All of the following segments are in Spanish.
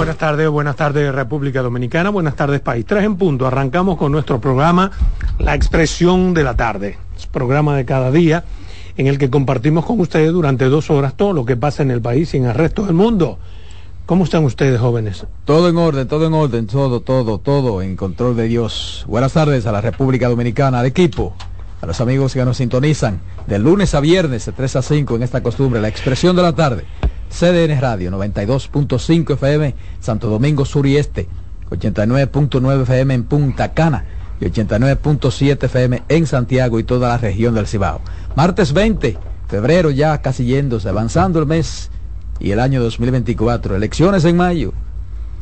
buenas tardes, buenas tardes República Dominicana, buenas tardes país. Tres en punto, arrancamos con nuestro programa La Expresión de la Tarde, programa de cada día en el que compartimos con ustedes durante dos horas todo lo que pasa en el país y en el resto del mundo. ¿Cómo están ustedes, jóvenes? Todo en orden, todo en orden, todo, todo, todo en control de Dios. Buenas tardes a la República Dominicana, al equipo, a los amigos que nos sintonizan de lunes a viernes de 3 a 5 en esta costumbre, la expresión de la tarde. CDN Radio 92.5 FM, Santo Domingo Sur y Este, 89.9 FM en Punta Cana y 89.7 FM en Santiago y toda la región del Cibao. Martes 20, febrero ya casi yéndose, avanzando el mes y el año 2024. Elecciones en mayo.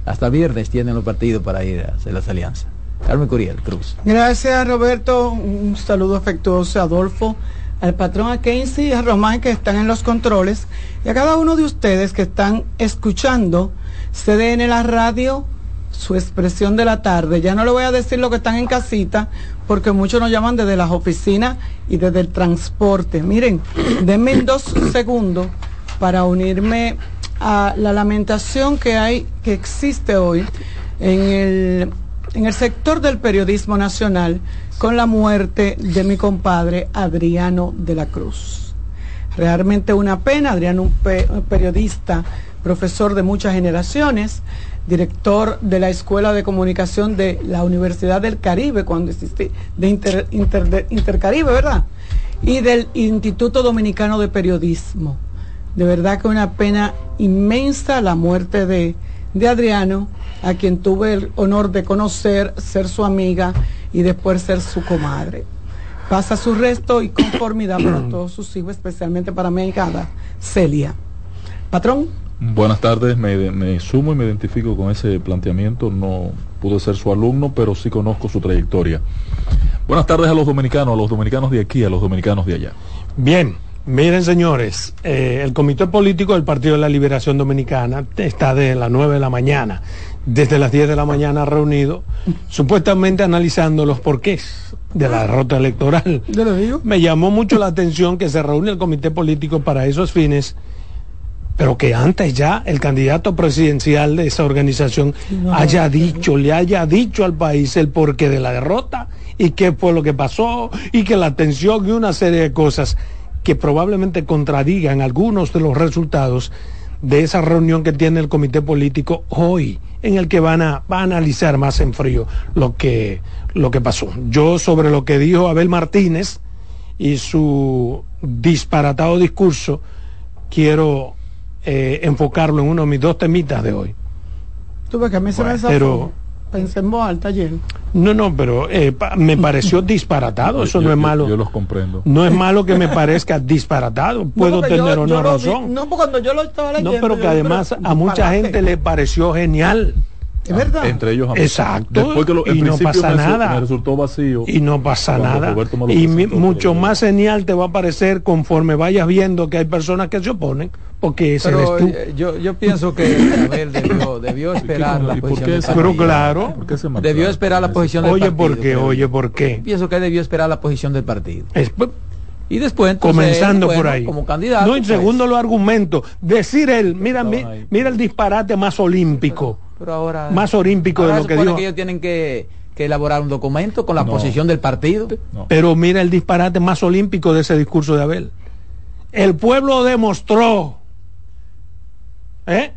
Hasta viernes tienen los partidos para ir a hacer las alianzas. Carmen Curiel, Cruz. Gracias, Roberto. Un saludo afectuoso a Adolfo, al patrón a Kenzie y a Román que están en los controles y a cada uno de ustedes que están escuchando CDN la radio, su expresión de la tarde. Ya no le voy a decir lo que están en casita porque muchos nos llaman desde las oficinas y desde el transporte. Miren, denme dos segundos para unirme a la lamentación que hay, que existe hoy en el, en el sector del periodismo nacional con la muerte de mi compadre Adriano de la Cruz. Realmente una pena, Adriano, un, periodista, profesor de muchas generaciones, director de la Escuela de Comunicación de la Universidad del Caribe, cuando existe, de, Intercaribe, ¿verdad? Y del Instituto Dominicano de Periodismo de verdad que una pena inmensa la muerte de, Adriano, a quien tuve el honor de conocer, ser su amiga y después ser su comadre. Pasa su resto y conformidad para todos sus hijos, especialmente para mi hija Celia. Patrón. Buenas tardes, me, me, sumo y me identifico con ese planteamiento. No pude ser su alumno, pero sí conozco su trayectoria. Buenas tardes a los dominicanos, a los dominicanos de aquí, a los dominicanos de allá. Bien, Miren, señores, eh, el Comité Político del Partido de la Liberación Dominicana está de las 9 de la mañana, desde las 10 de la mañana reunido, supuestamente analizando los porqués de la derrota electoral. Me llamó mucho la atención que se reúne el Comité Político para esos fines, pero que antes ya el candidato presidencial de esa organización haya dicho, le haya dicho al país el porqué de la derrota y qué fue lo que pasó y que la atención y una serie de cosas que probablemente contradigan algunos de los resultados de esa reunión que tiene el comité político hoy, en el que van a, a analizar más en frío lo que, lo que pasó. Yo sobre lo que dijo Abel Martínez y su disparatado discurso, quiero eh, enfocarlo en uno de mis dos temitas de hoy. Tú que a mí se me pero, Pensé en voz alta ayer. No, no, pero eh, me pareció disparatado. Eso no es malo. Yo, los comprendo. No es malo que me parezca disparatado. Puedo tener una razón. no, porque cuando yo lo estaba leyendo. No, pero que además a mucha gente le pareció genial. Es verdad. Entre ellos. Exacto. y no pasa nada. resultó vacío. Y no pasa nada. Y mucho más genial te va a parecer conforme vayas viendo que hay personas que se oponen. Porque ese eres tú. Eh, yo, yo pienso que Abel debió, debió esperar la posición Pero claro. debió esperar la posición del oye, partido. Oye, ¿por qué? Oye, ¿por qué? Pienso que debió esperar la posición del partido. y después comenzando por ahí como candidato no en pues. segundo lo argumento decir él mira mira el disparate más olímpico pero ahora más olímpico de lo que dijo. que ellos tienen que, elaborar un documento con la posición del partido. Pero mira el disparate más olímpico de ese discurso de Abel. El pueblo demostró, ¿eh?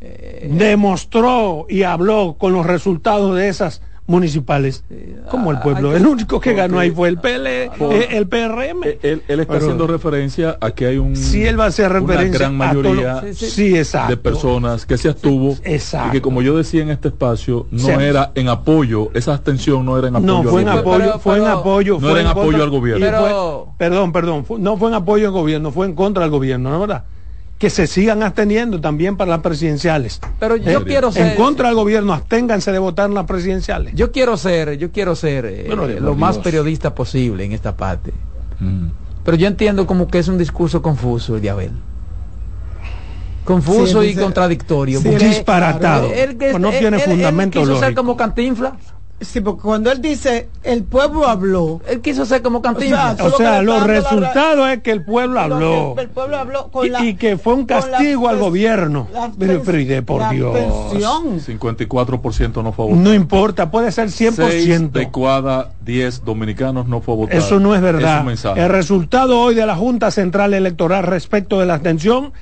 Eh, demostró y habló con los resultados de esas municipales como el pueblo. El único que ganó ahí fue el PL, eh, el PRM. Él, está haciendo referencia a que hay un si él va a hacer referencia una gran mayoría de personas que se abstuvo y que como yo decía en este espacio no era en apoyo, esa abstención no era en apoyo. No, fue en apoyo, fue en apoyo, no era en apoyo al gobierno. perdón, perdón, no fue en apoyo al gobierno, fue en contra del gobierno, ¿no es verdad? Que se sigan absteniendo también para las presidenciales. Pero yo eh, quiero ser en contra del gobierno, absténganse de votar en las presidenciales. Yo quiero ser, yo quiero ser eh, lo más periodista posible en esta parte. Mm. Pero yo entiendo como que es un discurso confuso el de Abel. Confuso y contradictorio. disparatado. no tiene fundamento. Él quiso ser como Cantinfla Sí, porque cuando él dice el pueblo habló. Él quiso ser como Cantinflas. O sea, los resultados es que el pueblo habló. Que el pueblo habló con y, la, y que fue un castigo al gobierno. Pero, pero y de por la Dios. pensión. 54% no fue a votar. No importa, puede ser 100%. Seis de cada 10 dominicanos no fue a votar. Eso no es Es un verdad. mensaje. el resultado hoy de la Junta Central Electoral respecto de la abstención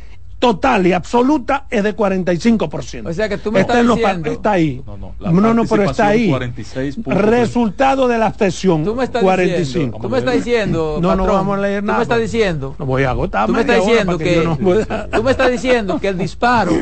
total y absoluta es de 45%. O sea que tú me está estás diciendo- está ahí. No, no, la No, no, pero está ahí. participación, 46.3. Resultado de la abstención Tú me estás 45. diciendo, tú me estás diciendo, No, no patrón, vamos a leer tú nada. me estás diciendo, No voy a agotar. tú me estás diciendo que, no tú me estás diciendo que el disparo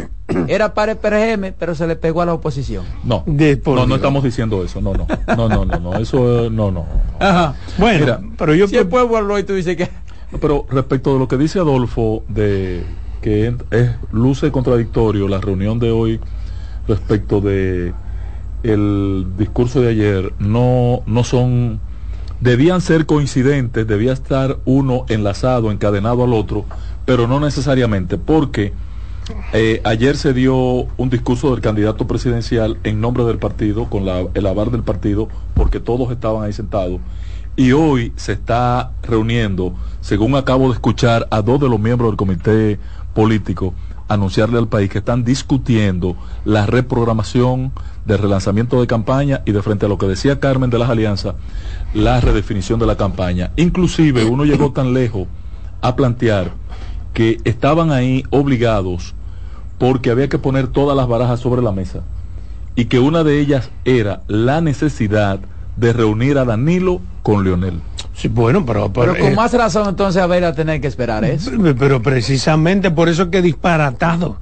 era para el PRM, pero se le pegó a la oposición. No, no, no estamos diciendo eso. No, no, no, no, no, no. Eso no, no. Ajá. Bueno, Mira, pero yo Si el pueblo habló y tú dices que No, Pero respecto de lo que dice Adolfo de que es luce contradictorio la reunión de hoy respecto de el discurso de ayer no no son debían ser coincidentes, debía estar uno enlazado, encadenado al otro, pero no necesariamente, porque eh, ayer se dio un discurso del candidato presidencial en nombre del partido, con la- el aval del partido, porque todos estaban ahí sentados. Y hoy se está reuniendo, según acabo de escuchar a dos de los miembros del comité político, anunciarle al país que están discutiendo la reprogramación del relanzamiento de campaña y de frente a lo que decía Carmen de las alianzas, la redefinición de la campaña. Inclusive uno llegó tan lejos a plantear que estaban ahí obligados porque había que poner todas las barajas sobre la mesa y que una de ellas era la necesidad de reunir a Danilo con Leonel. Sí, bueno, pero, Pero con eh, más razón entonces haber a tener que esperar eso. Pero precisamente por eso es que disparatado.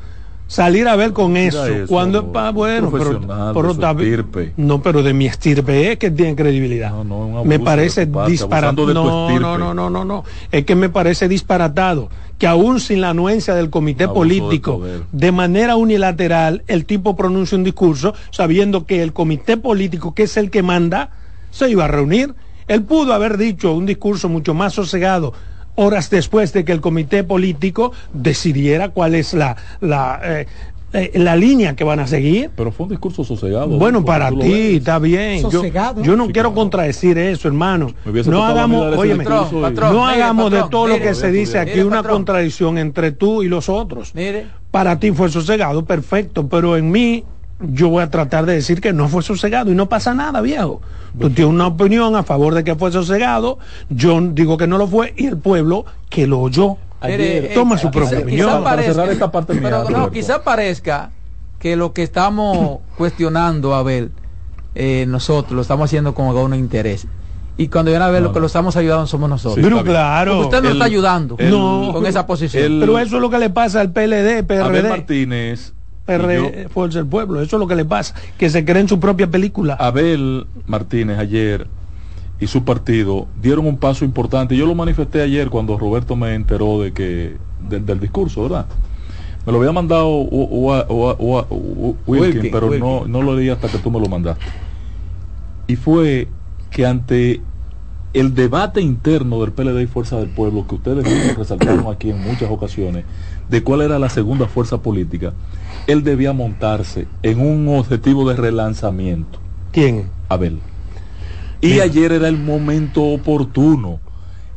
Salir a ver con eso, eso, cuando bueno, pero, de bien. estirpe. no, pero de mi estirpe es que tiene credibilidad. No, no, un abuso me de parece disparatado. de No, no, no, no, no, no. Es que me parece disparatado que aún sin la anuencia del comité Abuso de político, poder. de manera unilateral, el tipo pronuncia un discurso sabiendo que el comité político, que es el que manda, se iba a reunir. Él pudo haber dicho un discurso mucho más sosegado horas después de que el comité político decidiera cuál es la, la, eh, eh, la línea que van a seguir. Pero fue un discurso sosegado. Bueno, ¿no? para ti está bien. Yo, Sosegado. yo no Sí, quiero claro. contradecir eso, hermano. No hagamos, óyeme, discurso y- Patrón, no mire, hagamos de todo lo mire, que se dice aquí mire, una patrón. contradicción entre tú y los otros. Mire, Para ti fue sosegado, perfecto, pero en mí yo voy a tratar de decir que no fue sosegado y no pasa nada, viejo. Tú tienes una opinión a favor de que fue sosegado, yo digo que no lo fue y el pueblo que lo oyó. eh, Toma su quizá- propia opinión. Para cerrar esta parte mía, pero no, Roberto. quizá parezca que lo que estamos cuestionando, Abel, eh, nosotros lo estamos haciendo con algún interés. Y cuando viene a ver No, lo que no. lo estamos ayudando somos nosotros. Sí, pero claro, Porque usted no El- está ayudando el- No. con esa posición. el- pero eso es lo que le pasa al PLD, Abel PRD. Martínez. PR yo- Fuerza del Pueblo, eso es lo que le pasa, que se creen su propia película. Abel Martínez ayer y su partido dieron un paso importante. Yo lo manifesté ayer cuando Roberto me enteró de que del, del discurso, ¿verdad? Me lo había mandado Wilkin, Wilkin, pero Wilkin. No, no lo leí hasta que tú me lo mandaste. Y fue que ante el debate interno del PLD y Fuerza del Pueblo, que ustedes mismos resaltaron aquí en muchas ocasiones, de cuál era la segunda fuerza política, él debía montarse en un objetivo de relanzamiento. ¿Quién? Abel. Y Mira. ayer era el momento oportuno,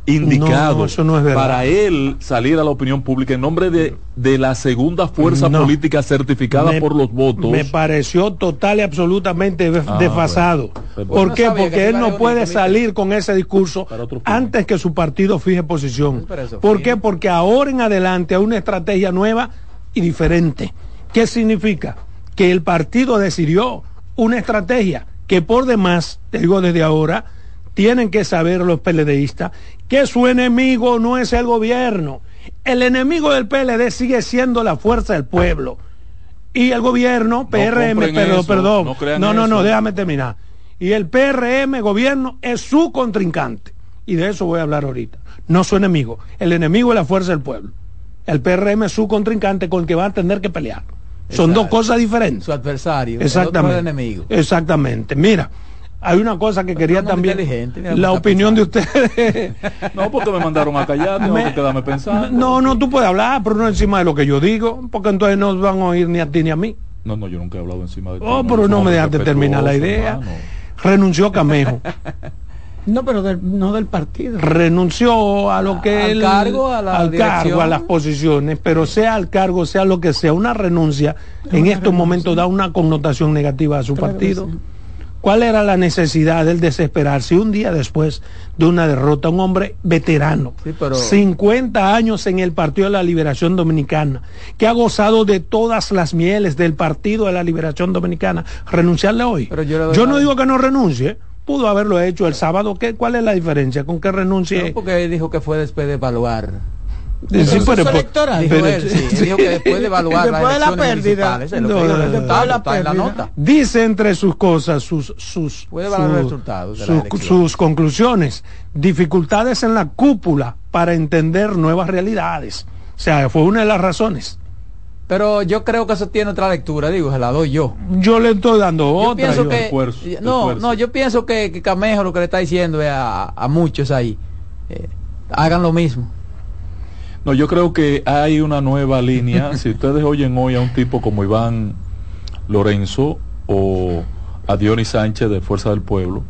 indicado, No, eso no es verdad. para él salir a la opinión pública en nombre de, de la segunda fuerza No. política certificada Me- por los votos. Me pareció total y absolutamente Ah, desfasado. bueno. ¿Por qué? Porque él no puede salir con ese discurso antes que su partido fije posición. ¿Por qué? Porque ahora en adelante hay una estrategia nueva y diferente. ¿Qué significa? Que el partido decidió una estrategia que por demás, te digo desde ahora, tienen que saber los PLDistas que su enemigo no es el gobierno. El enemigo del PLD sigue siendo la fuerza del pueblo. Y el gobierno, PRM, perdón, eso, perdón. no no, no, no, déjame terminar. Y el PRM, gobierno, es su contrincante. Y de eso voy a hablar ahorita. No su enemigo. El enemigo es la fuerza del pueblo. El PRM es su contrincante con el que va a tener que pelear. Son dos cosas diferentes. Su adversario, el otro es Exactamente. el enemigo. Exactamente. Mira, hay una cosa que quería también. La opinión de ustedes. No, porque me mandaron a callar, tengo Me- que quedarme pensando. No, no, tú puedes hablar, pero no encima de lo que yo digo, porque entonces no van a oír ni a ti ni a mí. No, no, yo nunca he hablado encima de ti. Oh, no, pero no me dejaste terminar la idea. hermano. renunció Camejo. No, pero del, no del partido. renunció a lo que Al él- cargo, a la al dirección. cargo, a las posiciones, pero sea al cargo, sea lo que sea, una renuncia en Una estos momentos da una connotación negativa a su Claro que partido. sí. ¿Cuál era la necesidad del desesperarse un día después de una derrota? Un hombre veterano, Sí, pero- 50 años en el Partido de la Liberación Dominicana, que ha gozado de todas las mieles del Partido de la Liberación Dominicana, renunciarle hoy. Pero yo no digo que no renuncie, pudo haberlo hecho el sábado. ¿Qué, ¿Cuál es la diferencia con que renuncie? No, porque él dijo que fue después de evaluar. Sí, proceso pero- electoral. Dijo pero- él, sí, él dijo que después de evaluar las Después de la pérdida. No, no, no, la está en la nota. Dice entre sus cosas, sus, sus, Puede evaluar los sus- resultados conclusiones, dificultades en la cúpula para entender nuevas realidades. O sea, fue una de las razones. Pero yo creo que eso tiene otra lectura, digo, se la doy yo. Yo le estoy dando Yo otra. pienso yo- que Esfuerzo, no, esfuerzo. no, yo pienso que, que Camejo lo que le está diciendo es a, a muchos ahí, eh, hagan lo mismo. No, yo creo que hay una nueva línea. si ustedes oyen hoy a un tipo como Iván Lorenzo o a Dionis Sánchez de Fuerza del Pueblo,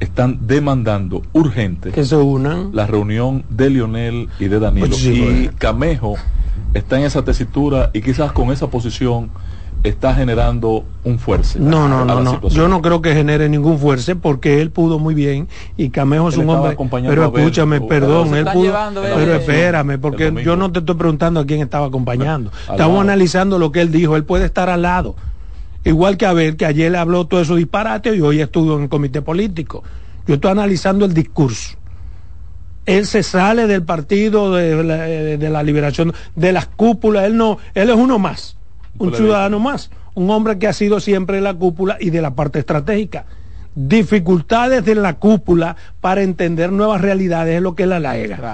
están demandando urgente que se unan. la reunión de Lionel y de Danilo. Y bueno. Camejo está en esa tesitura y quizás con esa posición está generando un fuerza. No, no, a no, no. Yo no creo que genere ningún fuerza porque él pudo muy bien y Camejo es Él un hombre. Pero escúchame, perdón, él pudo. llevando, Pero espérame, porque yo no te estoy preguntando a quién estaba acompañando. Estamos lado. analizando lo que él dijo. Él puede estar al lado. Igual que Abel, que ayer le habló todo eso disparate y hoy estuvo en el comité político. Yo estoy analizando el discurso. Él se sale del partido de la, de la liberación, de las cúpulas. Él no, él es uno más, un ciudadano más, un hombre que ha sido siempre de la cúpula y de la parte estratégica. Dificultades de la cúpula para entender nuevas realidades es lo que.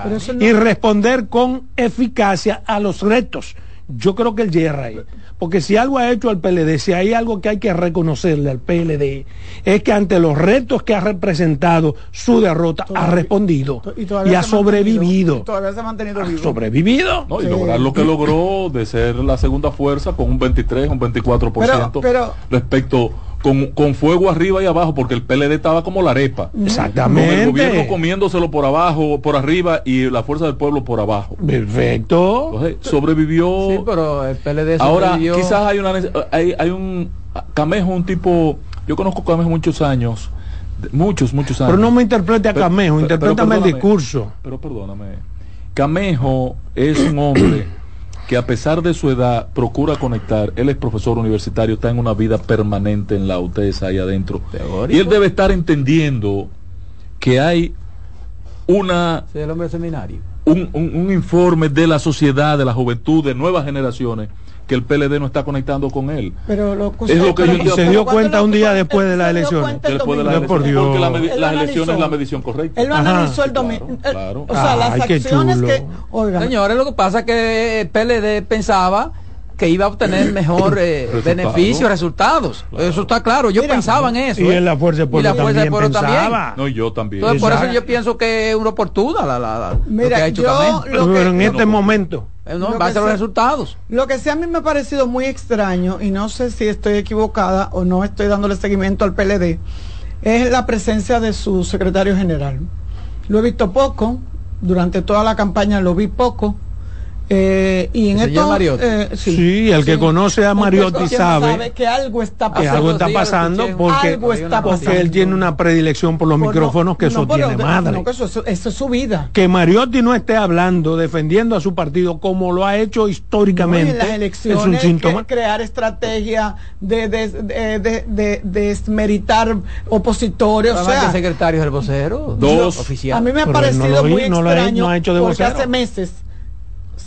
Pero eso no- Y responder con eficacia a los retos. Yo creo que él llega ahí. Porque si algo ha hecho el PLD, si hay algo que hay que reconocerle al PLD, es que ante los retos que ha representado su derrota, ha respondido y ha ha sobrevivido. y todavía se ha mantenido Ha vivo. sobrevivido. No, y Sí. lograr lo que logró de ser la segunda fuerza con un 23, un 24% Pero- pero- respecto con, con fuego arriba y abajo, porque el PLD estaba como la arepa. Con Exactamente. el gobierno comiéndoselo por abajo, por arriba y la fuerza del pueblo por abajo. Perfecto. Entonces, sobrevivió. Sí, pero el PLD Ahora, sobrevivió. quizás hay una hay, hay un Camejo, un tipo, yo conozco a Camejo muchos años, muchos, muchos años. Pero no me interprete a Camejo, pero- interprétame el pero discurso. Pero perdóname. Camejo es un hombre que a pesar de su edad procura conectar. Él es profesor universitario, está en una vida permanente en la UTES ahí adentro. Teórico. Y él debe estar entendiendo que hay una Sí, el hombre del seminario. un, un- un informe de la sociedad, de la juventud, de nuevas generaciones, que el PLD no está conectando con él. Pero lo Es lo que yo pero- entiendo. Se dio ¿cuándo cuenta un día después de las elecciones. Después de por porque la las elecciones es la medición correcta. Él lo Ajá. analizó el domingo. claro, claro. O sea, las Ay, acciones que. Oiga, Señores, lo que pasa es que el PLD pensaba que iba a obtener mejor eh, Resultado. beneficios, resultados. Claro. Eso está claro. Yo Mira, pensaba en eso. Y ¿eh? en la Fuerza del Y Pueblo la Fuerza del también Pueblo también. pensaba. No, yo también. Entonces, por eso yo pienso que es una oportuna la, la, la- lo que Mira, ha hecho yo lo que- Pero en este momento. Eh, no, que a los se- resultados. Lo que sí a mí me ha parecido muy extraño, y no sé si estoy equivocada o no estoy dándole seguimiento al PLD, es la presencia de su secretario general. Lo he visto poco, durante toda la campaña lo vi poco. Eh, y en El señor esto, Mariotti. eh, Sí, el que conoce a Mariotti conoce sabe que algo está que pasando. algo está pasando escuché. porque, Algo está porque pasando. él tiene una predilección por los Por no- micrófonos que no, eso pero tiene de- madre. no, eso, eso- eso es su vida. que Mariotti no esté hablando, defendiendo a su partido como lo ha hecho No, históricamente, en las es un síntoma. crear estrategia de, de, de, de- de- desmeritar opositores. O sea, el secretario es el vocero. Dos. oficial. a mí me ha Pero no parecido lo muy no extraño no ha hecho de porque vocero. hace meses,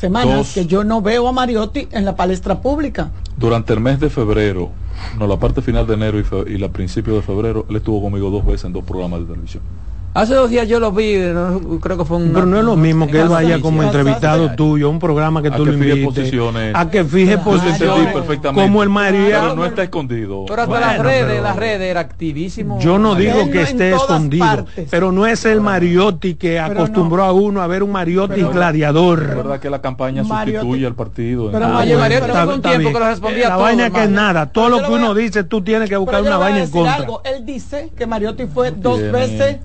semanas, Dos. que yo no veo a Mariotti en la palestra pública. Durante el mes de febrero, no, la parte final de enero y, fe- y la principio de febrero, él estuvo conmigo dos veces en dos programas de televisión. Hace dos días yo lo vi, no, creo que fue un... Pero no es lo mismo que él vaya como entrevistado tuyo, un programa que A tú que lo invites, posiciones. a que fije Claro. Entendí posiciones, perfectamente. como el María. Pero no está escondido. Pero hasta Bueno, las redes, pero- las redes era activísimo. Yo no digo no que esté escondido, partes. pero no es el Mariotti que Pero acostumbró no. a uno a ver un Mariotti Pero- Es gladiador. verdad que la campaña Mariotti- sustituye al partido. Pero Ah, tuvo Está- un está tiempo que lo respondía La todo, vaina que es nada, todo lo que uno a- dice, tú tienes que buscar una vaina en contra. algo. Él dice que Mariotti fue dos veces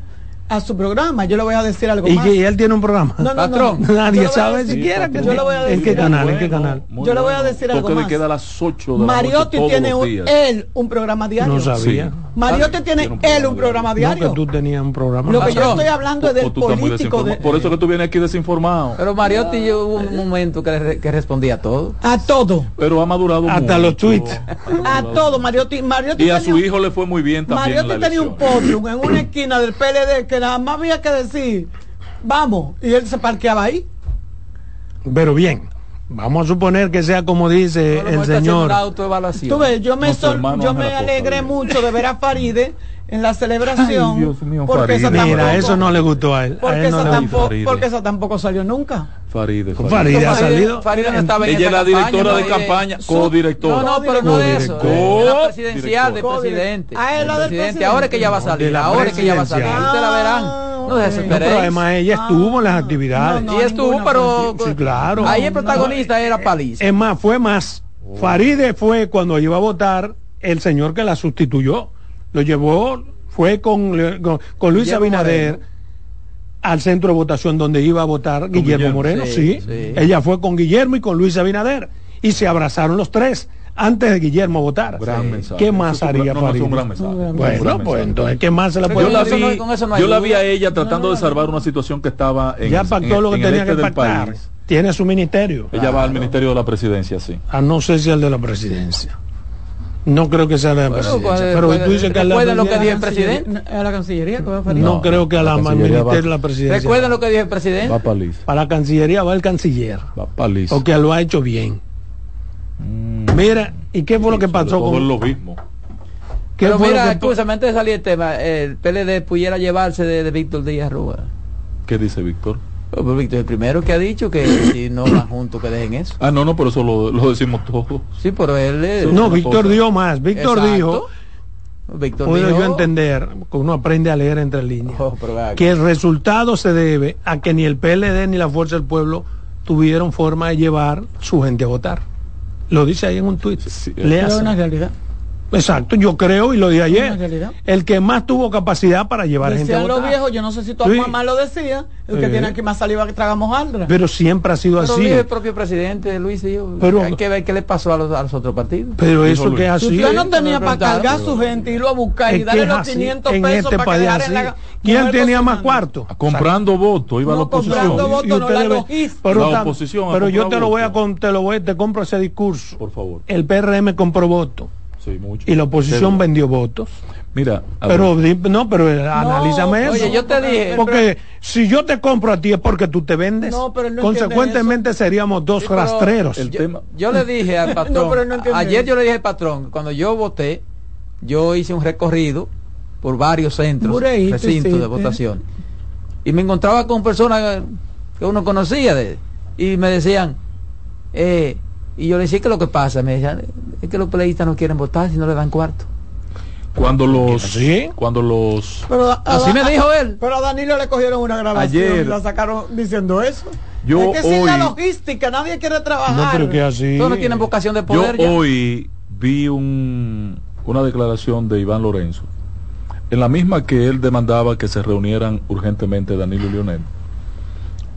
a su programa. Yo le voy a decir algo Y más. que él tiene un programa. No, no, no, Patrón, no. Nadie a sabe decir- siquiera que yo le voy a ¿En decir qué algo. canal? ¿En qué canal? Yo le voy a bueno. decir algo más. queda a las 8 de la Mariotti noche todos tiene un- días. él un programa diario. No sabía. Sí. Mariotti tiene un él un programa No, diario. que tú tenías un programa. Lo que yo estoy hablando es del político. De. Por eso que tú vienes aquí desinformado. Pero Mariotti llegó un momento que, re- que respondía todo. a todo. Pero ha madurado Hasta mucho. los tweets. A todo. Mariotti, Mariotti Y a su hijo le fue muy bien también. en Mariotti tenía un podium en una esquina del PLD que nada más había que decir, vamos, y él se parqueaba ahí. Pero bien, vamos a suponer que sea como dice Ahora el señor. Tú ves, yo me, No, sol- yo me alegré mucho de ver a Faride en la celebración. Ay, Dios mío, porque esa Faride. Mira, tampoco- eso no le gustó a él. A Porque él no esa, tampoco- tampoco, porque esa tampoco salió nunca. Faride, Faride Faride. ha salido. Faride no estaba en Ella esa es la campaña, directora de campaña, codirectora. No, no, pero no de eso. De La presidencial Codirector. presidente. Ah, es la del presidente. Ahora es que ya va a No, de salir. Ahora es que ya va a salir. Ustedes la verán. No Ah, pero además ella estuvo en las Ah, actividades. no, y estuvo, pero Sí, claro. ahí el protagonista era Paliza. Es más, fue más. Faride fue cuando iba a votar el señor que la sustituyó. Lo llevó, fue con, con, con Luis Guillermo Abinader Moreno. al centro de votación donde iba a votar Guillermo, Guillermo, Moreno. sí, Sí, sí. Ella fue con Guillermo y con Luis Abinader. Y se abrazaron los tres antes de Guillermo votar. Gran Sí. mensaje. ¿Qué más Eso haría gran- no, no, Bueno, gran pues mensaje. entonces, ¿qué más se Pero puede yo la vi, yo la vi a ella tratando de salvar una situación que estaba en Ya pactó en- lo que en el tenía este que del pactar. país. Tiene su ministerio. Ella va al Ministerio de la Presidencia, sí. A no sé si el de la presidencia. No creo que sea de la Bueno, presidencia. pues, pero pues, tú dices que a la lo que dijo el presidente. A la Cancillería, que va a Faride. No, No, creo que a la, la ministerio de la presidencia. Recuerden lo que dijo el presidente. Va para. Para la Cancillería va el canciller. Va para Liz. O que lo ha hecho bien. Mm, Mira, ¿y qué fue lo que pasó todo con el lobismo. ¿Qué Pero mira, escúchame, antes de salir el tema, el PLD pudiera llevarse de, de Víctor Díaz Rúa. ¿Qué dice Víctor? Oh, pero Víctor es el primero que ha dicho que si no van juntos que dejen eso. Ah, no, no, pero eso lo, lo decimos todos. Sí, pero él es... No, Víctor cosa. dio más. Víctor Exacto. dijo, Víctor puedo dijo- yo entender, que uno aprende a leer entre líneas, Oh, pero vea, que el resultado se debe a que ni el PLD ni la Fuerza del Pueblo tuvieron forma de llevar su gente a votar. Lo dice ahí en un tuit. Sí, es una realidad. Exacto, yo creo y lo dije ayer. El que más tuvo capacidad para llevar gente a Decían los votar. viejos, yo no sé si tu Sí. mamá lo decía, el que Sí. tiene aquí más saliva que tragamos aldra. Pero siempre ha sido Pero así. dijo el propio presidente Luis dijo, Pero- hay que ver qué le pasó a los, a los otros partidos. Pero eso Luis. que es Si así. usted no tenía para cargar a su gente, irlo a buscar y darle los así, 500 en pesos este para país que la ¿Quién tenía más cuarto? Comprando votos, iba No, la oposición. comprando votos. Y no, la pero La oposición pero yo te lo voy a te lo voy, te compro ese discurso. Por favor. El PRM compró votos Sí, mucho. y la oposición Pero- vendió votos. Mira, Pero no, pero eh, analízame eso. Oye, yo te dije- porque si yo te compro a ti es porque tú te vendes. No, pero él no Consecuentemente seríamos dos Sí, rastreros. el yo, tema- yo le dije al patrón, pero ayer yo le dije al patrón, cuando yo voté, yo hice un recorrido por varios centros, recintos sí, de votación. Y me encontraba con personas que uno conocía de, y me decían, eh, y yo le decía que lo que pasa, me decían, es que los peleistas no quieren votar si no le dan cuarto. cuando los ¿Sí? cuando los Pero a- Así me dijo él. Pero a Danilo le cogieron una grabación Ayer- y la sacaron diciendo eso. Yo es que sin la hoy- logística nadie quiere No, trabajar. pero que así. Todos no tienen vocación de yo poder. ya. hoy vi un, una declaración de Iván Lorenzo en la misma que él demandaba que se reunieran urgentemente Danilo y Leonel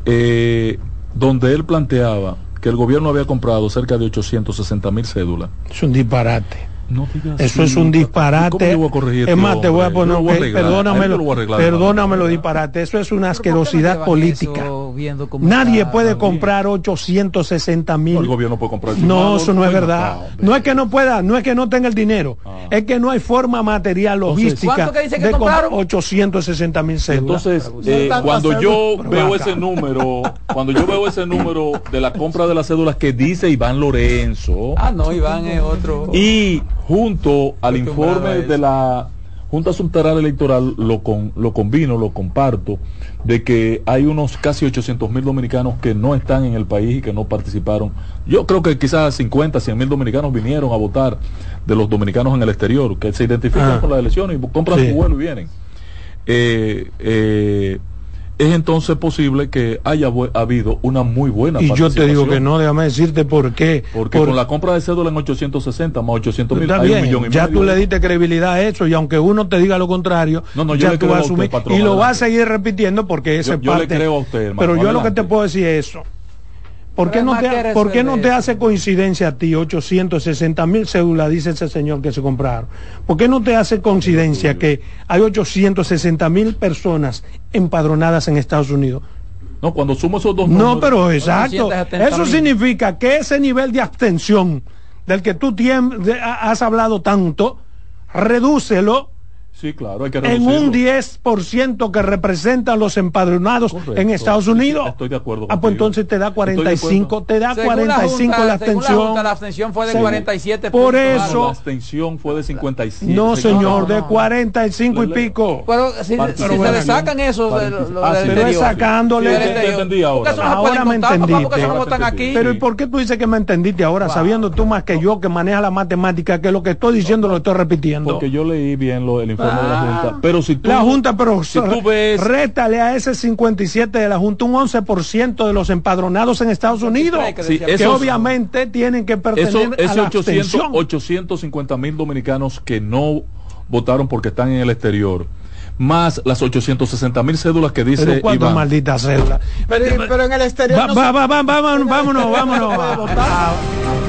eh, donde él planteaba que el gobierno había comprado cerca de 860 mil cédulas Es un disparate. No digas Eso es un ¿Cómo disparate. yo voy a corregir es más, te voy a poner, él perdónamelo, perdónamelo disparate. Eso es una Pero ¿por qué no asquerosidad política. Nadie está puede comprar 860 No, el mil. gobierno puede comprar No, eso no es verdad. hombre. No es que no pueda, no es que no tenga el dinero, Ah. es que no hay forma material, logística ¿cuánto que dice que de comprar compraron? 860 mil cédulas. Entonces, eh, cuando yo veo ese número, cuando yo veo ese número de la compra de las cédulas que dice Iván Lorenzo, Ah, no, Iván es otro. y junto al informe de la Junta Central Electoral lo, con, lo combino, lo comparto, de que hay unos casi 800 mil dominicanos que no están en el país y que no participaron. Yo creo que quizás 50, 100 mil dominicanos vinieron a votar de los dominicanos en el exterior, que se identifican Ah. con las elecciones y compran Sí. su vuelo y vienen. Eh, eh, es entonces posible que haya habido una muy buena Y yo te digo que no, déjame decirte por qué. Porque Por- con la compra de cédula en 860 más 800 mil, hay un bien, millón y ya medio. tú le diste credibilidad a eso y aunque uno te diga lo contrario, No, no, yo ya tú vas a usted, asumir patrón, y lo vas a seguir repitiendo porque esa Yo- yo le creo a usted, hermano, Pero yo lo que te puedo decir es eso. ¿Por qué no te, ¿qué por qué no te hace coincidencia a ti 860 mil cédulas, dice ese señor que se compraron? ¿Por qué no te hace coincidencia que hay 860 mil personas empadronadas en Estados Unidos? No, cuando sumo esos dos No, números- pero exacto. 870 Eso significa que ese nivel de abstención del que tú has hablado tanto, redúcelo Sí, claro, hay que en un 10% que representan los empadronados Correcto. en Estados Sí, sí, Unidos. estoy de acuerdo Ah, pues entonces te da Estoy de 45, acuerdo. te da Según la 45 Junta- la según la abstención. Junta, la abstención fue de Según- 47 Por eso-. La abstención fue de 57. No, señor, no, de no. 45 y pico. Pero si, Pero si bueno, se le sacan eso ah. Pero es sacándole- ahora. Me entendiste. Pero ¿y por qué tú dices que me entendiste ahora, sabiendo tú más que yo que maneja la matemática, que lo que estoy diciendo lo estoy repitiendo? Porque yo leí bien lo, el informe de la Ah. Junta. Pero si tú, La Junta, pero si tú ves, rétale a ese 57 de la Junta un 11% de los empadronados en Estados Unidos, que Sí, decía- que esos- obviamente tienen que pertenecer eso, a la 800, abstención. 850 mil dominicanos que no votaron porque están en el exterior, más las 860 mil cédulas que dice Pero cuántas malditas cédulas. Pero, pero en el exterior Va, no va, se- va, va, vámonos, vámonos, vámonos.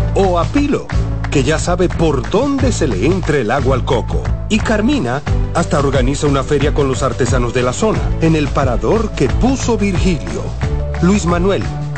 o a Pilo, que ya sabe por dónde se le entra el agua al coco. Y Carmina hasta organiza una feria con los artesanos de la zona, en el parador que puso Virgilio. Luis Manuel,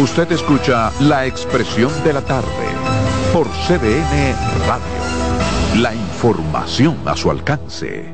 Usted escucha la expresión de la tarde por CDN Radio. La información a su alcance.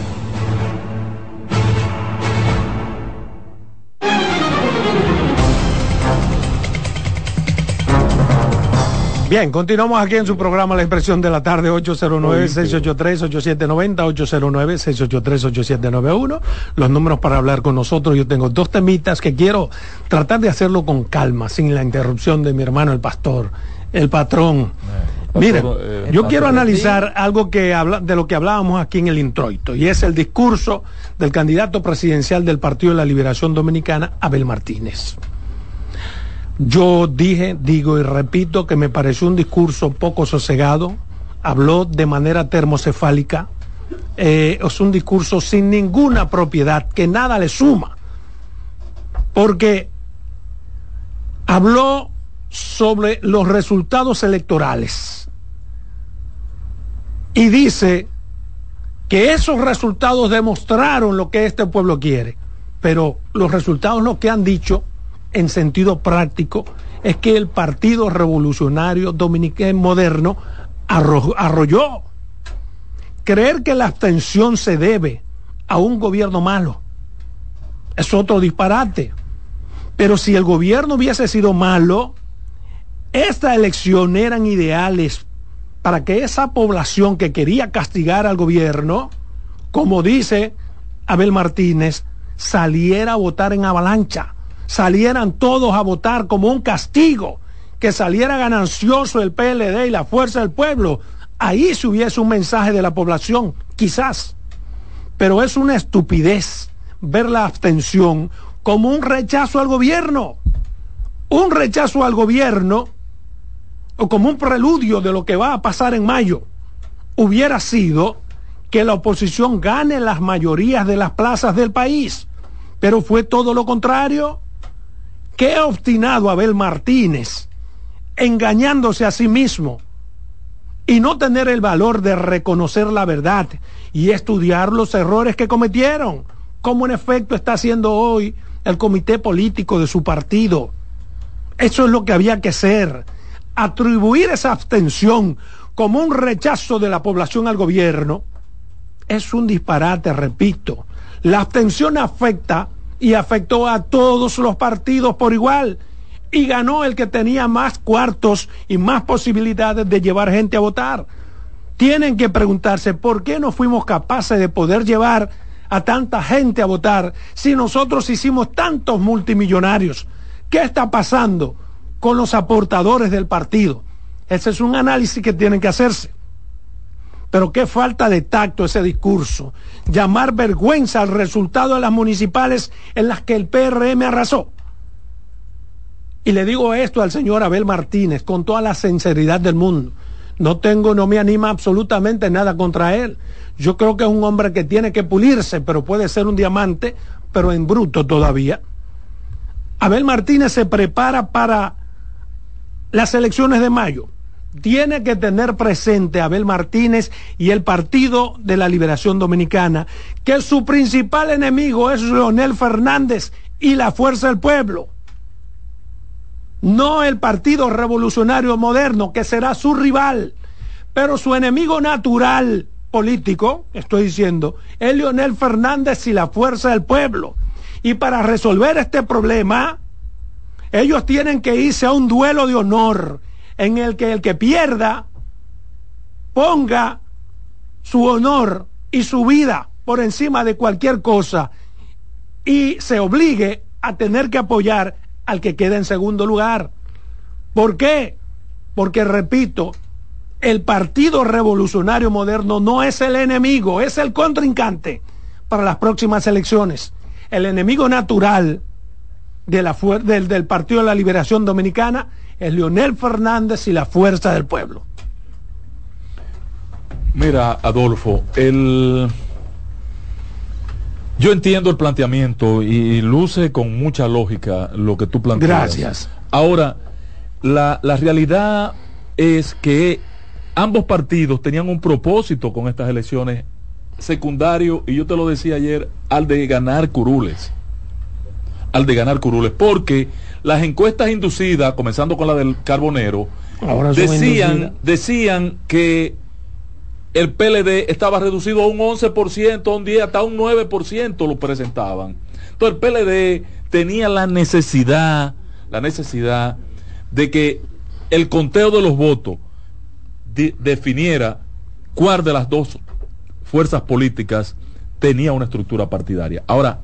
Bien, continuamos aquí en su programa La Expresión de la Tarde, 809-683-8790, 809-683-8791. Los números para hablar con nosotros. Yo tengo dos temitas que quiero tratar de hacerlo con calma, sin la interrupción de mi hermano el pastor, el patrón. Mire, eh, yo quiero analizar algo que habla, de lo que hablábamos aquí en el introito, y es el discurso del candidato presidencial del Partido de la Liberación Dominicana, Abel Martínez. Yo dije, digo y repito que me pareció un discurso poco sosegado, habló de manera termocefálica, eh, es un discurso sin ninguna propiedad, que nada le suma, porque habló sobre los resultados electorales y dice que esos resultados demostraron lo que este pueblo quiere, pero los resultados lo que han dicho en sentido práctico es que el Partido Revolucionario Dominicano moderno arro- arrolló. Creer que la abstención se debe a un gobierno malo es otro disparate. Pero si el gobierno hubiese sido malo, estas elecciones eran ideales para que esa población que quería castigar al gobierno, como dice Abel Martínez, saliera a votar en avalancha, salieran todos a votar como un castigo, que saliera ganancioso el PLD y la fuerza del pueblo. Ahí se hubiese un mensaje de la población, quizás. Pero es una estupidez ver la abstención como un rechazo al gobierno. Un rechazo al gobierno o como un preludio de lo que va a pasar en mayo, hubiera sido que la oposición gane las mayorías de las plazas del país. Pero fue todo lo contrario. Qué obstinado Abel Martínez, engañándose a sí mismo y no tener el valor de reconocer la verdad y estudiar los errores que cometieron, como en efecto está haciendo hoy el comité político de su partido. Eso es lo que había que hacer atribuir esa abstención como un rechazo de la población al gobierno es un disparate, repito. La abstención afecta y afectó a todos los partidos por igual y ganó el que tenía más cuartos y más posibilidades de llevar gente a votar. Tienen que preguntarse por qué no fuimos capaces de poder llevar a tanta gente a votar si nosotros hicimos tantos multimillonarios. ¿Qué está pasando? con los aportadores del partido. Ese es un análisis que tienen que hacerse. Pero qué falta de tacto ese discurso. Llamar vergüenza al resultado de las municipales en las que el PRM arrasó. Y le digo esto al señor Abel Martínez con toda la sinceridad del mundo. No tengo, no me anima absolutamente nada contra él. Yo creo que es un hombre que tiene que pulirse, pero puede ser un diamante, pero en bruto todavía. Abel Martínez se prepara para las elecciones de mayo. Tiene que tener presente Abel Martínez y el Partido de la Liberación Dominicana que su principal enemigo es Leonel Fernández y la Fuerza del Pueblo. No el Partido Revolucionario Moderno, que será su rival, pero su enemigo natural político, estoy diciendo, es Leonel Fernández y la Fuerza del Pueblo. Y para resolver este problema, ellos tienen que irse a un duelo de honor en el que el que pierda ponga su honor y su vida por encima de cualquier cosa y se obligue a tener que apoyar al que quede en segundo lugar. ¿Por qué? Porque, repito, el Partido Revolucionario Moderno no es el enemigo, es el contrincante para las próximas elecciones. El enemigo natural de la del, del Partido de la Liberación Dominicana es Leonel Fernández y la Fuerza del Pueblo. Mira, Adolfo, el... yo entiendo el planteamiento y luce con mucha lógica lo que tú planteas. Gracias. Ahora, la, la realidad es que ambos partidos tenían un propósito con estas elecciones secundario, y yo te lo decía ayer, al de ganar curules. al de ganar curules, porque las encuestas inducidas, comenzando con la del Carbonero, Ahora decían, decían que el PLD estaba reducido a un 11%, a un 10, hasta un 9% lo presentaban. Entonces el PLD tenía la necesidad, la necesidad de que el conteo de los votos definiera cuál de las dos fuerzas políticas tenía una estructura partidaria. Ahora,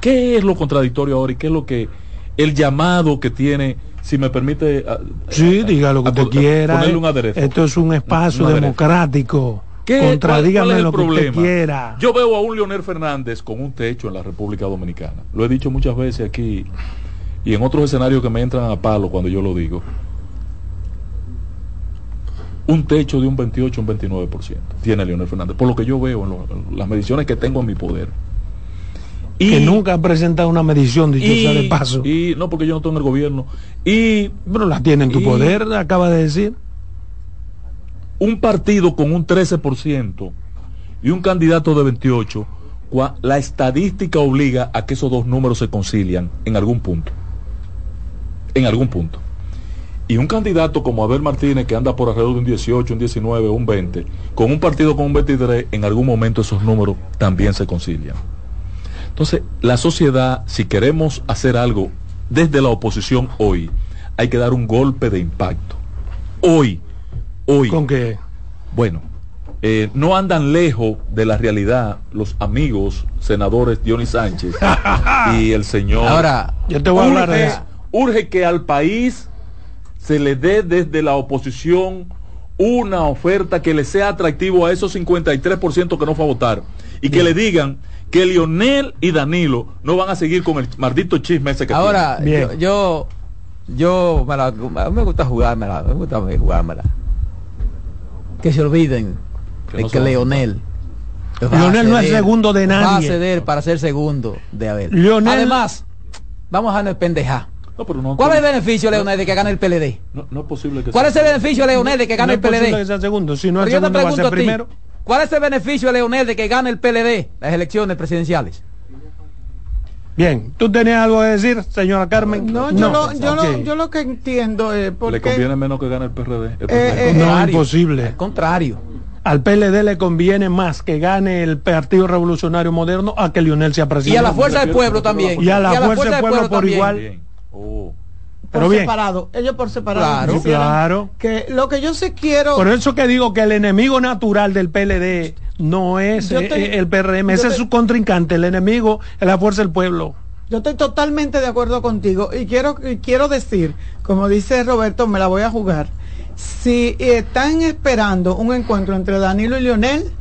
¿qué es lo contradictorio ahora y qué es lo que el llamado que tiene, si me permite... Sí, diga lo que usted quiera. Ponerle un aderezo. Esto es un espacio Un democrático. ¿Qué- Contradígame cuál es el lo que usted quiera. Yo veo a un Leonel Fernández con un techo en la República Dominicana. Lo he dicho muchas veces aquí y en otros escenarios que me entran a palo cuando yo lo digo. Un techo de un 28, un 29% tiene Leonel Fernández, por lo que yo veo en, lo- en las mediciones que tengo en mi poder. Que nunca ha presentado una medición, dicho sea de paso. y no porque yo no estoy en el gobierno. Y Pero la tiene en tu y- poder, acaba de decir. un partido con un 13% y un candidato de 28, cua- la estadística obliga a que esos dos números se concilian en algún punto. En algún punto. Y un candidato como Abel Martínez, que anda por alrededor de un 18, un 19, un 20, con un partido con un 23, en algún momento esos números también se concilian. Entonces, la sociedad, si queremos hacer algo desde la oposición hoy, hay que dar un golpe de impacto. Hoy, hoy. ¿Con qué? Bueno, eh, no andan lejos de la realidad los amigos senadores Johnny Sánchez y el señor. Ahora, Yo te voy a hablar de urge, eso. urge que al país se le dé desde la oposición una oferta que le sea atractivo a esos 53% que no fue a votar y que le digan que Lionel y Danilo no van a seguir con el maldito chisme ese que ahora Bien. yo, yo, yo me, la- me gusta jugármela, me gusta jugármela. Que se olviden Que de no que Leonel. Leonel no es segundo de Va a nadie. ceder para ser segundo de Abel. Leonel- Además, vamos a no pendejar. No, pero no, ¿Cuál es el beneficio, Leonel, de que gane el PLD? no, no es posible que ¿Cuál es sea- el beneficio, Leonel, de que gane no el es posible que PLD? sea segundo. Si no el yo te a ser pregunto a ti, primero. ¿Cuál es el beneficio de Leonel de que gane el PLD las elecciones presidenciales? Bien, ¿tú tenías algo que decir, señora Carmen? No, yo, lo, yo, lo, yo lo que entiendo es le porque conviene menos que gane el PRD. El Eh, PRD. eh, No, Contrario. imposible. Al contrario. Al PLD le conviene más que gane el Partido Revolucionario Moderno a que Lionel sea Y presidente. a la fuerza del pueblo también. Y a la fuerza del pueblo por también. igual. Pero por bien. separado, ellos por separado. Claro. Claro. Que lo que yo sí quiero Por eso que digo que el enemigo natural del PLD no es eh, te- el PRM, ese es su contrincante. El enemigo es la fuerza del pueblo. Yo estoy totalmente de acuerdo contigo y quiero, y quiero decir, como dice Roberto, me la voy a jugar. Si están esperando un encuentro entre Danilo y Lionel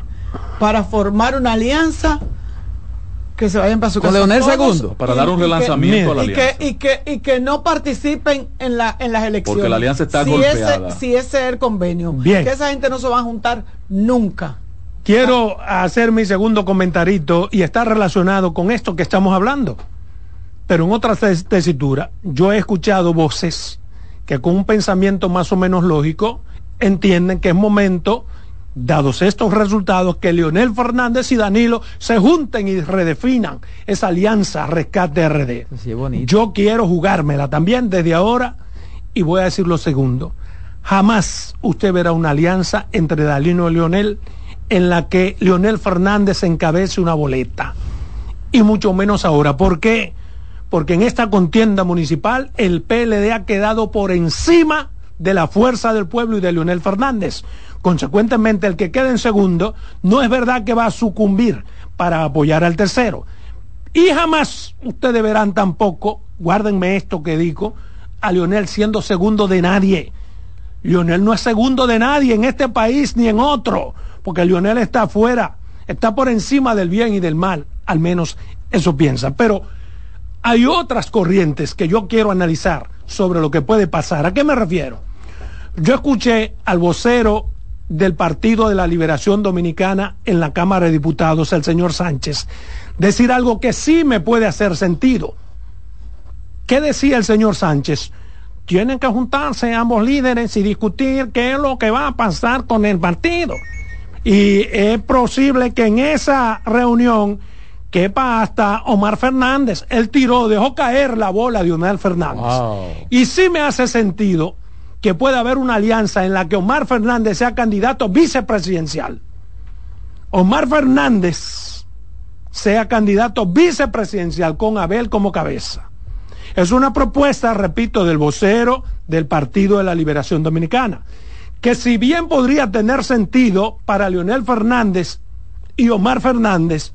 para formar una alianza, que se vayan para su Con casa. Leonel segundo. Para y- dar un y que- relanzamiento a la y que, alianza. y, que, y que no participen en, la, en las elecciones. Porque la alianza está si golpeada. Ese, si ese es el convenio. Bien. Que esa gente no se va a juntar nunca. Quiero hacer mi segundo comentarito y está relacionado con esto que estamos hablando. Pero en otra tes- tesitura, yo he escuchado voces que con un pensamiento más o menos lógico entienden que es momento, dados estos resultados, que Leonel Fernández y Danilo se junten y redefinan esa alianza Rescate RD. Sí. Yo quiero jugármela también desde ahora y voy a decir lo segundo. Jamás usted verá una alianza entre Danilo y Leonel en la que Leonel Fernández encabece una boleta. Y mucho menos ahora. ¿Por qué? Porque en esta contienda municipal el PLD ha quedado por encima de la fuerza del pueblo y de Leonel Fernández. Consecuentemente, el que quede en segundo no es verdad que va a sucumbir para apoyar al tercero. Y jamás ustedes verán tampoco, guárdenme esto que digo, a Lionel siendo segundo de nadie. Lionel no es segundo de nadie en este país ni en otro, porque Lionel está afuera, está por encima del bien y del mal, al menos eso piensa. Pero hay otras corrientes que yo quiero analizar sobre lo que puede pasar. ¿A qué me refiero? Yo escuché al vocero del Partido de la Liberación Dominicana en la Cámara de Diputados, el señor Sánchez, decir algo que sí me puede hacer sentido. ¿Qué decía el señor Sánchez? Tienen que juntarse ambos líderes y discutir qué es lo que va a pasar con el partido. Y es posible que en esa reunión quepa hasta Omar Fernández. Él tiró, dejó caer la bola de Omar Fernández. Wow. Y sí me hace sentido que pueda haber una alianza en la que Omar Fernández sea candidato vicepresidencial. Omar Fernández sea candidato vicepresidencial con Abel como cabeza. Es una propuesta, repito, del vocero del Partido de la Liberación Dominicana, que si bien podría tener sentido para Leonel Fernández y Omar Fernández,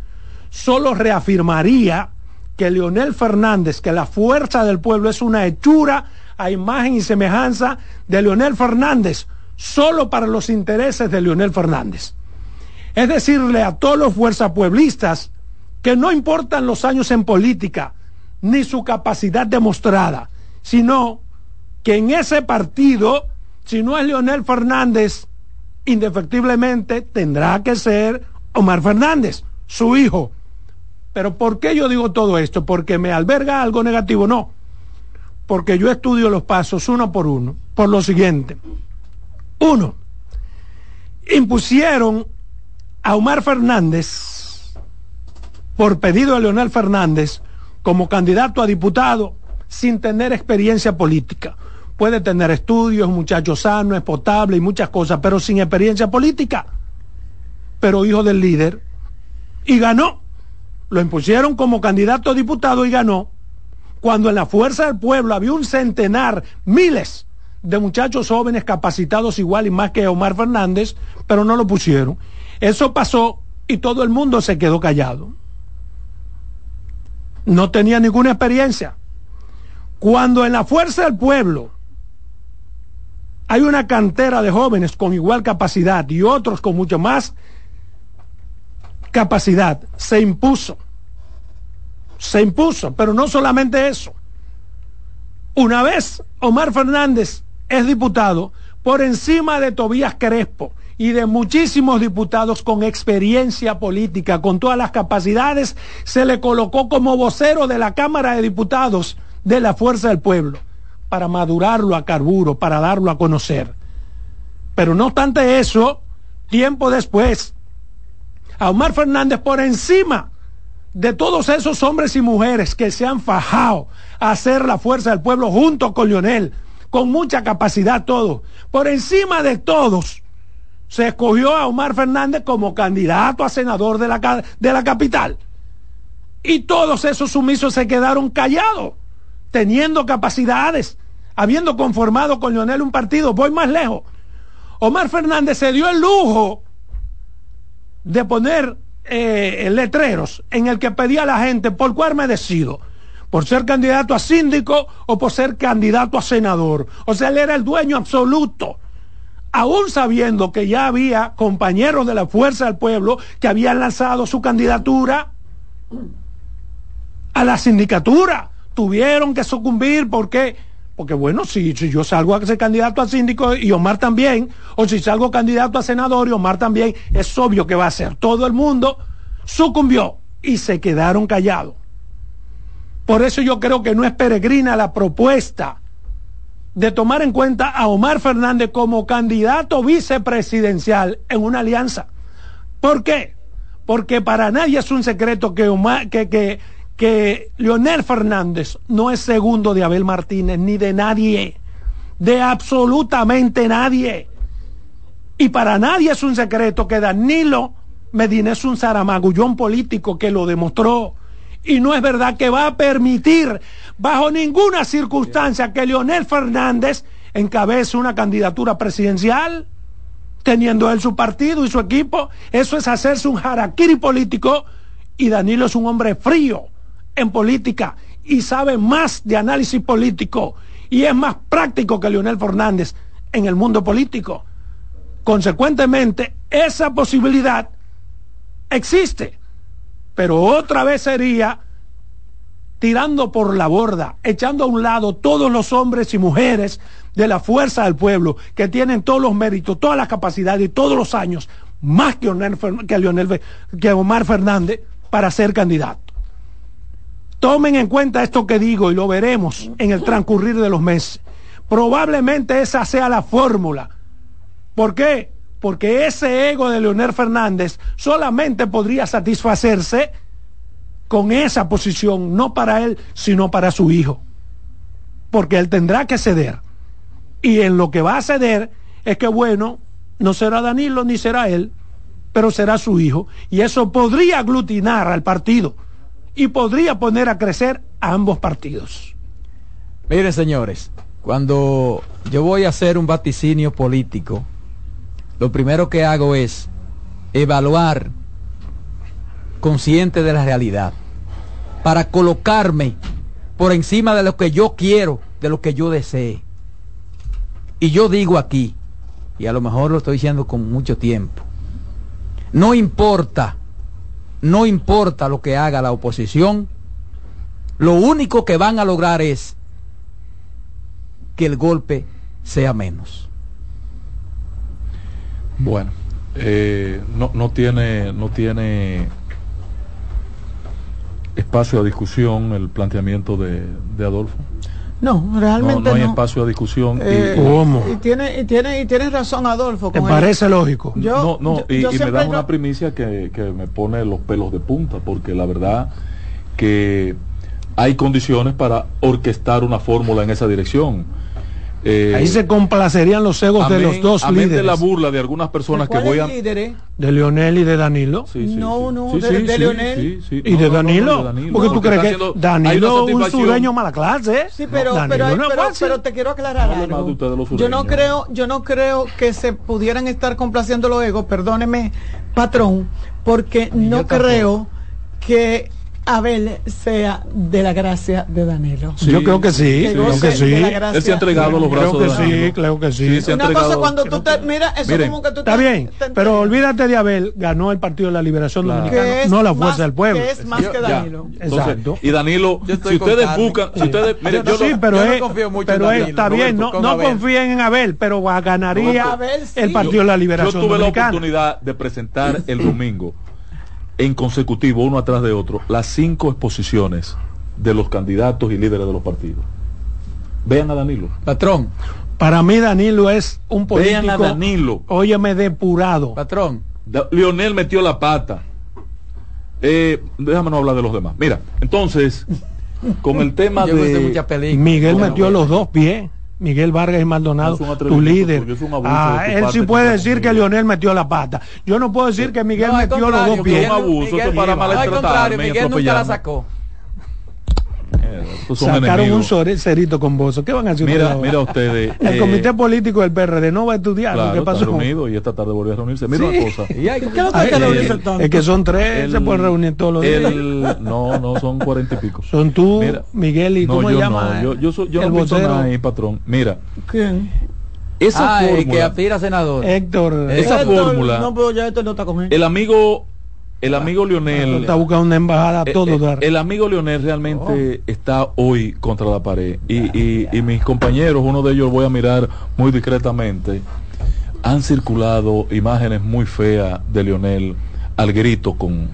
solo reafirmaría que Leonel Fernández, que la fuerza del pueblo es una hechura a imagen y semejanza de Leonel Fernández, solo para los intereses de Leonel Fernández. Es decirle a todos los fuerzas pueblistas que no importan los años en política, ni su capacidad demostrada, sino que en ese partido, si no es Leonel Fernández, indefectiblemente tendrá que ser Omar Fernández, su hijo. Pero ¿por qué yo digo todo esto? ¿Porque me alberga algo negativo? No. Porque yo estudio los pasos uno por uno. Por lo siguiente. Uno, impusieron a Omar Fernández, por pedido de Leonel Fernández, como candidato a diputado sin tener experiencia política. Puede tener estudios, muchacho sano, es potable y muchas cosas, pero sin experiencia política. Pero hijo del líder. Y ganó. Lo impusieron como candidato a diputado y ganó. Cuando en la fuerza del pueblo había un centenar, miles de muchachos jóvenes capacitados igual y más que Omar Fernández, pero no lo pusieron. Eso pasó y todo el mundo se quedó callado. No tenía ninguna experiencia. Cuando en la fuerza del pueblo hay una cantera de jóvenes con igual capacidad y otros con mucho más capacidad, se impuso. Se impuso, pero no solamente eso. Una vez Omar Fernández es diputado, por encima de Tobías Crespo y de muchísimos diputados con experiencia política, con todas las capacidades, se le colocó como vocero de la Cámara de Diputados de la Fuerza del Pueblo, para madurarlo a carburo, para darlo a conocer. Pero no obstante eso, tiempo después, a Omar Fernández por encima de todos esos hombres y mujeres que se han fajado a hacer la fuerza del pueblo junto con Lionel, con mucha capacidad todo, por encima de todos, se escogió a Omar Fernández como candidato a senador de la, de la capital. Y todos esos sumisos se quedaron callados, teniendo capacidades, habiendo conformado con Lionel un partido. Voy más lejos. Omar Fernández se dio el lujo de poner eh, letreros en el que pedía a la gente por cuál me decido, por ser candidato a síndico o por ser candidato a senador. O sea, él era el dueño absoluto, aún sabiendo que ya había compañeros de la Fuerza del Pueblo que habían lanzado su candidatura a la sindicatura. Tuvieron que sucumbir porque porque bueno, si, yo salgo a ser candidato a síndico y Omar también, o si salgo candidato a senador y Omar también, es obvio que va a ser. Todo el mundo sucumbió y se quedaron callados. Por eso yo creo que no es peregrina la propuesta de tomar en cuenta a Omar Fernández como candidato vicepresidencial en una alianza. ¿Por qué? Porque para nadie es un secreto que, Omar, que, que que Leonel Fernández no es segundo de Abel Martínez ni de nadie, de absolutamente nadie. Y para nadie es un secreto que Danilo Medina es un zaramagullón político que lo demostró. Y no es verdad que va a permitir bajo ninguna circunstancia que Leonel Fernández encabece una candidatura presidencial, teniendo él su partido y su equipo. Eso es hacerse un jaraquiri político y Danilo es un hombre frío en política y sabe más de análisis político y es más práctico que Leonel Fernández en el mundo político. Consecuentemente, esa posibilidad existe, pero otra vez sería tirando por la borda, echando a un lado todos los hombres y mujeres de la fuerza del pueblo, que tienen todos los méritos, todas las capacidades y todos los años, más que, Leonel, que Omar Fernández, para ser candidato. Tomen en cuenta esto que digo y lo veremos en el transcurrir de los meses. Probablemente esa sea la fórmula. ¿Por qué? Porque ese ego de Leonel Fernández solamente podría satisfacerse con esa posición, no para él, sino para su hijo. Porque él tendrá que ceder. Y en lo que va a ceder es que, bueno, no será Danilo ni será él, pero será su hijo. Y eso podría aglutinar al partido y podría poner a crecer a ambos partidos. Miren, señores, cuando yo voy a hacer un vaticinio político, lo primero que hago es evaluar consciente de la realidad para colocarme por encima de lo que yo quiero, de lo que yo desee. Y yo digo aquí, y a lo mejor lo estoy diciendo con mucho tiempo, no importa, no importa lo que haga la oposición, lo único que van a lograr es que el golpe sea menos. Bueno, eh, no, no tiene, no tiene espacio a discusión el planteamiento de, de Adolfo. No, realmente no, no hay no. espacio a discusión. y- Eh, ¿Cómo? Y tiene, y tiene, y tienes razón, Adolfo. ¿Te el- parece lógico? Yo- no, no, yo- y, yo y me siempre da una primicia que, que me pone los pelos de punta, porque la verdad que hay condiciones para orquestar una fórmula en esa dirección. Eh, Ahí se complacerían los egos de los dos amén líderes, de la burla de algunas personas que voy a... líderes? de Leonel y de Danilo. Sí, sí, No, sí. no, Sí, de- sí, de Leonel. sí, sí. ¿Y No, de no, no, Danilo? de Danilo. Porque tú crees que Danilo es un sureño mala clase. ¿eh? Sí, pero, pero, hay- no pero, pero te quiero aclarar algo. de Yo no creo, yo no creo que se pudieran estar complaciendo los egos, perdóneme, patrón, porque no creo que Abel sea de la gracia de Danilo. Sí. Yo creo que sí, Que creo que sí. Él se ha entregado a los Creo brazos que de sí, Danilo. creo que sí. se ha Una cosa cuando tú te, mira, eso Miren, como que tú Está te- bien, te pero entregas. olvídate de Abel, ganó el Partido de la Liberación Claro. Dominicana, es no la más- fuerza del pueblo. que es más Yo- que ya. Danilo. Entonces, Exacto. y Danilo, Yo si ustedes Carmen. buscan, si Sí. ustedes, mire, Yo yo sí, lo- pero yo no es- confío mucho pero en es- Danilo, está bien, no, no Abel. confíen en Abel, pero ganaría sí. el Partido de la yo Liberación tuve la Dominicana. oportunidad de presentar el domingo en consecutivo, uno atrás de otro, las cinco exposiciones de los candidatos y líderes de los partidos. Vean a Danilo. Patrón, Para mí Danilo es un político, Vean a Danilo. óyeme, depurado. patrón. Da- Lionel metió la pata. Eh, déjame no hablar de los demás. Mira, entonces, con el tema Yo de... Miguel metió los dos pies. Miguel Vargas y Maldonado, tu líder. Ah, él sí puede decir que Miguel. Lionel metió la pata. Yo no puedo decir que Miguel No, metió los dos pies. Es un abuso, eso es para Miguel nunca la sacó. Sacaron un cerito con vos. ¿Qué van a hacer ustedes Mira, ahora? mira ustedes. El eh, comité político del PRD no va a estudiar claro, lo que pasó. reunido y esta tarde volvió a reunirse. Mira una cosa. Y hay- ¿Qué hay que eh, reunirse tanto? es que son tres, El- se pueden reunir todos los días. el- no, no, son cuarenta y pico. Son tú, Mira, Miguel y no, ¿cómo yo llama? No, yo, yo, soy- yo el no vocero ahí, patrón. Mira, ¿Quién? esa Ah, el que fórmula, aspira a senador. Héctor. Esa Héctor, fórmula- No, pero ya esto no está con él. el amigo, el amigo Héctor Lionel, está buscando una embajada a eh, todo eh, el amigo Lionel realmente está hoy contra la pared y, y, y mis compañeros, uno de ellos voy a mirar muy discretamente, han circulado imágenes muy feas de Lionel al grito con,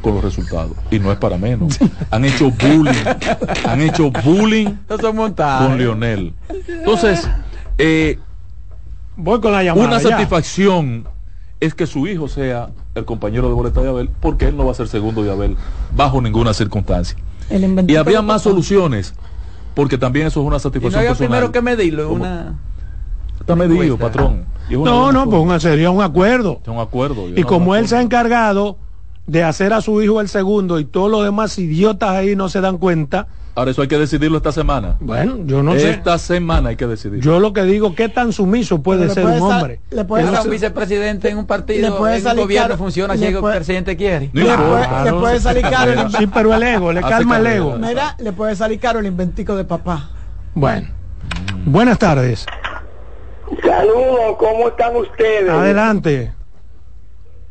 con los resultados y no es para menos. Han hecho bullying, han hecho bullying con Lionel. Entonces, eh, Voy con la llamada. una ya. satisfacción es que su hijo sea el compañero de boleta de Abel, porque él no va a ser segundo de Abel bajo ninguna circunstancia. El Y había de más soluciones, porque también eso es una Y no satisfacción había personal. primero que medirlo. Una... Está medido, encuesta. patrón. Y No, no, pues un- sería un acuerdo. Es un acuerdo. Y como él se ha encargado de hacer a su hijo el segundo y todos los demás idiotas ahí no se dan cuenta, Ahora eso hay que decidirlo esta semana. bueno, yo no sé. esta semana hay que decidirlo. Yo lo que digo, ¿qué tan sumiso puede le ser puede un hombre? le puede sal- un vicepresidente en un le partido, puede en un salir gobierno caro- funciona le si el presidente quiere. No Le importa. puede, le puede salir caro el, Sí, pero el ego, le calma el ego. mira, le puede salir caro el inventico de papá. Bueno, buenas tardes. Saludos, ¿cómo están ustedes? Adelante.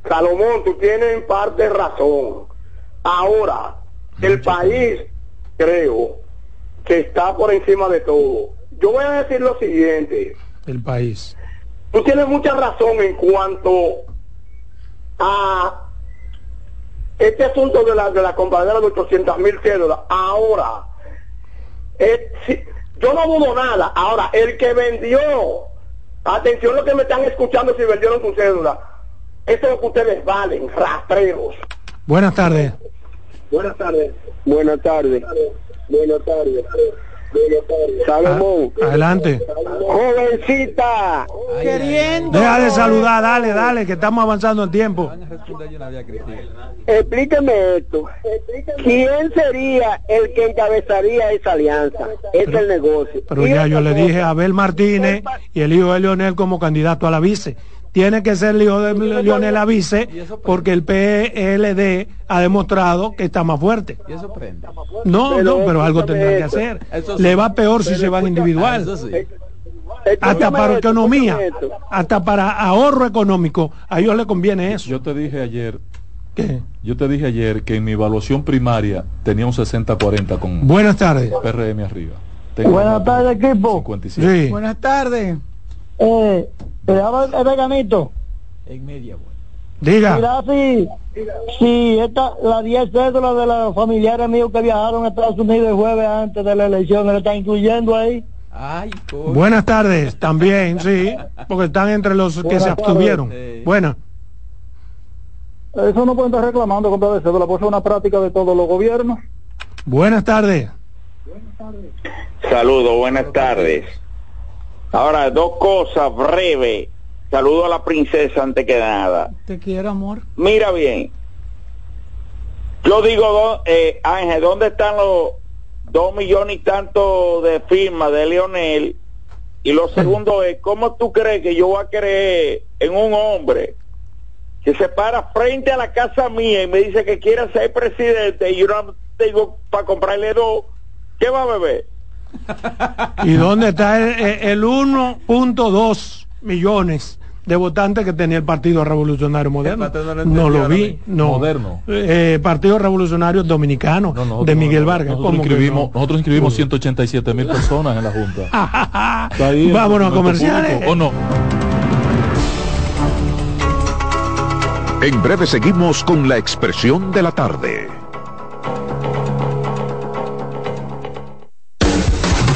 Salomón, tú tienes en parte razón. Ahora, el país, creo, que está por encima de todo. Yo voy a decir lo siguiente. El país. Tú tienes mucha razón en cuanto a este asunto de la, de la compañera de 800 mil cédulas. Ahora, eh, si- yo no dudo nada. Ahora, el que vendió, atención lo que me están escuchando si vendieron su cédula. Eso es lo que ustedes valen, rastreros. Buenas tardes. Buenas tardes. Buenas tardes. Buenas tardes. Salomón. Ah, adelante. Jovencita. Queriendo. Deja de saludar, dale, dale, que estamos avanzando en tiempo. Explíqueme esto. ¿Quién sería el que encabezaría esa alianza? Es el negocio. Pero ya yo le dije a Abel Martínez y el hijo de Leonel como candidato a la vice. Tiene que ser el hijo de Leonel a vice porque el PLD ha demostrado que está más fuerte. Y eso prende. No, Pero no, pero algo tendrá que hacer. Sí. Le va peor si se van individual. eso sí. Hasta para esto, economía, hasta para ahorro económico, a ellos les conviene eso. Yo te dije ayer, ¿Qué? yo te dije ayer que en mi evaluación primaria tenía un 60-40 con Buenas tardes. PRM arriba. Tengo Buenas tardes, equipo. 57. Sí. Buenas tardes. Eh, te habla el veganito. En media vuelta. Diga. Mira si, si esta, la 10 cédulas de los familiares míos que viajaron a Estados Unidos el jueves antes de la elección, ¿le está incluyendo ahí? Ay, coño. Buenas tardes, también, sí, porque están entre los que Buenas se abstuvieron. tardes. Sí. Buenas. Eso no pueden estar reclamando compra de cédula, pues es una práctica de todos los gobiernos. Buenas tardes. Saludos, buenas tardes. Ahora, dos cosas breves. Saludo a la princesa antes que nada. Te quiero, amor. Mira bien. Yo digo, eh, Ángel, ¿dónde están los dos millones y tanto de firmas de Leonel? Y lo segundo es, ¿cómo tú crees que yo voy a creer en un hombre que se para frente a la casa mía y me dice que quiere ser presidente y yo no tengo para comprarle dos? ¿Qué va a beber? ¿Y dónde está el, el 1.2 millones de votantes que tenía el Partido Revolucionario Moderno? No lo No lo entendió, vi, no. Moderno. Eh, Partido Revolucionario Dominicano No, nosotros de Miguel no, Vargas. Nosotros ¿Cómo que inscribimos, no? nosotros inscribimos 187 mil personas en la Junta. Está ahí el Vámonos a comerciales. público. ¿O no? En breve seguimos con la expresión de la tarde.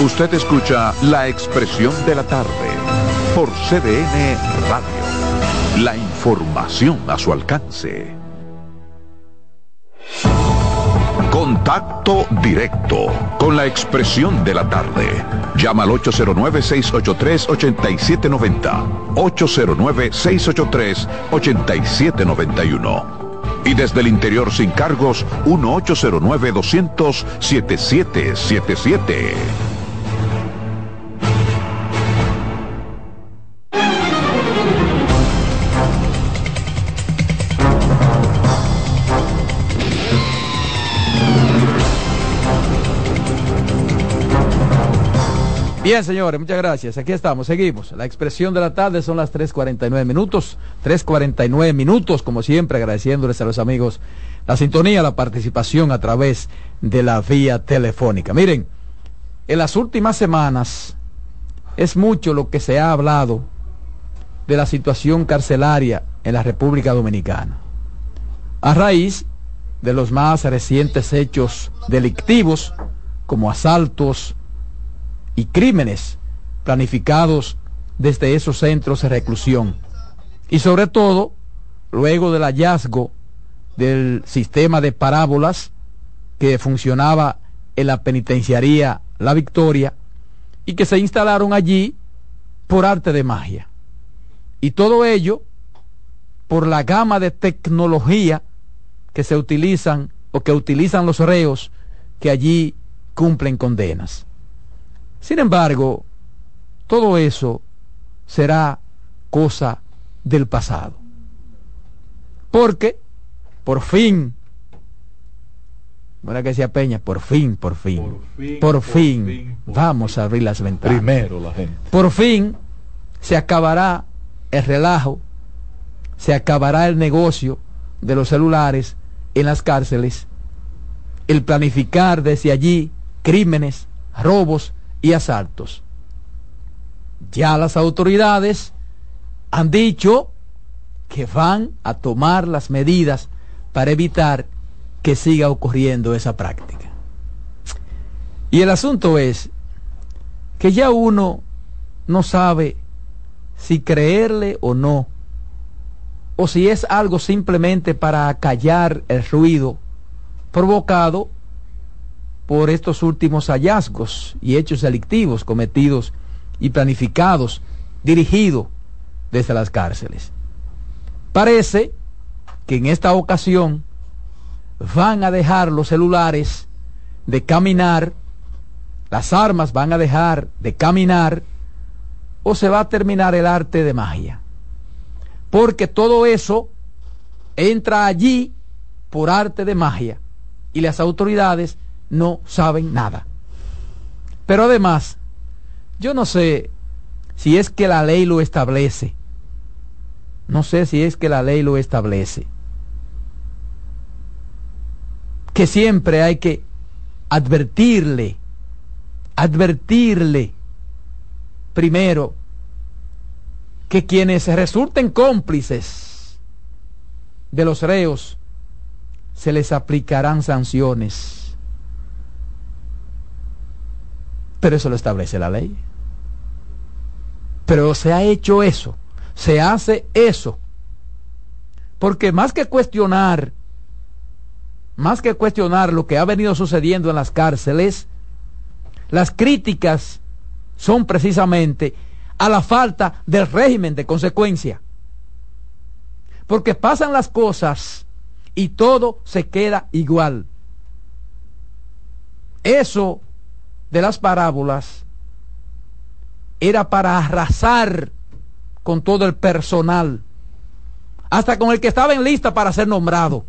Usted escucha la expresión de la tarde por CDN Radio. La información a su alcance. Contacto directo con la expresión de la tarde. Llama al 809-683-8790. 809-683-8791. Y desde el interior sin cargos, 1-809-200-7777. Bien, señores, muchas gracias. Aquí estamos, seguimos. La expresión de la tarde son las 3.49 minutos. 3.49 minutos, como siempre, agradeciéndoles a los amigos la sintonía, la participación a través de la vía telefónica. Miren, en las últimas semanas es mucho lo que se ha hablado de la situación carcelaria en la República Dominicana. A raíz de los más recientes hechos delictivos, como asaltos, y crímenes planificados desde esos centros de reclusión. Y sobre todo, luego del hallazgo del sistema de parábolas que funcionaba en la penitenciaría La Victoria y que se instalaron allí por arte de magia. Y todo ello por la gama de tecnología que se utilizan o que utilizan los reos que allí cumplen condenas. Sin embargo, todo eso será cosa del pasado. Porque, por fin, bueno que decía Peña, por fin, por fin, por fin, por fin, vamos a abrir las ventanas. Primero la gente. Por fin se acabará el relajo, se acabará el negocio de los celulares en las cárceles, el planificar desde allí crímenes, robos y asaltos. Ya las autoridades han dicho que van a tomar las medidas para evitar que siga ocurriendo esa práctica. Y el asunto es que ya uno no sabe si creerle o no, o si es algo simplemente para callar el ruido provocado por estos últimos hallazgos y hechos delictivos cometidos y planificados, dirigidos desde las cárceles. Parece que en esta ocasión van a dejar los celulares de caminar, las armas van a dejar de caminar, o se va a terminar el arte de magia. Porque todo eso entra allí por arte de magia y las autoridades no saben nada. Pero además, yo no sé si es que la ley lo establece. No sé si es que la ley lo establece. Que siempre hay que advertirle, advertirle primero que quienes resulten cómplices de los reos se les aplicarán sanciones. Pero eso lo establece la ley. Pero se ha hecho eso, se hace eso. Porque más que cuestionar, más que cuestionar lo que ha venido sucediendo en las cárceles, las críticas son precisamente a la falta del régimen de consecuencia. Porque pasan las cosas y todo se queda igual. Eso de las parábolas era para arrasar con todo el personal, hasta con el que estaba en lista para ser nombrado.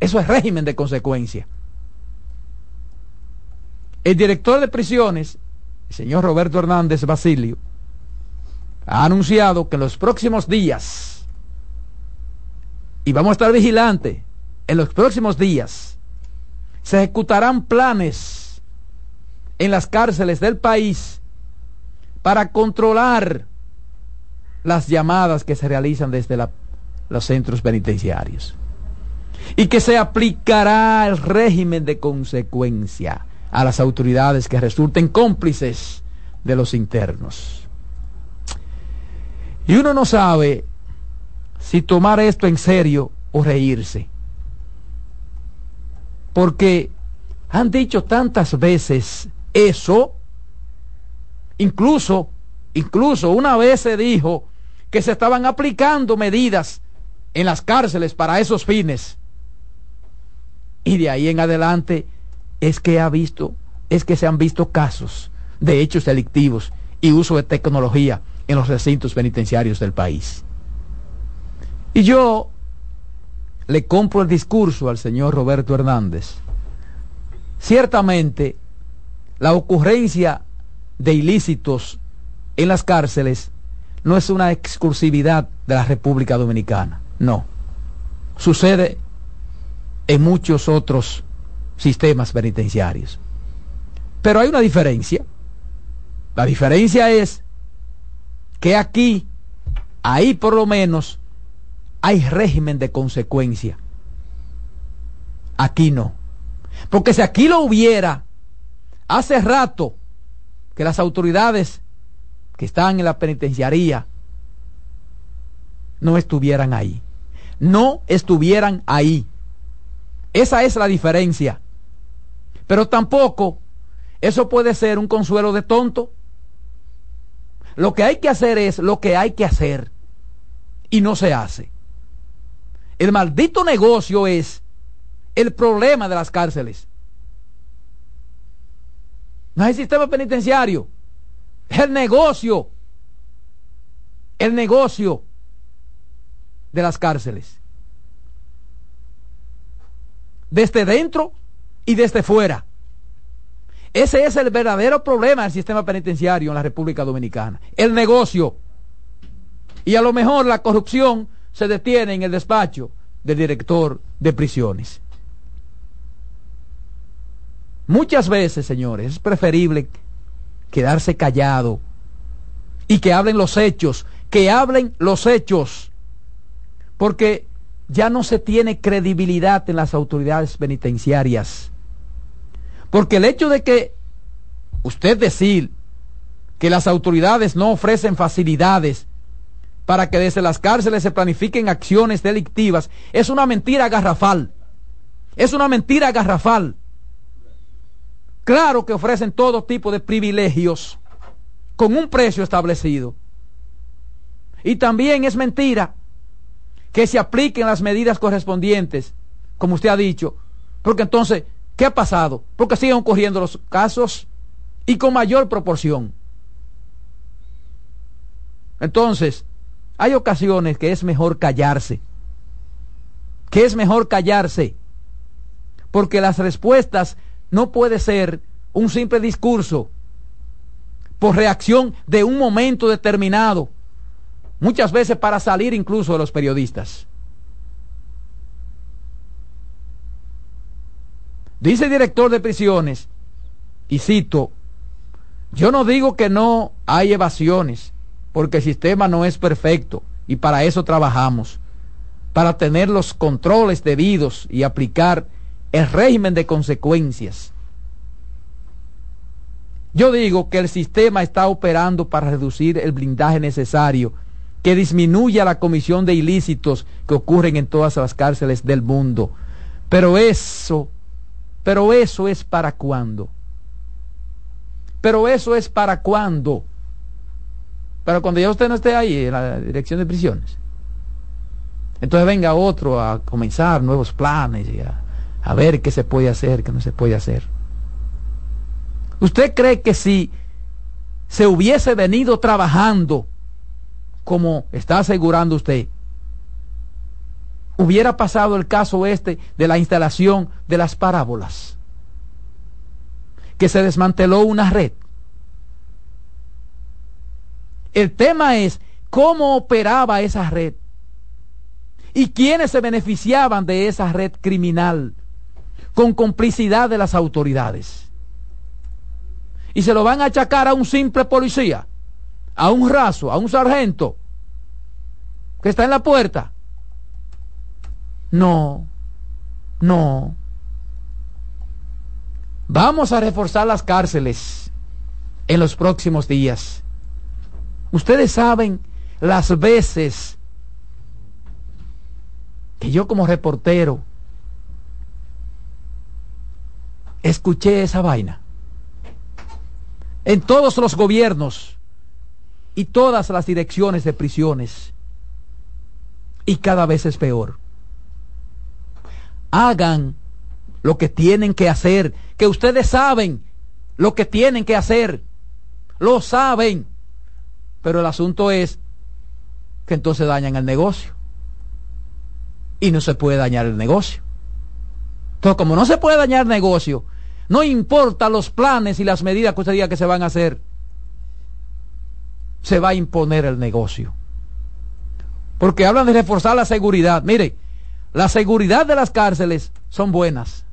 Eso es régimen de consecuencia. El director de prisiones el señor Roberto Hernández Basilio, ha anunciado que en los próximos días, y vamos a estar vigilantes, en los próximos días, se ejecutarán planes en las cárceles del país para controlar las llamadas que se realizan desde los centros penitenciarios. Y que se aplicará el régimen de consecuencia a las autoridades que resulten cómplices de los internos. Y uno no sabe si tomar esto en serio o reírse. Porque han dicho tantas veces eso, incluso, incluso una vez se dijo que se estaban aplicando medidas en las cárceles para esos fines. Y de ahí en adelante es que ha visto, es que se han visto casos de hechos delictivos y uso de tecnología en los recintos penitenciarios del país. Y yo le compro el discurso al señor Roberto Hernández. Ciertamente, la ocurrencia de ilícitos en las cárceles no es una exclusividad de la República Dominicana, no. Sucede en muchos otros sistemas penitenciarios. Pero hay una diferencia. La diferencia es que aquí, ahí por lo menos, hay régimen de consecuencia. Aquí no. Porque si aquí lo hubiera, hace rato que las autoridades que están en la penitenciaría no estuvieran ahí. No estuvieran ahí. Esa es la diferencia. Pero tampoco eso puede ser un consuelo de tonto. Lo que hay que hacer es lo que hay que hacer. Y no se hace. El maldito negocio es el problema de las cárceles. No es el sistema penitenciario. Es el negocio. El negocio de las cárceles. Desde dentro y desde fuera. Ese es el verdadero problema del sistema penitenciario en la República Dominicana. El negocio. Y a lo mejor la corrupción se detiene en el despacho del director de prisiones. Muchas veces, señores, es preferible quedarse callado y que hablen los hechos, que hablen los hechos, porque ya no se tiene credibilidad en las autoridades penitenciarias. Porque el hecho de que usted decir que las autoridades no ofrecen facilidades para que desde las cárceles se planifiquen acciones delictivas es una mentira garrafal. Es una mentira garrafal. Claro que ofrecen todo tipo de privilegios con un precio establecido. Y también es mentira que se apliquen las medidas correspondientes, como usted ha dicho, porque entonces, ¿qué ha pasado? Porque siguen ocurriendo los casos y con mayor proporción. Entonces, hay ocasiones que es mejor callarse, que es mejor callarse, porque las respuestas no puede ser un simple discurso por reacción de un momento determinado, muchas veces para salir incluso de los periodistas. Dice el director de prisiones, y cito, yo no digo que no hay evasiones, porque el sistema no es perfecto y para eso trabajamos, para tener los controles debidos y aplicar el régimen de consecuencias. Yo digo que el sistema está operando para reducir el blindaje necesario que disminuya la comisión de ilícitos que ocurren en todas las cárceles del mundo. Pero eso, pero eso es para cuándo. Pero eso es para cuándo. Pero cuando ya usted no esté ahí en la dirección de prisiones. Entonces venga otro a comenzar nuevos planes y a, a ver qué se puede hacer, qué no se puede hacer. ¿Usted cree que si se hubiese venido trabajando como está asegurando usted, hubiera pasado el caso este de la instalación de las parábolas? Que se desmanteló una red. El tema es cómo operaba esa red y quiénes se beneficiaban de esa red criminal con complicidad de las autoridades. Y se lo van a achacar a un simple policía, a un raso, a un sargento que está en la puerta. No, no. Vamos a reforzar las cárceles en los próximos días. Ustedes saben las veces que yo como reportero escuché esa vaina. En todos los gobiernos y todas las direcciones de prisiones. Y cada vez es peor. Hagan lo que tienen que hacer, que ustedes saben lo que tienen que hacer. Lo saben. Pero el asunto es que entonces dañan el negocio. Y no se puede dañar el negocio. Entonces, como no se puede dañar el negocio, no importa los planes y las medidas que usted diga que se van a hacer. Se va a imponer el negocio. Porque hablan de reforzar la seguridad. Mire, la seguridad de las cárceles son buenas.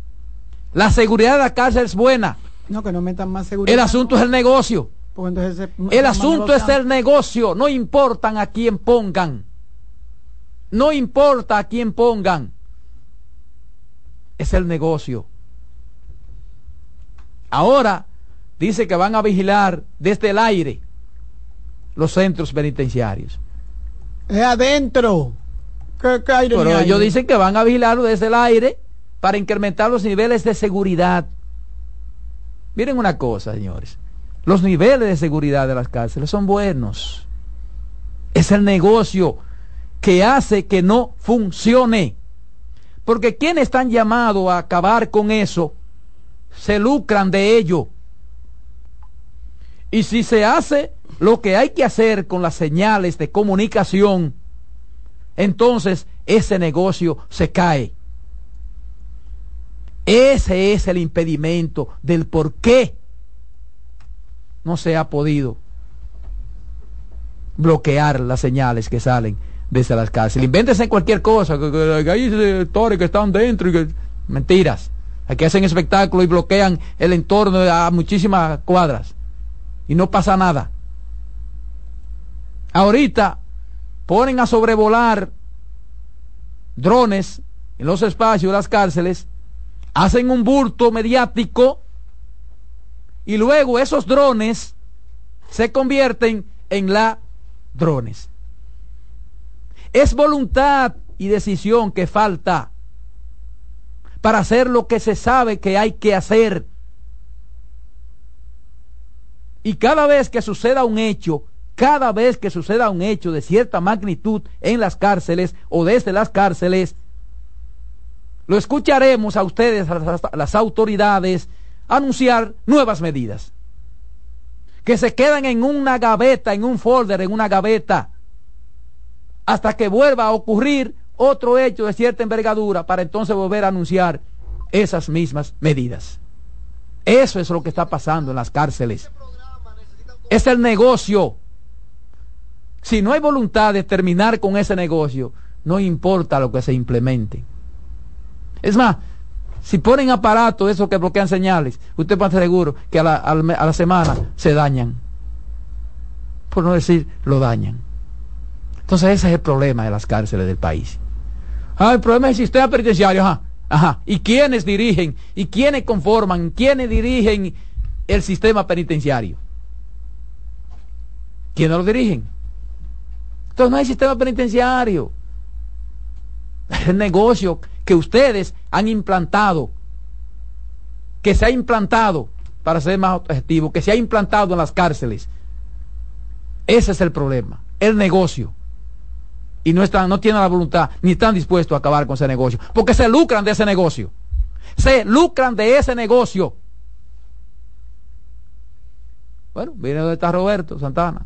La seguridad de la cárcel es buena. No, que no metan más seguridad. El asunto es el negocio. El asunto es el negocio. No importan a quién pongan. No importa a quién pongan. Es el negocio. Ahora, dice que van a vigilar desde el aire los centros penitenciarios. Es adentro. ¿Qué, qué aire ni Pero ellos dicen que van a vigilarlo desde el aire para incrementar los niveles de seguridad. Miren una cosa, señores. Los niveles de seguridad de las cárceles son buenos. Es el negocio que hace que no funcione. Porque quienes están llamados a acabar con eso se lucran de ello. Y si se hace lo que hay que hacer con las señales de comunicación, entonces ese negocio se cae. Ese es el impedimento del por qué no se ha podido bloquear las señales que salen desde las cárceles. Invéntense cualquier cosa, que, hay sectores que están dentro y que... Mentiras. Aquí hacen espectáculo y bloquean el entorno a muchísimas cuadras. Y no pasa nada. Ahorita ponen a sobrevolar drones en los espacios de las cárceles, hacen un bulto mediático y luego esos drones se convierten en la drones. Es voluntad y decisión que falta para hacer lo que se sabe que hay que hacer. Y cada vez que suceda un hecho, cada vez que suceda un hecho de cierta magnitud en las cárceles o desde las cárceles, lo escucharemos a ustedes, a las autoridades, anunciar nuevas medidas. Que se quedan en una gaveta, en un folder, en una gaveta, hasta que vuelva a ocurrir otro hecho de cierta envergadura para entonces volver a anunciar esas mismas medidas. Eso es lo que está pasando en las cárceles. Es el negocio. Si no hay voluntad de terminar con ese negocio, no importa lo que se implemente. Es más, si ponen aparatos esos que bloquean señales, usted estar seguro que a la, a la semana se dañan. Por no decir, lo dañan. Entonces ese es el problema de las cárceles del país. Ah, el problema es el sistema penitenciario, ajá. ¿Y quiénes dirigen? ¿Y quiénes conforman? ¿Quiénes dirigen el sistema penitenciario? ¿Quiénes lo dirigen? Entonces no hay sistema penitenciario. El negocio que ustedes han implantado, que se ha implantado, para ser más objetivo, que se ha implantado en las cárceles. Ese es el problema, el negocio. Y no no tienen la voluntad, ni están dispuestos a acabar con ese negocio, porque se lucran de ese negocio. Se lucran de ese negocio. Bueno, viene donde está Roberto Santana.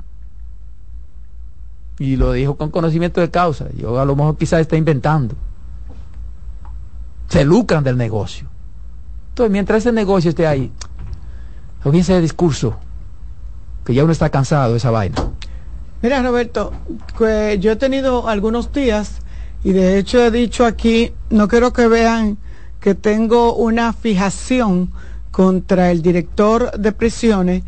Y lo dijo con conocimiento de causa. Yo a lo mejor quizás está inventando. Se lucran del negocio. Entonces, mientras ese negocio esté ahí, olvídense de discurso. Que ya uno está cansado de esa vaina. Mira, Roberto, que yo he tenido algunos días y de hecho he dicho aquí, no quiero que vean que tengo una fijación contra el director de prisiones,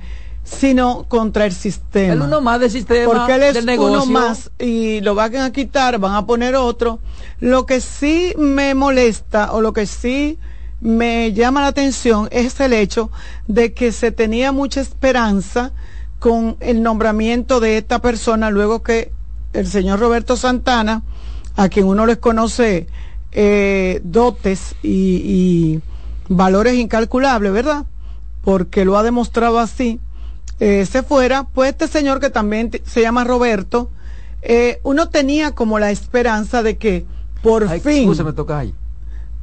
sino contra el sistema. El uno más del sistema Porque él es del negocio. uno más y lo van a quitar, van a poner otro. Lo que sí me molesta o lo que sí me llama la atención es el hecho de que se tenía mucha esperanza con el nombramiento de esta persona luego que el señor Roberto Santana, a quien uno les conoce eh, dotes y, y valores incalculables, ¿verdad? Porque lo ha demostrado así eh, se fuera, pues este señor que también se llama Roberto, eh, uno tenía como la esperanza de que por Ay, fin,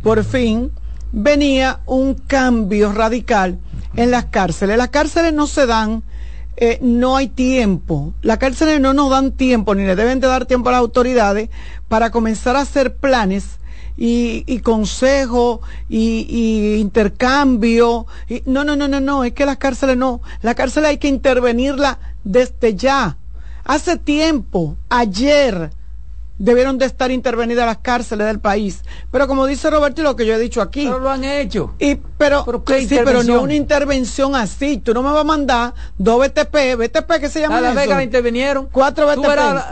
por fin, venía un cambio radical en las cárceles. Las cárceles no se dan, eh, no hay tiempo. Las cárceles no nos dan tiempo, ni le deben de dar tiempo a las autoridades para comenzar a hacer planes y, y consejo y, y intercambio. Y, no, no, no, no, no, es que las cárceles no. La cárcel hay que intervenirla desde ya. Hace tiempo, ayer, debieron de estar intervenidas las cárceles del país. Pero como dice Roberto y lo que yo he dicho aquí. Pero lo han hecho. Y, pero, qué sí, pero no una intervención así. Tú no me vas a mandar dos BTP, BTP que se llama A la? Vega intervinieron. Cuatro Tú BTP. verás,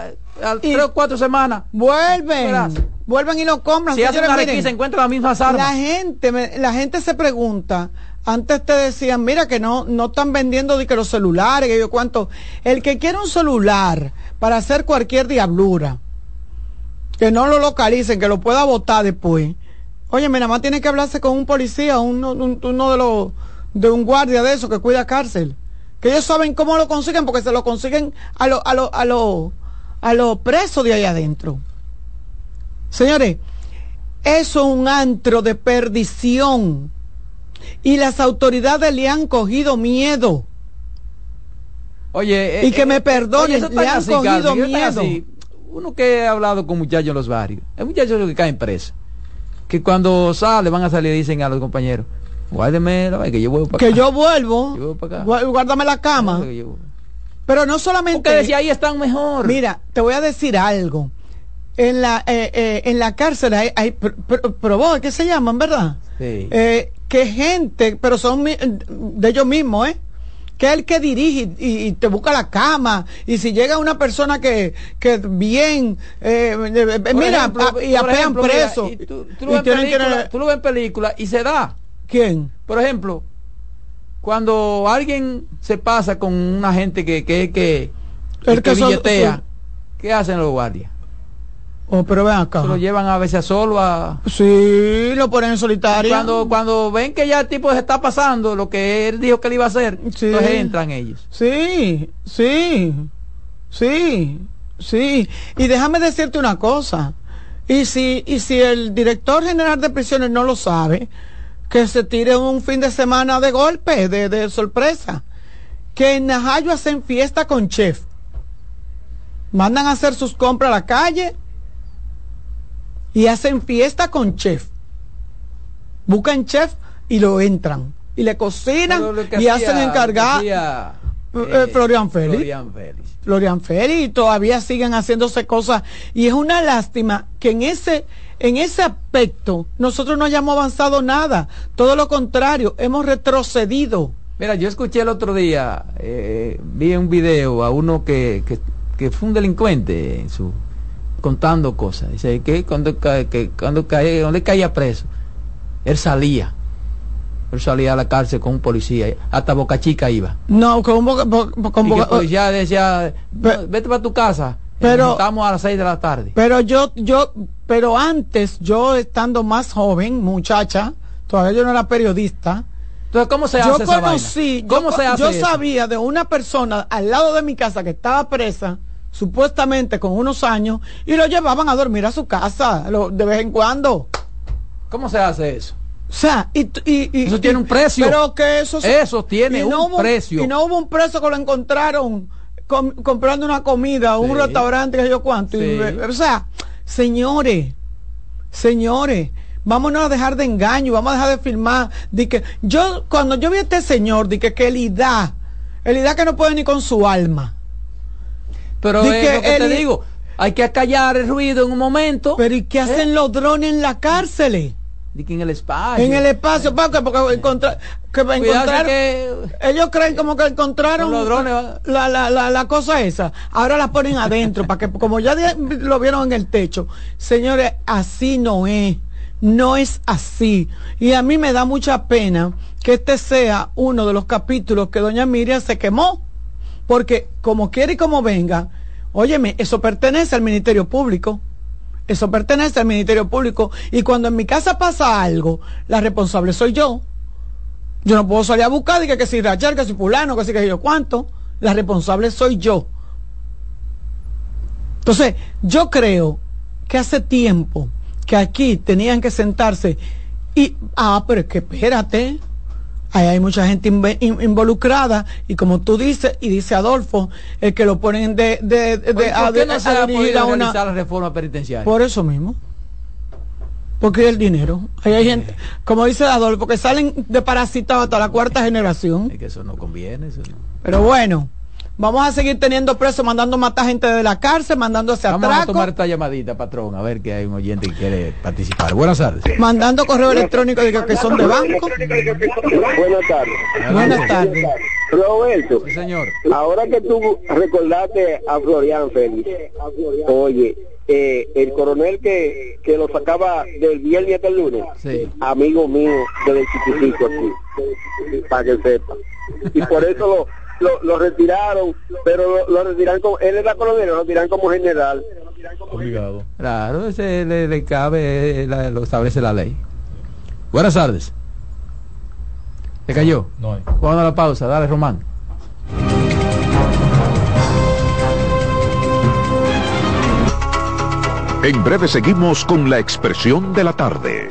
a- a tres o cuatro semanas. Vuelven. Vuelven y lo compran. Si hacen una requisa, encuentran las mismas armas. La gente, me- la gente se pregunta, Antes te decían, mira que no, no están vendiendo de que los celulares, que yo cuánto. El que quiere un celular para hacer cualquier diablura, que no lo localicen, que lo pueda votar después. Oye, nada más tiene que hablarse con un policía, uno, un- uno de los, de un guardia de eso que cuida cárcel. Que ellos saben cómo lo consiguen, porque se lo consiguen a los, a los, a los, a los presos de ahí adentro. Señores, eso es un antro de perdición. Y las autoridades le han cogido miedo. Oye, Y que me perdonen, oye, le han así, cogido Carmen, miedo. así. Uno que ha hablado con muchachos en los barrios, hay muchachos que caen presos, que cuando sale van a salir y dicen a los compañeros, guárdeme la vaina, que yo vuelvo para Que acá. yo vuelvo, Yo guárdame la cama. Que Pero no solamente. Porque decía, ahí están mejor. Mira, te voy a decir algo. En la, eh, eh, en la cárcel hay, hay pr- pr- probó, ¿qué se llaman, verdad? Sí. Eh, que gente, pero son de ellos mismos, ¿eh? Que es el que dirige y, y te busca la cama. Y si llega una persona que, que bien, eh, eh, mira, ejemplo, a- y apean ejemplo, mira, preso. y tú, tú Y en película, tú lo ves en película y se da. ¿Quién? Por ejemplo, cuando alguien se pasa con una gente que que que, El que billetea, son- ¿qué hacen los guardias? Oh, pero ven acá. Se lo llevan a veces solo a Sí, lo ponen en solitario. cuando cuando ven que ya el tipo se está pasando lo que él dijo que le iba a hacer, Sí. entonces entran ellos. Sí, sí, sí, sí. Y déjame decirte una cosa. Y si, y si el director general de prisiones no lo sabe, que se tire un fin de semana de golpe, de, de sorpresa. Que en Najayo hacen fiesta con chef. Mandan a hacer sus compras a la calle y hacen fiesta con chef. Buscan chef y lo entran. Y le cocinan lo y hacía- hacen encargar. hacía, Eh, Florian Félix. Florian Félix. Florian Félix y todavía siguen haciéndose cosas y es una lástima que en ese en ese aspecto nosotros no hayamos avanzado nada todo lo contrario hemos retrocedido Mira, yo escuché el otro día, eh, vi un video a uno que, que, que fue un delincuente en su, contando cosas. Dice que cuando, que cuando caía, él caía preso, él salía. Él salía a la cárcel con un policía, hasta Boca Chica iba. no con, boca- bo- bo- con y que boca- el policía decía, "No, vete para tu casa, pero- estamos a las 6 de la tarde. pero yo yo pero antes yo estando más joven muchacha todavía yo no era periodista Entonces, ¿cómo se yo hace esa conocí vaina? ¿Cómo yo, se hace yo eso? sabía de una persona al lado de mi casa que estaba presa supuestamente con unos años y lo llevaban a dormir a su casa lo- de vez en cuando ¿Cómo se hace eso? o sea, y, y- y- Eso tiene un precio. Pero que eso Eso tiene y un hubo- precio. Y no hubo un preso que lo encontraron com- comprando una comida un Sí. restaurante que yo cuánto. Sí. o sea, señores, señores, vámonos a dejar de engaño, vamos a dejar de filmar. Di que yo, cuando yo vi a este señor, di que, que él da, él da que no puede ni con su alma. Pero es que lo que te digo, hay que acallar el ruido en un momento. Pero ¿y qué hacen los drones en las cárceles? En el espacio. En el espacio, ¿para qué? Porque encontrar, que Cuidado encontrar, que- ellos creen como que encontraron Con los drones la, la, la, la cosa esa. Ahora la ponen adentro, para que como ya lo vieron en el techo. Señores, así no es. No es así. Y a mí me da mucha pena que este sea uno de los capítulos que doña Miriam se quemó. Porque como quiere y como venga, óyeme, eso pertenece al Ministerio Público. Eso pertenece al Ministerio Público. Y cuando en mi casa pasa algo, la responsable soy yo. Yo no puedo salir a buscar y que, que si Rachel, que si fulano, que si que yo cuánto. La responsable soy yo. Entonces, yo creo que hace tiempo que aquí tenían que sentarse y, ah, pero es que espérate, ahí hay mucha gente involucrada y como tú dices, y dice Adolfo, el que lo ponen de, de, de- a, ¿Por qué no a se ha dirigir podido a una... realizar la reforma penitenciaria? Por eso mismo. Porque el dinero. Ahí hay gente, como dice Adolfo, que salen de parasitados hasta la cuarta generación. Es que eso no conviene. Eso no. Pero bueno, Vamos a seguir teniendo presos, mandando matar gente de la cárcel, mandando hacia Vamos a tomar esta llamadita, patrón, a ver que hay un oyente que quiere participar. Buenas tardes. mandando correo electrónico de que, que son de banco. Buenas tardes. Buenas tardes. Roberto, Sí, señor. ahora que tú recordaste a Florian Félix, oye, eh, el coronel que, que lo sacaba del viernes hasta el lunes, Sí. amigo mío desde chiquitico aquí, para que sepa. Y por eso lo, lo, lo retiraron, pero lo, lo retiraron como, él era coronel, lo retiraron como general. Obligado. Claro, ese le, le cabe, eh, la- lo establece la ley. Buenas tardes. ¿Se cayó? No hay. Vamos a la pausa, dale Román. En breve seguimos con la expresión de la tarde.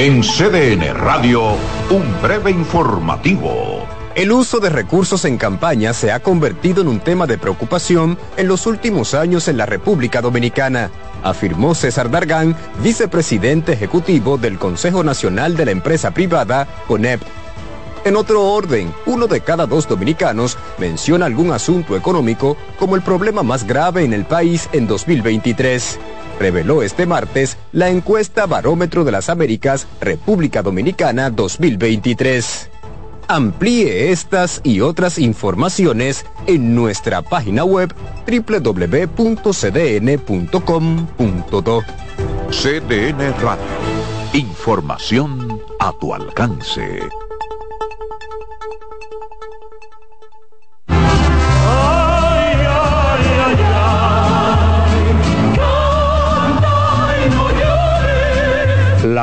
En CDN Radio, un breve informativo. El uso de recursos en campaña se ha convertido en un tema de preocupación en los últimos años en la República Dominicana, afirmó César Dargán, vicepresidente ejecutivo del Consejo Nacional de la Empresa Privada, CONEP. En otro orden, uno de cada dos dominicanos menciona algún asunto económico como el problema más grave en el país en 2023. Reveló este martes la encuesta Barómetro de las Américas República Dominicana 2023. Amplíe estas y otras informaciones en nuestra página web www.cdn.com.do. CDN Radio. Información a tu alcance.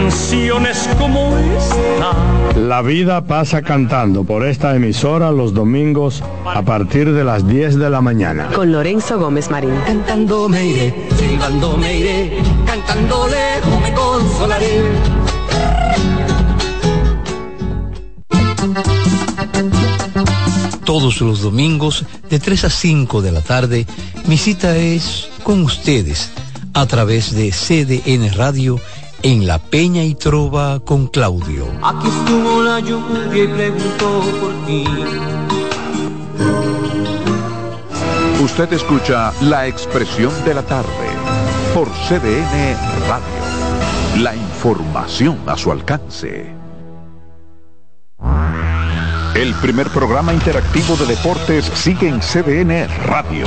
canciones como esta. La vida pasa cantando por esta emisora los domingos a partir de las 10 de la mañana. Con Lorenzo Gómez Marín. Cantando me iré, silbando me iré, cantando lejos me consolaré. Todos los domingos de 3 a 5 de la tarde, mi cita es con ustedes a través de CDN Radio en La Peña y Trova con Claudio. Aquí estuvo la lluvia y preguntó por ti. Usted escucha la expresión de la tarde por CDN Radio. La información a su alcance. El primer programa interactivo de deportes sigue en CDN Radio.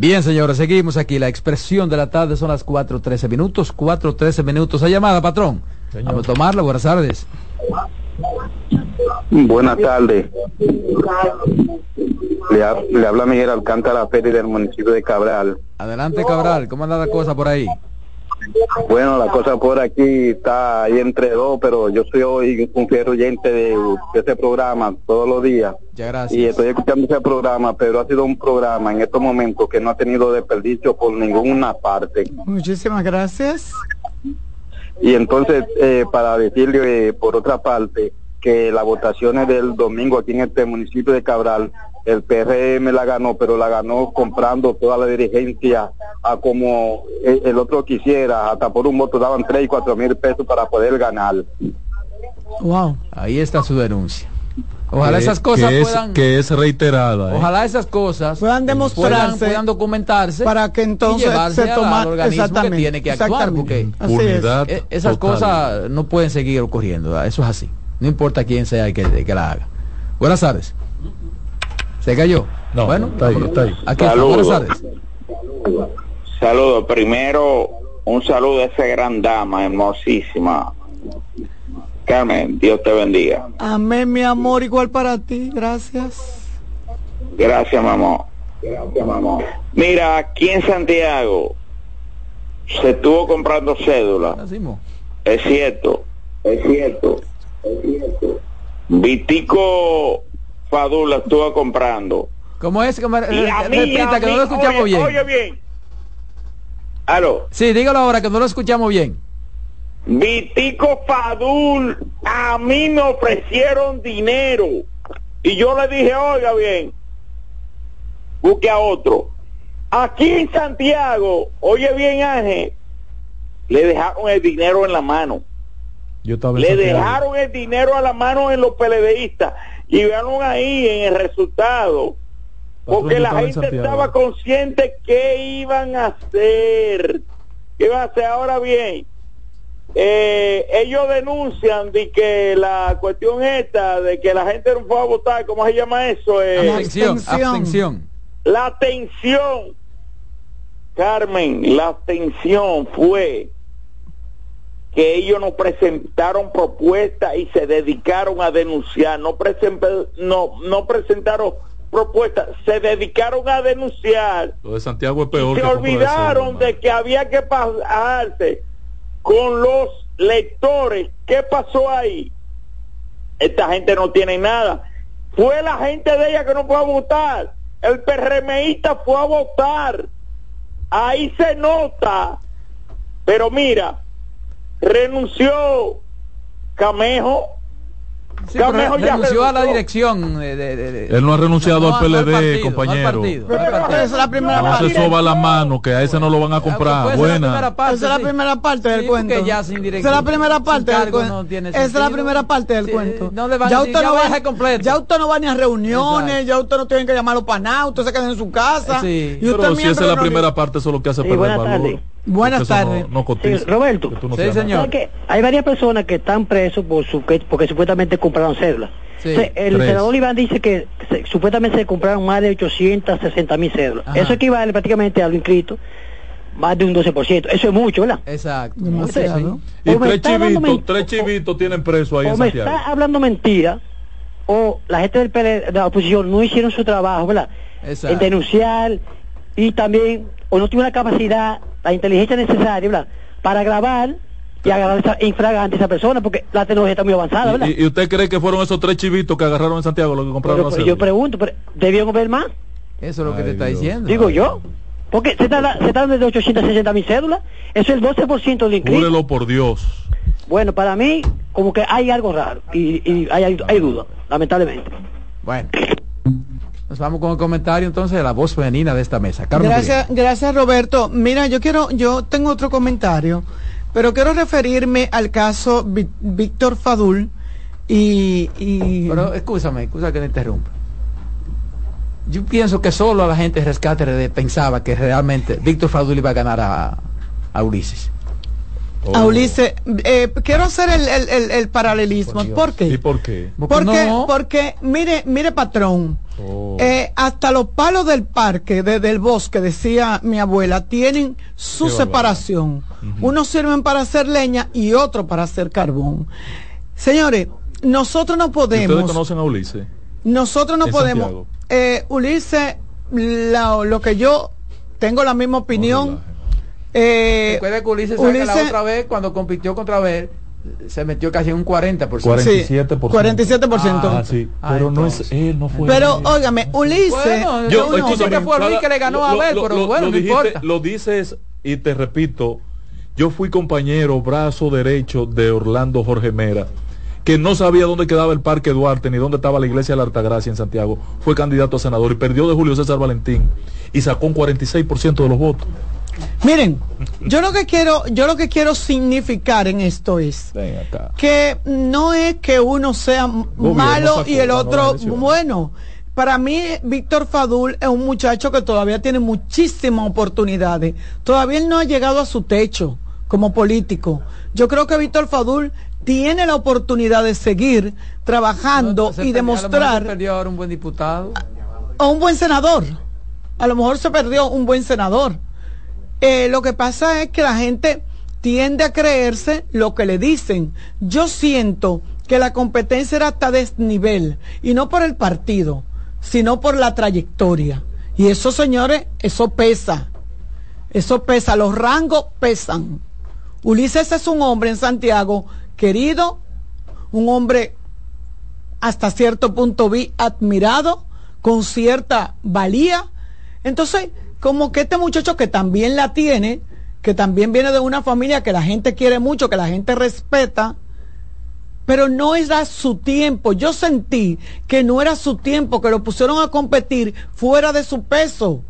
Bien, señores, seguimos aquí. La expresión de la tarde son las 4.13 minutos. 4.13 minutos. ¿A llamada, patrón? Vamos a tomarla. Buenas tardes. Buenas tardes. Le, ha- le habla Miguel Alcántara Pérez del municipio de Cabral. Adelante, Cabral. ¿Cómo anda la cosa por ahí? Bueno, la cosa por aquí está ahí entre dos, pero yo soy hoy un fiel oyente de, de ese programa todos los días. Ya, gracias. Y estoy escuchando ese programa, pero ha sido un programa en estos momentos que no ha tenido desperdicio por ninguna parte. Muchísimas gracias. Y entonces, eh, para decirle, eh, por otra parte, que las votaciones del domingo aquí en este municipio de Cabral, el PRM la ganó, pero la ganó comprando toda la dirigencia a como el, otro quisiera, hasta por un voto daban 3 y 4 mil pesos para poder ganar. Wow. Ahí está su denuncia. Ojalá Que- esas cosas que es- puedan... que es reiterada. ¿eh? Ojalá esas cosas puedan demostrarse puedan, puedan documentarse para que entonces y llevarse se al- toma- al organismo que tiene que actuar porque es. E- esas total. cosas no pueden seguir ocurriendo ¿verdad? eso es así no importa quién sea el que, el que la haga buenas tardes se cayó No, bueno está ahí, está ahí. aquí está. Saludos. buenas tardes Saludos. Primero, un saludo a esa gran dama hermosísima. Carmen, Dios te bendiga. Amén, mi amor, igual para ti, gracias. Gracias, mamá. Gracias, mamá. Mira, aquí en Santiago se estuvo comprando cédula. Es cierto, es cierto, es cierto. Vitico Fadula estuvo comprando. ¿cómo es? ¿Cómo- Y a mí, repita a que mí, no lo escuchamos oye, bien Oye bien. Aló. sí dígalo ahora que no lo escuchamos bien Vitico Fadul, a mí me ofrecieron dinero. Y yo le dije, oiga bien, busque a otro. Aquí en Santiago, oye bien Ángel, le dejaron el dinero en la mano. Yo Le dejaron el dinero a la mano en los PLDistas. Y vean ahí en el resultado. Porque la gente Santiago. estaba consciente que iban a hacer. ¿Qué iban a hacer? Ahora bien, eh, ellos denuncian de que la cuestión esta, de que la gente no fue a votar, ¿cómo se llama eso? Eh, abstención abstención la atención, Carmen, la atención fue que ellos no presentaron propuestas y se dedicaron a denunciar, no, no, no presentaron propuestas, se dedicaron a denunciar Lo de Santiago es peor. se que olvidaron cédula, de que había que pasarse con los lectores. ¿Qué pasó ahí? Esta gente no tiene nada. Fue la gente de ella que no fue a votar. El PRMista fue a votar. Ahí se nota. Pero mira, renunció Camejo. Sí, pero Camejo ya renunció a la renunció. dirección de- de- de- de- Él no ha renunciado No, al PLD, partido, compañero. partido, partido. Esa es la primera No parte. se soba la mano, que a ese no lo van a comprar. Buena. parte, Esa es la primera parte del cuento. porque ya sin Esa es la primera parte del cuento. Esa es la primera parte del cuento. ya usted no va completo. Ya usted no va ni a reuniones, Exacto. ya usted no tiene que llamarlo para nada, usted se queda en su casa. Sí. Y usted Pero si esa es la primera parte, eso es lo que hace perder valor. Buenas no- tardes. No, cotiza. Sí, Roberto. Que no Sí, señor. nada. ¿Sabes qué? Hay varias personas que están presos por su, que- porque supuestamente compraron cédulas. Sí, O sea, el tres. senador Iván dice que se- supuestamente se compraron más de 860 mil cédulas. Ajá. Eso equivale prácticamente a lo inscrito, más de un 12%. Eso es mucho, ¿verdad? exacto Demasiado. Y O me tres chivitos, tres chivitos tienen preso ahí o en me Santiago. está hablando mentira, o la gente del PL de la oposición no hicieron su trabajo, ¿verdad? Exacto. En denunciar y también, o no tuvo la capacidad, la inteligencia necesaria, ¿verdad? Para grabar y agarrar esa, infragante a esa persona, porque la tecnología está muy avanzada, ¿verdad? ¿Y, y usted cree que fueron esos tres chivitos que agarraron en Santiago los que compraron Pero- la pero yo pregunto, pero ¿debieron ver más? eso es lo que te está Dios. diciendo Digo yo. Porque se está, se está dando de 860 mil cédulas, eso es el 12% del inscrito. Júrelo por Dios. Bueno, para mí, como que hay algo raro y, y hay, hay, hay duda, lamentablemente. bueno nos vamos con el comentario entonces de la voz femenina de esta mesa Carmen Gracias, gracias Roberto. Mira, yo quiero, yo tengo otro comentario, pero quiero referirme al caso Víctor Fadul y, y Pero escúchame, escúchame que te interrumpa. Yo pienso que solo la gente de rescate pensaba que realmente Víctor Fadul iba a ganar a, a Ulises. a Ulises. Eh, quiero hacer el, el- el- el paralelismo. Por. ¿Por ¿Y qué? por qué? Porque, no. porque mire, mire patrón, Oh. eh, hasta los palos del parque, de- del bosque, decía mi abuela, tienen su Qué separación. Unos sirven para hacer leña y otros para hacer carbón. Señores, nosotros no ¿Y ¿Ustedes podemos, conocen a Ulises? nosotros no en podemos. Eh, Ulises, la- lo que yo tengo la misma opinión. relaje. eh, Recuerda que Ulises, sabe que la Ulises- otra vez, cuando compitió contra Ver, se metió casi en un 40%. 47%. 47%. Ah, sí. Ah, Pero no es él, no fue pero él. óigame, Ulises, Bueno, Yo, uno dice escúchame, que fue Luis que le ganó a Abel, lo- pero lo- bueno, lo no dijiste- importa. Lo dices y te repito, yo fui compañero, brazo derecho de Orlando Jorge Mera que no sabía dónde quedaba el Parque Duarte ni dónde estaba la iglesia de la Altagracia en Santiago, fue candidato a senador y perdió de Julio César Valentín y sacó un 46% de los votos. Miren, yo lo que quiero, yo lo que quiero significar en esto es que no es que uno sea malo y el otro bueno. Para mí, Víctor Fadul es un muchacho que todavía tiene muchísimas oportunidades. Todavía él no ha llegado a su techo como político. Yo creo que Víctor Fadul tiene la oportunidad de seguir trabajando Se y perdió- a lo mejor se demostrar perdió ahora un buen diputado. o un buen senador. A lo mejor se perdió un buen senador. Eh, lo que pasa es que la gente tiende a creerse lo que le dicen. Yo siento que la competencia era hasta desnivel y no por el partido, sino por la trayectoria. Y eso, señores, eso pesa. Eso pesa, los rangos pesan. Ulises es un hombre en Santiago querido, un hombre hasta cierto punto vi admirado, con cierta valía. Entonces, como que este muchacho que también la tiene, que también viene de una familia que la gente quiere mucho, que la gente respeta, pero no era su tiempo. Yo sentí que no era su tiempo, que lo pusieron a competir fuera de su peso,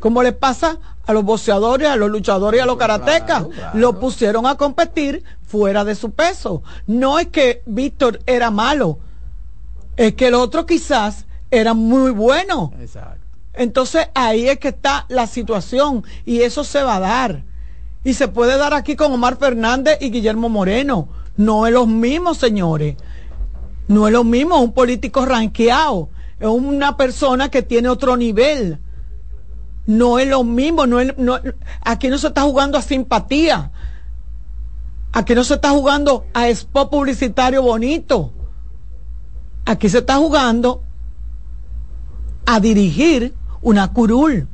como le pasa a los boxeadores, a los luchadores y a los karatecas. Lo pusieron a competir fuera de su peso. No es que Víctor era malo, es que el otro quizás era muy bueno. Entonces ahí es que está la situación y eso se va a dar. Y se puede dar aquí con Omar Fernández y Guillermo Moreno. No es lo mismo, señores. No es lo mismo un político ranqueado. Es una persona que tiene otro nivel. No es lo mismo. No es- no- aquí no se está jugando a simpatía. Aquí no se está jugando a spot publicitario bonito. Aquí se está jugando a dirigir una curul,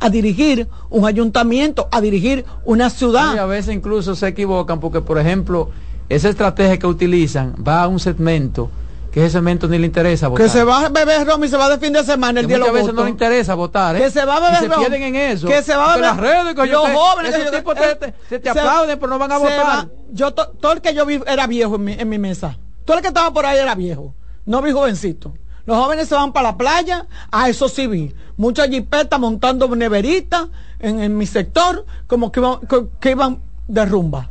a dirigir un ayuntamiento, a dirigir una ciudad. Y a veces incluso se equivocan porque, por ejemplo, esa estrategia que utilizan va a un segmento que ese segmento ni le interesa votar. Que se va a beber rom y se va de fin de semana el Que día de los veces votos. no le interesa votar, ¿eh? Que se va a Y beber se ron. pierden en eso. Que se va a beber las redes, que los te- jóvenes esos que tipos te- te- se te se- aplauden, pero no van a se votar. va. Yo to- todo el que yo vi era viejo en mi, en mi mesa. Todo el que estaba por ahí era viejo. No vi jovencito. Los jóvenes se van para la playa, a eso sí vi. Muchas jipetas montando neveritas en, mi sector, como que iban, de rumba.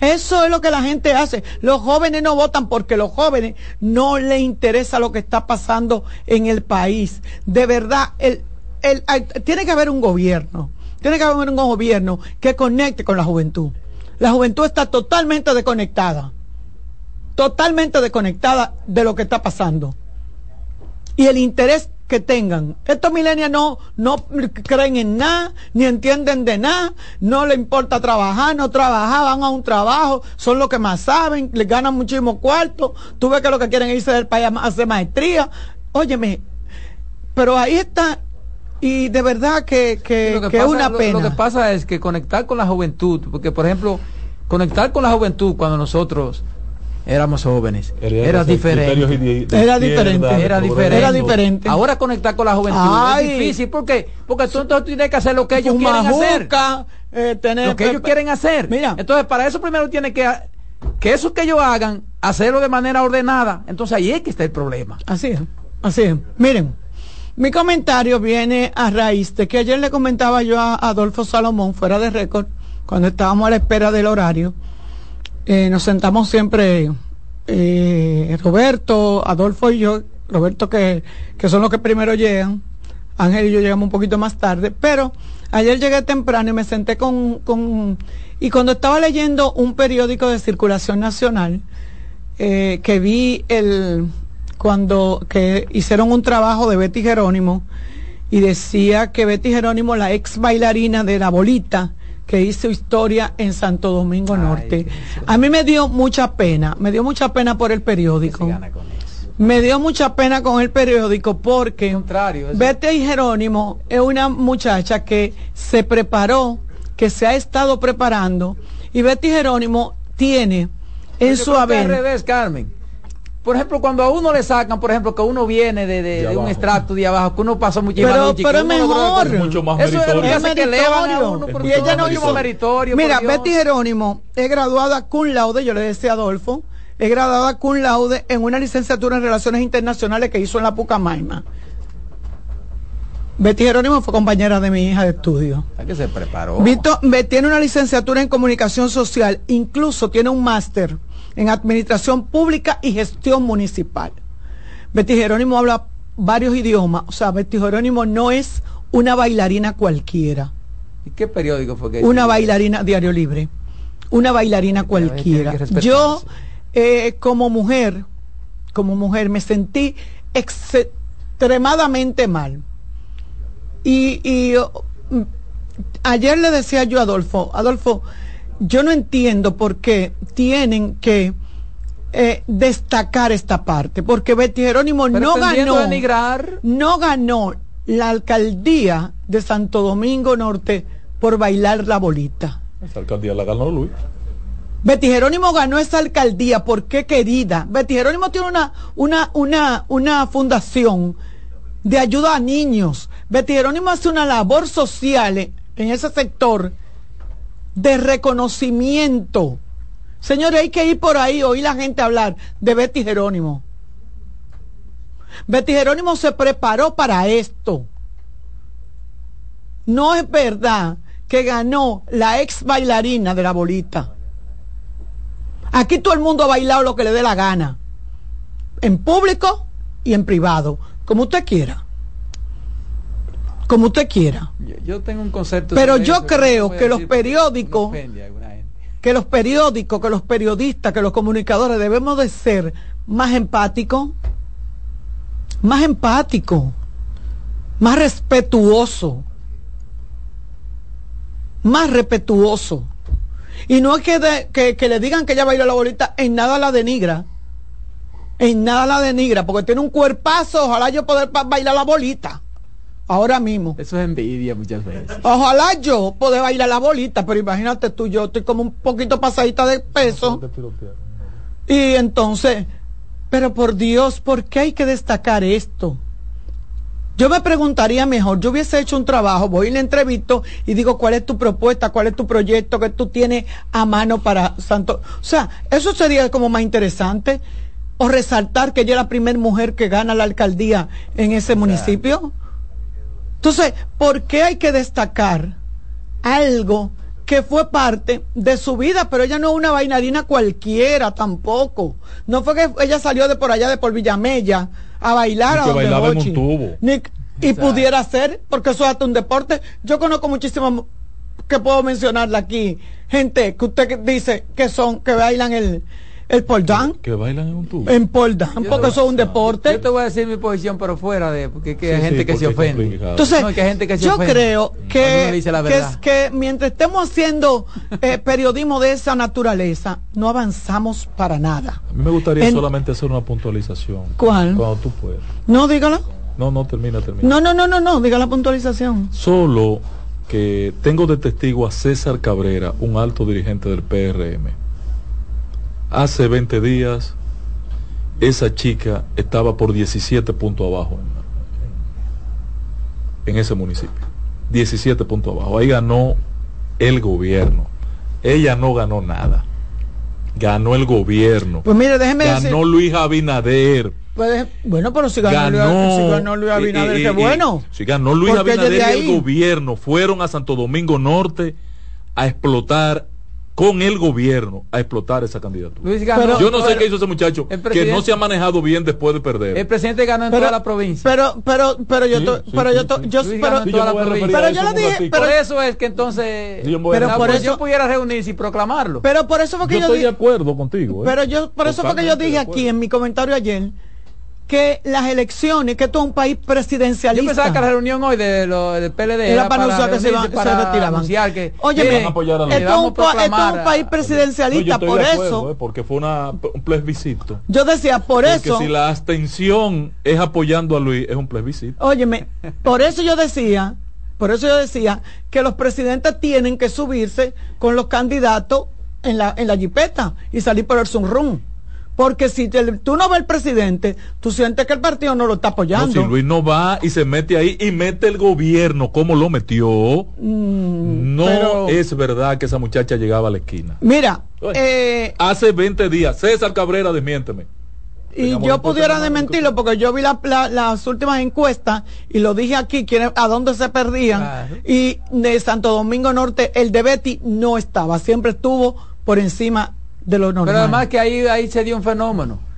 Eso es lo que la gente hace. Los jóvenes no votan porque los jóvenes no les interesa lo que está pasando en el país. De verdad, tiene que haber un gobierno. Tiene que haber un gobierno que conecte con la juventud. La juventud está totalmente desconectada. Totalmente desconectada de lo que está pasando. Y el interés que tengan. Estos milenios no, no creen en nada, ni entienden de nada, no les importa trabajar, no trabajar, van a un trabajo, son los que más saben, les ganan muchísimo cuarto, tú ves que lo que quieren es irse del país a hacer maestría. Óyeme, pero ahí está, y de verdad que, que, es una lo- pena. Lo que pasa es que conectar con la juventud, porque por ejemplo, conectar con la juventud cuando nosotros éramos jóvenes Era- era, era diferente. criterios de- de Era diferente. Era diferente. Era diferente. Ahora conectar con la juventud Ay. es difícil. ¿Por qué? Porque tú entonces tienes que hacer lo que ellos quieren hacer. Eh, tener Lo que ellos quieren hacer. Mira. Entonces, para eso primero tiene que que eso que ellos hagan, hacerlo de manera ordenada. Entonces ahí es que está el problema. Así es, así es. Miren, mi comentario viene a raíz de que ayer le comentaba yo a Adolfo Salomón, fuera de récord, cuando estábamos a la espera del horario. Eh, nos sentamos siempre eh, Roberto, Adolfo y yo, Roberto que, que son los que primero llegan, Ángel y yo llegamos un poquito más tarde, pero ayer llegué temprano y me senté con, con y cuando estaba leyendo un periódico de circulación nacional, eh, que vi el cuando que hicieron un trabajo de Betty Jerónimo y decía que Betty Jerónimo, la ex bailarina de la bolita, que hizo historia en Santo Domingo Norte. A mí me dio mucha pena, me dio mucha pena por el periódico. Me dio mucha pena con el periódico porque Betty Jerónimo es una muchacha que se preparó, que se ha estado preparando y Betty Jerónimo tiene en su haber revés, Carmen. Por ejemplo, cuando a uno le sacan, por ejemplo, que uno viene de, de- de un extracto de abajo, que uno pasó muchísimas pero, pero que es mejor. mucho más Eso es lo que hace que elevan a uno, porque y ella no hizo meritorio. Mira. Betty Jerónimo es graduada cum laude, yo le decía a Adolfo, es graduada cum laude en una licenciatura en Relaciones Internacionales que hizo en la Pucamaima. Betty Jerónimo fue compañera de mi hija de estudio. ¿A qué se preparó? Vito, Betty tiene una licenciatura en Comunicación Social, incluso tiene un máster en Administración Pública y Gestión Municipal. Betty Jerónimo habla varios idiomas, o sea, Betty Jerónimo no es una bailarina cualquiera. ¿Y qué periódico fue que Una bailarina, Diario Libre. Una bailarina cualquiera. Yo, eh, como mujer, como mujer, me sentí extremadamente mal. Y, y, oh, mm, ayer le decía yo a Adolfo, Adolfo, yo no entiendo por qué tienen que eh, destacar esta parte, porque Betty Jerónimo Pero no ganó, no ganó la alcaldía de Santo Domingo Norte por bailar la bolita. Esa alcaldía la ganó Luis. Betty Jerónimo ganó esa alcaldía porque querida. Betty Jerónimo tiene una, una, una, una fundación de ayuda a niños. Betty Jerónimo hace una labor social en ese sector de reconocimiento. Señores, hay que ir por ahí, oír la gente hablar de Betty Jerónimo. Betty Jerónimo se preparó para esto. No es verdad que ganó la ex bailarina de la bolita. Aquí todo el mundo ha bailado lo que le dé la gana. En público y en privado. Como usted quiera. Como usted quiera. Yo, yo tengo un concepto. Pero yo eso, creo que los periódicos, que los periódicos, que los periodistas, que los comunicadores debemos de ser más empáticos, más empáticos, más respetuosos, más respetuosos. Y no es que, de- que, que le digan que ella baila la bolita, en nada la denigra. En nada la denigra, porque tiene un cuerpazo, ojalá yo poder bailar la bolita. Ahora mismo. Eso es envidia muchas veces. Ojalá yo poder bailar la bolita, pero imagínate tú, yo estoy como un poquito pasadita de peso. Y entonces, pero por Dios, ¿por qué hay que destacar esto? Yo me preguntaría mejor, yo hubiese hecho un trabajo, voy y le entrevisto y digo cuál es tu propuesta, cuál es tu proyecto que tú tienes a mano para Santo. O sea, eso sería como más interesante. O resaltar que ella es la primera mujer que gana la alcaldía en ese municipio. Entonces, ¿por qué hay que destacar algo que fue parte de su vida? Pero ella no es una bailarina cualquiera tampoco. No fue que ella salió de por allá de por Villamella a bailar a que donde bailaba en un tubo. Ni- y pudiera ser, porque eso es hasta un deporte. Yo conozco muchísimas que puedo mencionarla aquí. Gente que usted dice que son, que bailan el, el pole dance. Que bailan en un tubo. En pole dance, porque eso es un deporte. Yo te voy a decir mi posición, pero fuera de. Porque que hay gente sí, que se ofende. Entonces, No, que hay gente que se yo ofende. creo que, dice la que, es que mientras estemos haciendo eh, periodismo de esa naturaleza, no avanzamos para nada. A mí me gustaría En- solamente hacer una puntualización. ¿Cuál? Cuando tú puedas. No, dígala. No, no, termina, termina. No, no, no, no, no, diga la puntualización. Solo que tengo de testigo a César Cabrera, un alto dirigente del PRM. Hace 20 días, esa chica estaba por 17 puntos abajo en, ese municipio. 17 puntos abajo. Ahí ganó el gobierno. Ella no ganó nada. Ganó el gobierno. Pues mire, déjeme ganó decir. Luis Abinader. Pues, bueno, pero si ganó, Ganó, Luis, si ganó Luis Abinader, eh, qué eh, bueno. Si ganó Luis Porque Abinader y el gobierno fueron a Santo Domingo Norte a explotar con el gobierno a explotar esa candidatura. Luis ganó- Yo no sé pero- qué hizo ese muchacho que no se ha manejado bien después de perder. El presidente ganó en Pero- toda la provincia. Pero, pero, pero yo, Sí, to- sí, pero sí, yo, to- sí. yo, pero, pero yo un dije, pero, por eso es que entonces yo pero la por eso- pudiera reunirse y proclamarlo. pero por eso fue que yo yo estoy de acuerdo contigo. ¿eh? pero yo, por eso fue que yo dije aquí en mi comentario ayer que las elecciones, que esto es un país Yo presidencialista. pensaba que la reunión hoy de lo, del PLD Era para anunciar que se iban- se para retiraban. anunciar que la- esto esto es un país No, yo presidencialista, por acuerdo, eso. ¿eh? porque fue una, un plebiscito. Yo decía, por Porque eso. si la abstención es apoyando a Luis, es un plebiscito. Óyeme, por eso yo decía, por eso yo decía que los presidentes tienen que subirse con los candidatos en la, en la jipeta y salir por el sunrun. Porque si te- tú no ves el presidente, tú sientes que el partido no lo está No, apoyando. si Luis no va y se mete ahí y mete el gobierno como lo metió, no Mm, pero- es verdad que esa muchacha llegaba a la esquina. Mira, eh, Hace 20 días, César Cabrera, desmiénteme. y yo pudiera desmentirlo porque yo vi la- la- las últimas encuestas y lo dije aquí, quién- a dónde se perdían. Y de Santo Domingo Norte, el de Betty no estaba, siempre estuvo por encima de lo normal. Pero además que ahí, ahí se dio un fenómeno.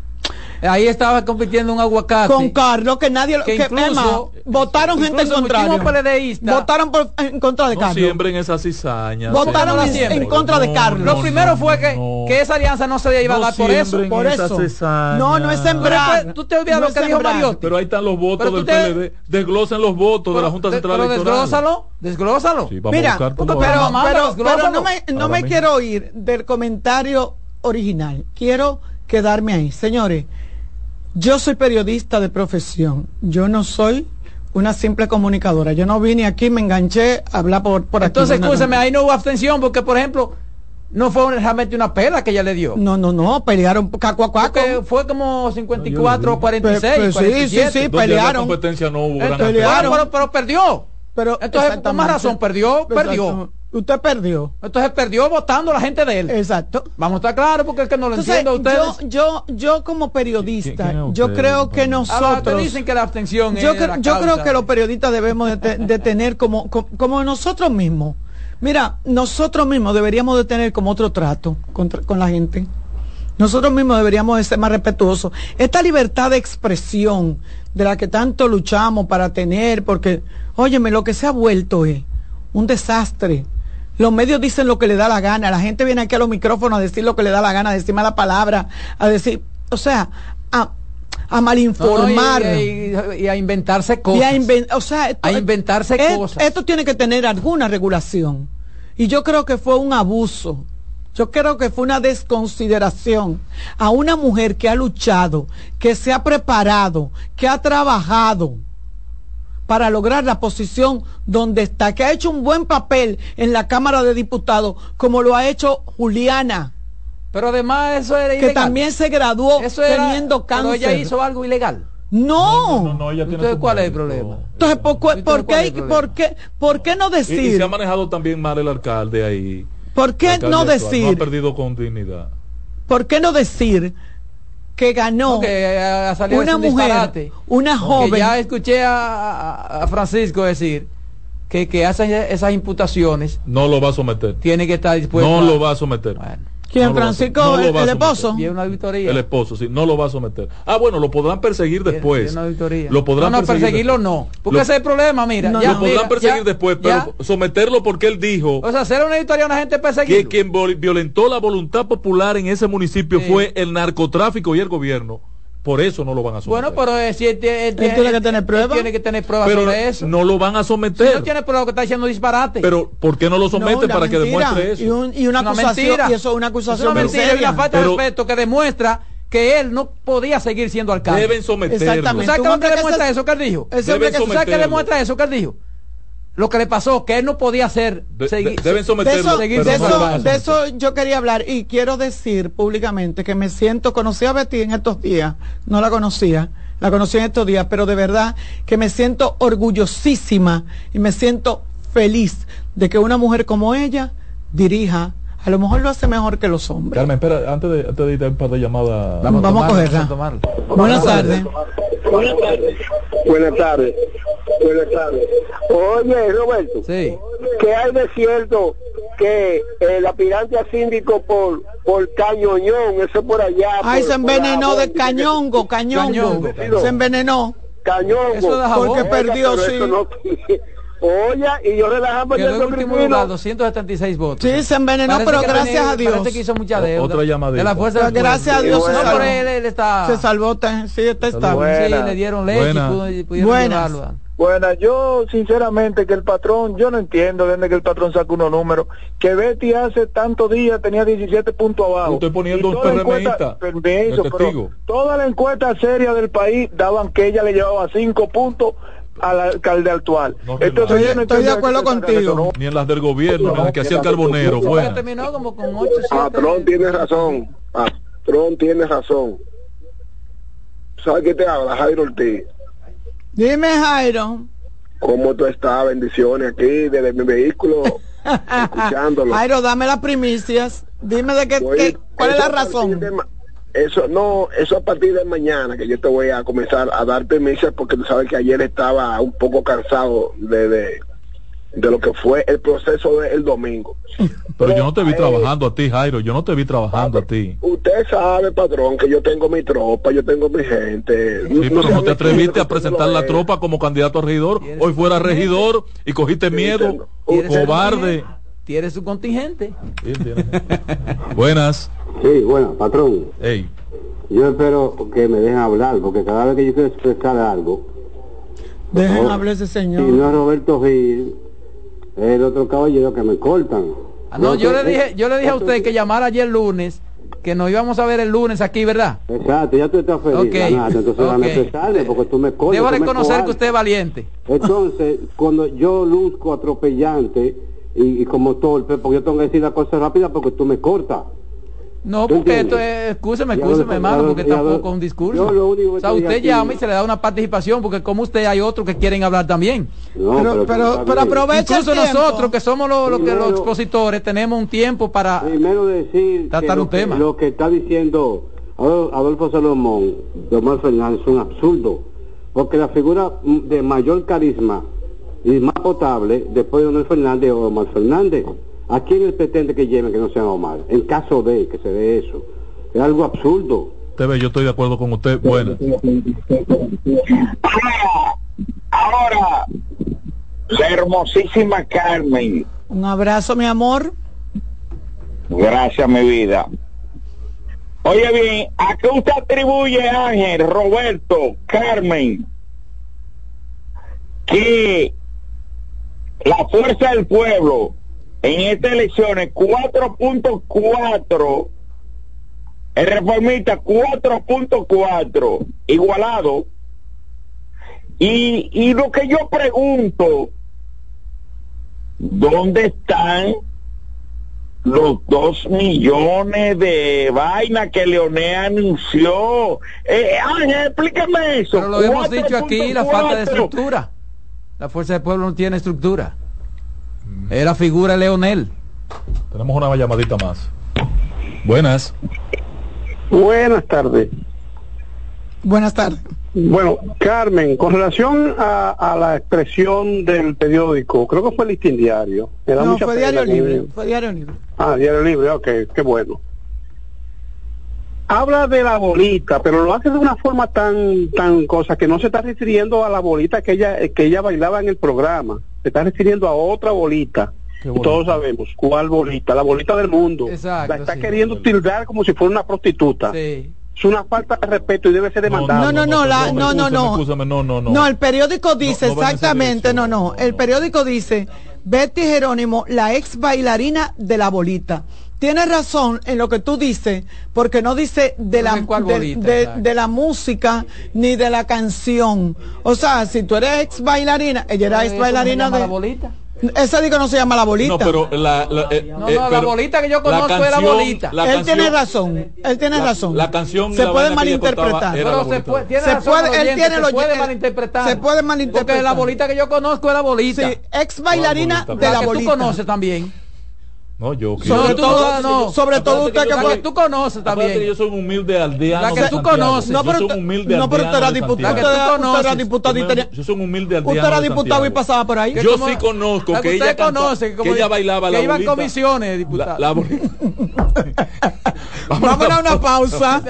Ahí estaba compitiendo un aguacate. con Carlos, que nadie lo Que que, incluso- es más, votaron gente en PLDistas Votaron por- en contra de No Carlos. siembren esas cizañas. Votaron César. en- siempre. en contra de Carlos. Lo primero fue que, que esa alianza no se iba a No dar por eso. Por eso. cizañas. No, no es sembrar. Tú te olvidas No lo es que dijo sembrar. Mariotti. Pero ahí están los votos del te- PLD. Desglosen los votos de la Junta De- Central pero Electoral. desglósalo, desglósalo. Sí, Mira, pero, pero, no me, no me quiero ir del comentario original. Quiero quedarme ahí. Señores, yo soy periodista de profesión. Yo no soy una simple comunicadora. Yo no vine aquí, me enganché a hablar por, por aquí. Entonces, No, no, no. escúchame, ahí no hubo abstención porque, por ejemplo, no fue realmente una pela que ella le dio. No, no, no, pelearon caco a caco. Porque fue como 54 46, Pues, pues, sí, 47. sí, sí, había pelearon. competencia no hubo gran Entonces, pelearon. pero, pero perdió. Pero, Entonces, por más razón, perdió, perdió. Usted perdió. Entonces perdió votando la gente de él. Exacto. Vamos a estar claros porque es que no lo Entonces, entiendo a ustedes. yo, yo, yo como periodista, ¿Quién- quién es yo creo que? Ahora, nosotros... dicen que la abstención yo, es cre- la yo creo que los periodistas debemos de, te- de tener como, como, como nosotros mismos. Mira, nosotros mismos deberíamos de tener como otro trato contra- con la gente. Nosotros mismos deberíamos de ser más respetuosos. Esta libertad de expresión de la que tanto luchamos para tener, porque, óyeme, lo que se ha vuelto es un desastre. Los medios dicen lo que le da la gana, la gente viene aquí a los micrófonos a decir lo que le da la gana, a decir mala palabra, a decir, o sea, a, a malinformar. No, no, y, y- y a inventarse cosas. Y a inven- o sea, esto- A inventarse cosas. Esto tiene que tener alguna regulación. Y yo creo que fue un abuso. Yo creo que fue una desconsideración a una mujer que ha luchado, que se ha preparado, que ha trabajado para lograr la posición donde está, que ha hecho un buen papel en la Cámara de Diputados, como lo ha hecho Juliana, Pero además eso era que ilegal. también se graduó eso era, teniendo pero cáncer. ella hizo algo ilegal. No. No, no, ella tiene Entonces, ¿cuál es el problema? Entonces, ¿por, por ¿cuál es qué, por, qué, ¿por qué no Y, y decir? se ha manejado también mal el alcalde ahí. ¿Por qué no actual. decir? No ha perdido con dignidad. ¿Por qué no decir que ganó Porque ha salido una un mujer, disparate. una Que joven? ya escuché a, a- a Francisco decir que que hace esas imputaciones No lo va a someter. tiene que estar dispuesto No a- lo va a someter. Bueno, ¿Quién, No Francisco, el, esposo? y una auditoría. El esposo, sí, no lo va a someter. Ah, bueno, lo podrán perseguir después. Una auditoría. Lo podrán no, no, perseguir perseguirlo después. no. Porque Lo- ese es el problema, mira. No, ya, lo podrán mira, perseguir ya, después, ya. pero someterlo porque él dijo O sea, hacer una auditoría a una gente que perseguirlo. quien violentó la voluntad popular en ese municipio Sí. fue el narcotráfico y el gobierno. Por eso no lo van a someter. Bueno, pero eh, si él, tiene- él tiene que tener él pruebas. tiene que tener pruebas Pero sobre eso. no lo van a Si someter. no tiene pruebas que está diciendo disparate. Pero ¿por qué no lo No, someten una para que mentira. demuestre eso? Y, un- y una Es una acusación, mentira. y eso es una es acusación una muy mentira y una falta Pero- de respeto que demuestra que él no podía seguir siendo alcalde. Deben someterlo. Exactamente. ¿Sabes qué es que que demuestra eso que él dijo? Que- ¿Tú sabes qué demuestra eso que él dijo? Lo que le pasó, que él no podía hacer. De- seguir- de- deben de someterlo. eso, de, eso, van a de eso yo quería hablar y quiero decir públicamente que me siento, conocí a Betty en estos días, no la conocía, la conocí en estos días, pero de verdad que me siento orgullosísima y me siento feliz de que una mujer como ella dirija, a lo mejor lo hace mejor que los hombres. Carmen, espera, antes de, antes de ir a un par de llamadas. Vamos a tomarlo, cogerla. vamos a tomarlo. Buenas tardes. Buenas tardes. Buenas tardes. Oye, Roberto, Sí. ¿qué hay de cierto que el aspirante a síndico por por Cañoñón, eso por allá? Ay, por- se envenenó de cañongo, cañongo. Cañongo. Se envenenó. Cañongo. Eso de Jabón. Porque Oiga, perdió, sí. Oye, y yo relajando Quedó yendo último lugar, 276 votos. Sí, se envenenó, Parece pero gracias a Dios. Parece que hizo mucha deuda. Otra llamadita. De la fuerza Pero gracias a. Dios se No, salvó. pero él, él está... Se salvó, sí, está estable. Sí, le dieron leche Buena. y pudieron Buenas. llevarlo. Bueno, yo sinceramente que el patrón, yo no entiendo desde que el patrón saca unos números, que Betty hace tantos días tenía 17 puntos abajo. Estoy poniendo un toda la PRMista encuesta- permiso, pero toda la encuesta seria del país daban que ella le llevaba 5 puntos al alcalde actual. No, Entonces, yo no Estoy de acuerdo contigo. Ni en las del gobierno, ni en las que hacía el carbonero. Bueno. terminó como con 8 Patrón tiene razón. Patrón tiene razón. ¿Sabes qué te habla, Jairo Ortiz? Dime, Jairo. ¿Cómo tú estás? Bendiciones aquí desde mi vehículo, escuchándolo. Jairo, dame las primicias. Dime de qué, Voy- qué- cuál es la razón. Eso no, eso a partir de mañana que yo te voy a comenzar a dar permisos porque tú sabes que ayer estaba un poco cansado de, de, de lo que fue el proceso del domingo. Pero yo no te vi eh, trabajando a ti, Jairo. Yo no te vi trabajando a ti. Usted sabe, patrón, que yo tengo mi tropa, yo tengo mi gente. Sí, pero sea no te atreviste a presentar la tropa como candidato a regidor. Hoy fuera regidor y cogiste miedo. Cobarde. Tiene su contingente. Buenas. Sí, bueno, patrón. Ey. Yo espero que me dejen hablar, porque cada vez que yo quiero expresar algo, Dejen hablar ese si señor. no es Roberto Gil, es el otro caballero que me cortan. Ah, no, yo le dije, yo le dije a usted que llamara ayer lunes, que nos íbamos a ver el lunes aquí, ¿verdad? Exacto, ya tú estás feliz. Ok, Ganaste, entonces van ok. a expresarme porque tú me cortas. Debo reconocer que usted es valiente. Entonces, cuando yo luzco atropellante y, y como torpe, porque yo tengo que decir la cosa rápida porque tú me cortas. No, ¿Tú porque esto es, excúseme, ya hermano, porque tampoco es un discurso. yo lo único que o sea, usted aquí- llama y se le da una participación, porque como usted hay otros que quieren hablar también. No, Pero- pero- pero aprovecha Incluso nosotros, que somos los, los que los expositores, tenemos un tiempo para Primero decir tratar lo un que- tema. lo que está diciendo Adol- Adolfo Salomón de Omar Fernández es un absurdo, porque la figura de mayor carisma y más potable después de Omar Fernández es Omar Fernández. ¿A quién él pretende que lleven que no sea Omar? En caso de que se dé eso. Es algo absurdo. TV, yo estoy de acuerdo con usted. Buenas. Ahora, la hermosísima Carmen, Un abrazo, mi amor. gracias mi vida. Oye bien, ¿a qué usted atribuye Ángel, Roberto, Carmen, que la fuerza del pueblo en estas elecciones 4.4, el reformista 4.4, igualado, y, y lo que yo pregunto, ¿dónde están los dos millones de vaina que Leonel anunció? Eh, Ángel, explíqueme eso. Pero lo hemos dicho aquí, la falta de 4.4. estructura. La fuerza del pueblo no tiene estructura. Era figura Leonel. Tenemos una llamadita más. Buenas. Buenas tardes. Buenas tardes. Bueno, Carmen, con relación a, a la expresión del periódico, creo que fue el listín diario. Me da No, mucha fue pena Diario que- Libre. Fue Diario Libre. Ah, Diario Libre, ok, qué bueno. Habla de la bolita, pero lo hace de una forma tan tan cosa que no se está refiriendo a la bolita que ella que ella bailaba en el programa. Se está refiriendo a otra bolita. bolita? Todos sabemos cuál bolita, la bolita del mundo. Exacto, la está sí. queriendo tildar como si fuera una prostituta. Sí. Es una falta de respeto y debe ser demandada. No, no, no, la- no, no, no. Escúchame, no, no, no. No, el periódico dice no exactamente, no, no, el periódico dice Betty Jerónimo, la ex bailarina de la bolita. Tienes razón en lo que tú dices, porque no dice de la, ¿De la música ni de la canción. O sea, si tú eres ex bailarina, ella era ¿Eso ex bailarina de... la bolita? Esa digo no se llama la bolita. No, pero la, la, eh, No, eh, no, la pero bolita que yo conozco es la canción- bolita. la él canción- tiene razón, él tiene la- razón. la canción se la puede que malinterpretar. Pero se puede, tiene Se razón, puede- él oyente, tiene se lo- puede malinterpretar. se puede malinterpretar. Porque la bolita que yo conozco es la bolita. Sí, ex bailarina ¿Cuál de la que bolita. tú conoces también. No, yo Sobre No, tú- todo- no. sobre todo usted que la fue- que tú conoces que también. yo soy un humilde aldeano. La que de tú Santiago. conoces. No, Yo pero soy usted- un humilde no, pero usted era diputado, La que usted era- usted era conoces. diputado y Yo tenía- Yo soy un humilde aldeano Usted era diputado y pasaba por ahí. Que Yo como- sí conozco la que usted ella canta- conoce, que como- ella bailaba la que iban bolita. comisiones, diputado. La, la. Vamos a una pausa.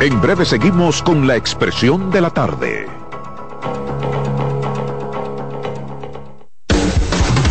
En breve seguimos con la expresión de la tarde.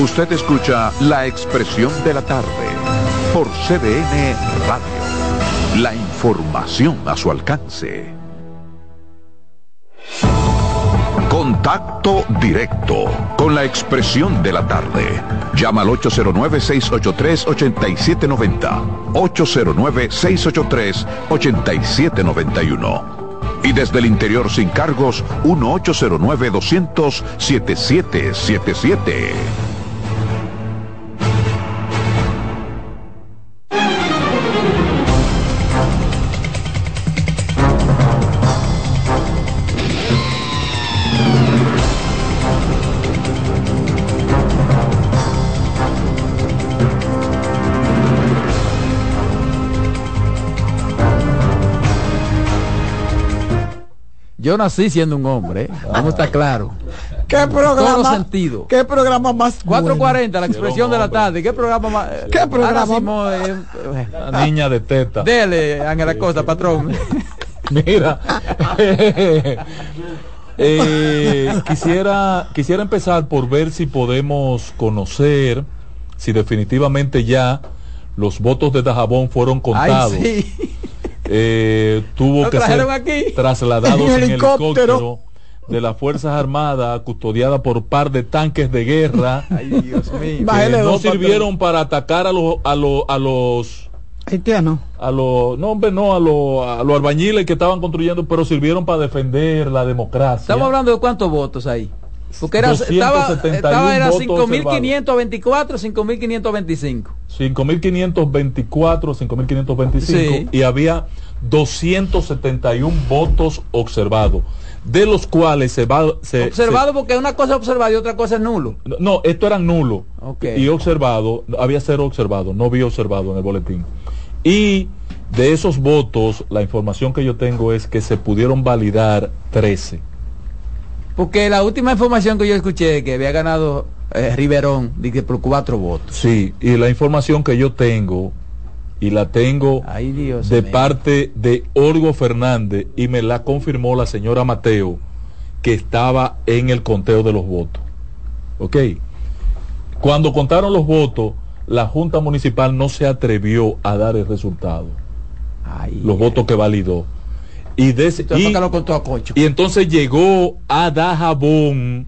Usted escucha la expresión de la tarde por CDN Radio. La información a su alcance. Contacto directo con la expresión de la tarde. Llama al 809-683-8790. 809-683-8791. Y desde el interior sin cargos, 1-809-200-7777. Yo nací siendo un hombre, ¿eh? vamos a estar claro. ¿Qué En programa? todo sentido. ¿Qué programa más 4.40, la expresión de la tarde. ¿Qué programa más? ¿Qué programa? Ahora mismo, eh, eh, La niña de teta. Dele, Ángela Costa, patrón. Mira, eh, quisiera, quisiera empezar por ver si podemos conocer si definitivamente ya los votos de Dajabón fueron contados. Ay, sí. Eh, tuvo que ser aquí. trasladados En en helicóptero. helicóptero de las Fuerzas Armadas, custodiada por par de tanques de guerra, Ay, Dios mío. que Bájele no sirvieron para atacar a los a los a los Haitiano. a los no hombre no a los a los albañiles que estaban construyendo pero sirvieron para defender la democracia Estamos hablando de cuántos votos ahí. Porque era, 271 estaba, estaba era votos 5.524, 5.525. 5.524 5.525 Sí. y había 271 votos observados de los cuales se va se, Observado porque una cosa es observado y otra cosa es nulo. se- no esto eran nulo y observado había cero observado no vi observado en el boletín y de esos votos la información que yo tengo es que se pudieron validar 13 Porque la última información que yo escuché que había ganado eh, Riverón, dije por cuatro votos. Sí, y la información que yo tengo, y la tengo Ay, Dios de mío. parte de Orgo Fernández, y me la confirmó la señora Mateo, que estaba en el conteo de los votos. ¿Ok? Cuando contaron los votos, la Junta Municipal no se atrevió a dar el resultado, Ay, los votos que validó. Y, entonces, y- ¿por qué lo contó a Cocho? y entonces llegó a Dajabón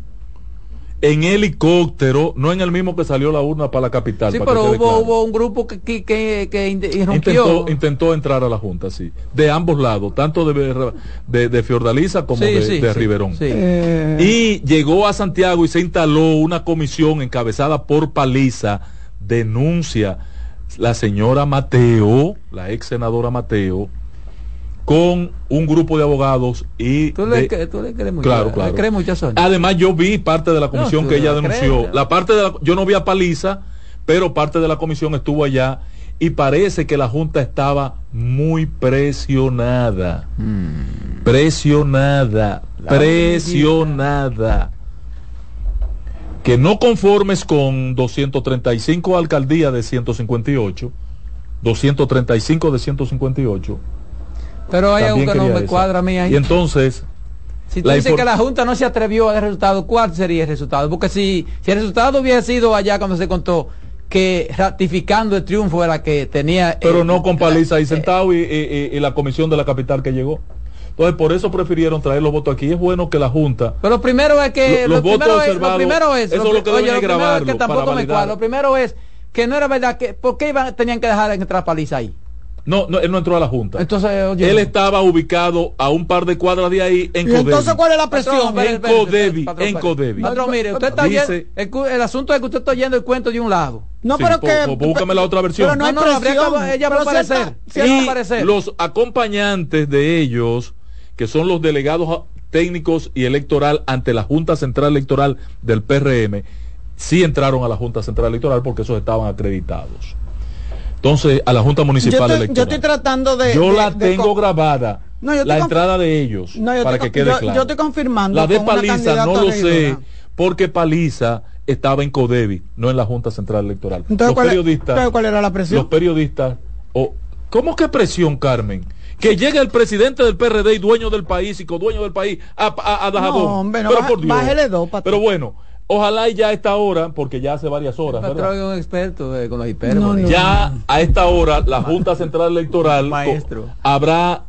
en helicóptero, no en el mismo que salió la urna para la capital. Sí, para pero hubo, claro. hubo un grupo que, que, que, intentó, intentó entrar a la Junta, sí. De ambos lados, tanto de, de, de Fiordaliza como Sí, de, sí, de sí, Riverón. sí. Eh, Y llegó a Santiago y se instaló una comisión encabezada por Paliza, denuncia la señora Mateo, la ex senadora Mateo, con un grupo de abogados y ¿Tú le, de- cre- tú le crees mucho? Claro, ¿Le claro. crees a Sonia? Además, yo vi parte de la comisión que ella denunció. crees. La parte de la, yo no vi a Paliza, pero parte de la comisión estuvo allá y parece que la Junta estaba muy presionada. Presionada. La presionada. Que no conformes con 235 alcaldías de 158, 235 de 158. Pero hay algo que no me cuadra a mí ahí. Y entonces, Si tú dices que la Junta no se atrevió a dar resultado, ¿cuál sería el resultado? Porque si, si el resultado hubiera sido allá cuando se contó que ratificando el triunfo era que tenía... pero eh, no con paliza ahí sentado y, y- y- y la comisión de la capital que llegó. Entonces, por eso prefirieron traer los votos aquí. Es bueno que la Junta. Pero lo primero es que. Lo- los lo votos primero es, lo primero es. eso es lo que oye, lo primero es que tampoco me cuadra. Lo primero es que no era verdad que. ¿Por qué iban, tenían que dejar entrar paliza ahí? No, no, él no entró a la Junta. Entonces, oye, él estaba ubicado a un par de cuadras de ahí en ¿Y Codevi. entonces cuál es la presión? Patrón, En Codevi, en. Codevi. Patrón, mire, usted está Dice- oyendo- el, asunto es que usted está oyendo el cuento de un lado. No, Sí, pero po- que. po- búscame la otra versión. Pero no No, no, habría que- ella va a aparecer. y aparecer. los acompañantes de ellos, que son los delegados técnicos y electoral ante la Junta Central Electoral del PRM, sí entraron a la Junta Central Electoral porque esos estaban acreditados. Entonces, a la Junta yo, Municipal yo Electoral. estoy tratando de. Yo de- la de tengo grabada, No, yo la entrada de ellos, No, para que quede yo- claro. yo estoy confirmando La de Paliza no lo sé, porque Paliza estaba en Codevi, no en la Junta Central Electoral. Entonces, los ¿cuál, periodistas, entonces, ¿cuál era la presión? los periodistas, o ¿cómo que presión, Carmen? Que llegue el presidente del PRD y dueño del país y codueño del país a, a, a Dajabón. No, hombre, no, Pero por Dios. dos. Pero bueno, ojalá y ya a esta hora, porque ya hace varias horas, El ¿verdad? un experto eh, con los hipérboles. No, no. Ya a esta hora la Junta Central Electoral Maestro. co- habrá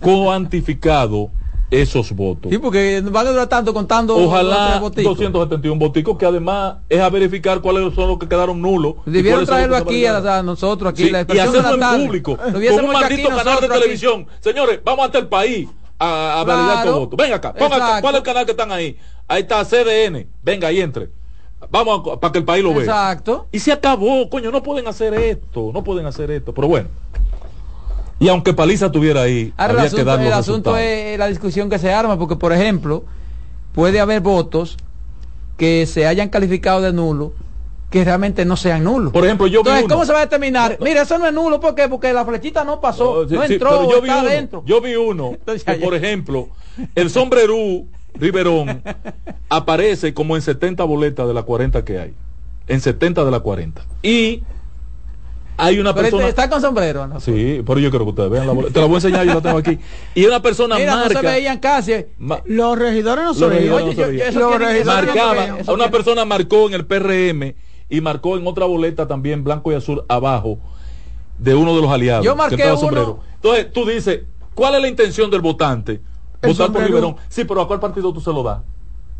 cuantificado esos votos. Sí, porque van a durar tanto contando. Ojalá tres voticos. 271 boticos que además es a verificar cuáles son los que quedaron nulos. y Debieron traerlo aquí a, nosotros, aquí Sí, la y hacerlo de en público, Lo con un maldito canal de aquí. televisión. Señores, vamos ante el país a, a validar Claro. tu voto. Venga acá, ponga. ¿cuál es el canal que están ahí? Ahí está CDN, venga y entre. Vamos a- para que el país lo vea. Exacto. Y se acabó, coño, no pueden hacer esto, no pueden hacer esto, pero bueno. Y aunque Paliza estuviera ahí, Ahora, el había que asunto, dar los el asunto resultados. es la discusión que se arma, porque, por ejemplo, puede haber votos que se hayan calificado de nulo que realmente no sean nulos. Por ejemplo, yo vi Entonces, uno. ¿cómo se va a determinar? Mira, eso no es nulo, ¿por qué? Porque la flechita no pasó, No, no sí, entró, yo vi está uno, adentro. Yo vi uno Entonces, que, por ejemplo, el sombrerú Riverón aparece como en 70 boletas de las 40 que hay. En 70 de las 40. Y hay una Pero persona. está con sombrero, ¿no? Sí, pero yo creo que ustedes vean la boleta. Te la voy a enseñar, yo la tengo aquí. Y una persona Mira, no marca. se veían casi. ma- Los regidores no se los veían. regidores no Oye, se yo- veían. Los marcaba, una persona marcó en el PRM y marcó en otra boleta también blanco y azul abajo de uno de los aliados. Yo que marqué estaba uno- sombrero. Entonces tú dices, ¿cuál es la intención del votante? El Votar por. Riverón. Sí, pero ¿a cuál partido tú se lo das?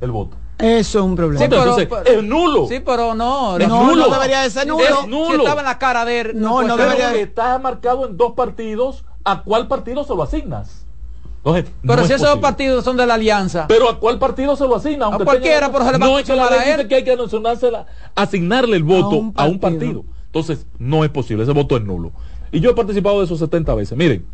El voto. Eso es un problema. Sí, pero- Entonces, pero- es nulo. Sí, pero no. Es no, nulo. no debería de ser nulo. Es Si nulo. estaba en la cara de él. No, puede no debería- está marcado en dos partidos. ¿A cuál partido se lo asignas? Entonces, no Pero es si esos partidos son de la alianza. Pero a cuál partido se lo asigna, aunque cualquiera, pero se le va no a es que la a ley dice que hay que asignarle el voto A un a un partido. Entonces, no es posible, ese voto es nulo. Y yo he participado de esos 70 veces. Miren,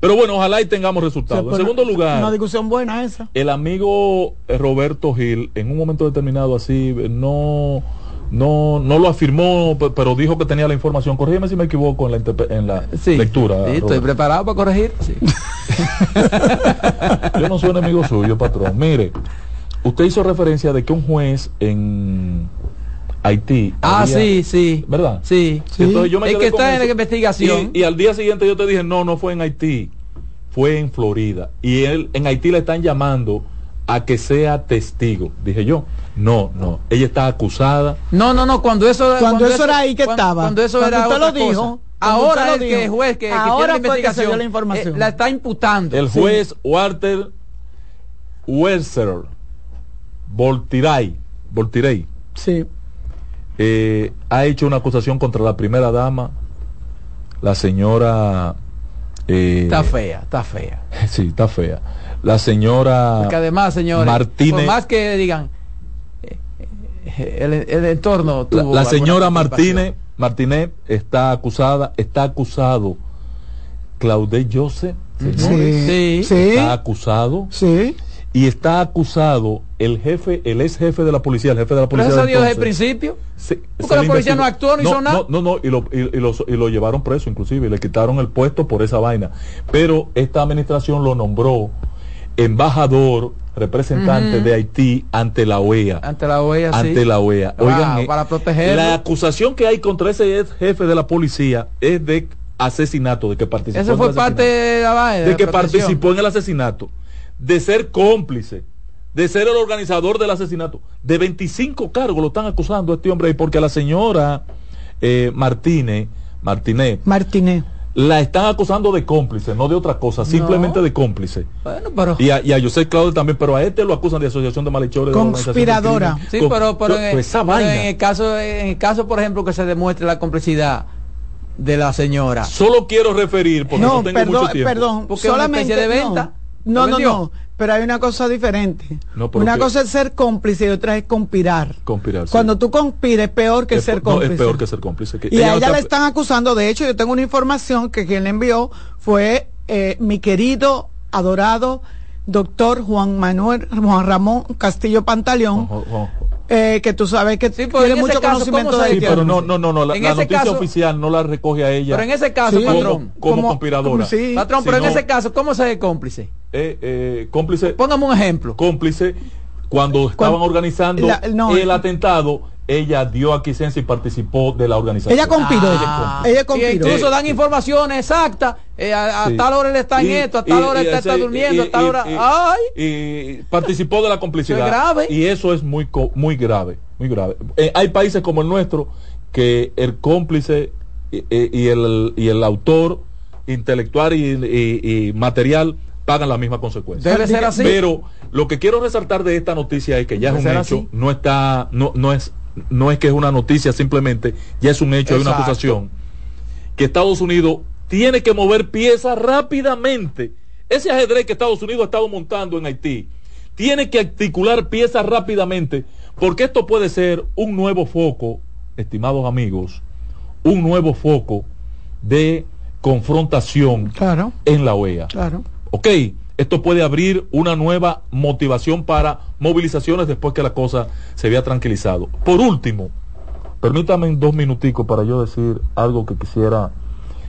pero bueno, ojalá y tengamos resultados. Sí, en segundo lugar, Una discusión buena esa. el amigo eh, Roberto Gil, en un momento determinado así, eh, no, no, no lo afirmó, pe- pero dijo que tenía la información. Corrígeme si me equivoco en la, interpe- en la Sí. lectura. Sí, estoy preparado para corregir. Sí. Yo no soy enemigo suyo, patrón. Mire, usted hizo referencia de que un juez en Haití. Ah, había- sí, sí. ¿Verdad? Sí. Entonces yo me es que está en la investigación. Y, y al día siguiente yo te dije, no, no fue en Haití, fue en Florida. Y él, en Haití le están llamando a que sea testigo. Dije yo, no, no, ella está acusada. No, no, no, cuando eso Cuando eso era ahí que cuando- estaba. Cuando eso Cuando era usted lo otra dijo, Ahora el lo que dijo. juez que, Ahora tiene que se dio investigación la información. eh, la está imputando. El juez Walter Welser Voltiray, Voltirey Sí. eh, ha hecho una acusación contra la primera dama, la señora. eh, Está fea, está fea. Sí, está fea. La señora Porque además, señores, Martínez. por más que digan eh, eh, el, el entorno La, tuvo la señora. Martínez, Martínez está acusada, está acusado Claude Joseph, señores, Sí. Sí. está acusado Sí. y está acusado el jefe, el ex jefe de la policía, el jefe de la policía. Gracias a Dios desde el principio. Se- Porque se la policía no actuó, no hizo nada. No, no, no, y lo, y, y lo, y lo llevaron preso inclusive, y le quitaron el puesto por esa vaina. Pero esta administración lo nombró embajador, representante de Haití ante la OEA. Ante la OEA, sí. ante la OEA. Wow, Oigan, eh, para protegerlo. la acusación que hay contra ese ex jefe de la policía es de asesinato, de que participó Eso en fue el parte asesinato. de la vaina. de que protección. participó en el asesinato, de ser cómplice, de ser el organizador del asesinato. De 25 cargos lo están acusando a este hombre y porque a la señora eh, Martínez, Martínez, Martínez. La están acusando de cómplice, no de otra cosa, simplemente de cómplice. Bueno, pero... Y a, y a José Claudio también, pero a este lo acusan de asociación de malhechores. de Conspiradora. criminal. Sí, Con- pero, en, pues esa pero vaina. en el caso, en el caso, por ejemplo, que se demuestre la complicidad de la señora. Solo quiero referir, porque no, No, tengo perdón, mucho tiempo. perdón, Porque es una solamente especie de venta. No, ¿Lo no, vendió? no, pero hay una cosa diferente. No, una que- cosa es ser cómplice y otra es conspirar. Conspirar, sí. Cuando tú conspires es peor que Es- ser no, cómplice. es peor que ser cómplice. que Y a no ella está- le están acusando, de hecho yo tengo una información que quien le envió fue eh, mi querido, adorado doctor Juan Manuel, Juan Ramón Castillo Pantaleón, eh, que tú sabes que pero tiene mucho caso, conocimiento ¿cómo de Sí, pero no, no, no, no la, En la noticia caso- oficial no la recoge a ella. Pero en ese caso, Sí. patrón, como, como- conspiradora. sí. patrón, Si pero en no- ese caso, ¿cómo se es cómplice? Eh, eh, cómplice, Póngame un ejemplo. cómplice, cuando estaban Cuando- organizando la- no, el eh. atentado, ella dio aquiescencia y participó de la organización. Ella conspiró. Ah, Ella y conspiró. incluso dan informaciones exactas. eh, a, a Sí. tal hora él está en Y- esto, a tal y- hora y él está, durmiendo, y- a tal hora. y- ¡Ay! y participó de la complicidad. Eso es grave. Y eso es muy muy grave, muy grave. Eh, hay países como el nuestro que el cómplice y, y el, y el autor intelectual y, y- y material pagan la misma consecuencia. Debe ser así. Pero lo que quiero resaltar de esta noticia es que ya es un hecho, así. no está, no, no es, no es que es una noticia simplemente, ya es un hecho, hay una acusación que Estados Unidos tiene que mover piezas rápidamente. Ese ajedrez que Estados Unidos ha estado montando en Haití tiene que articular piezas rápidamente porque esto puede ser un nuevo foco, estimados amigos, un nuevo foco de confrontación Claro, en la OEA. claro. Ok, esto puede abrir una nueva motivación para movilizaciones después que la cosa se vea tranquilizado. Por último, permítame dos minuticos para yo decir algo que quisiera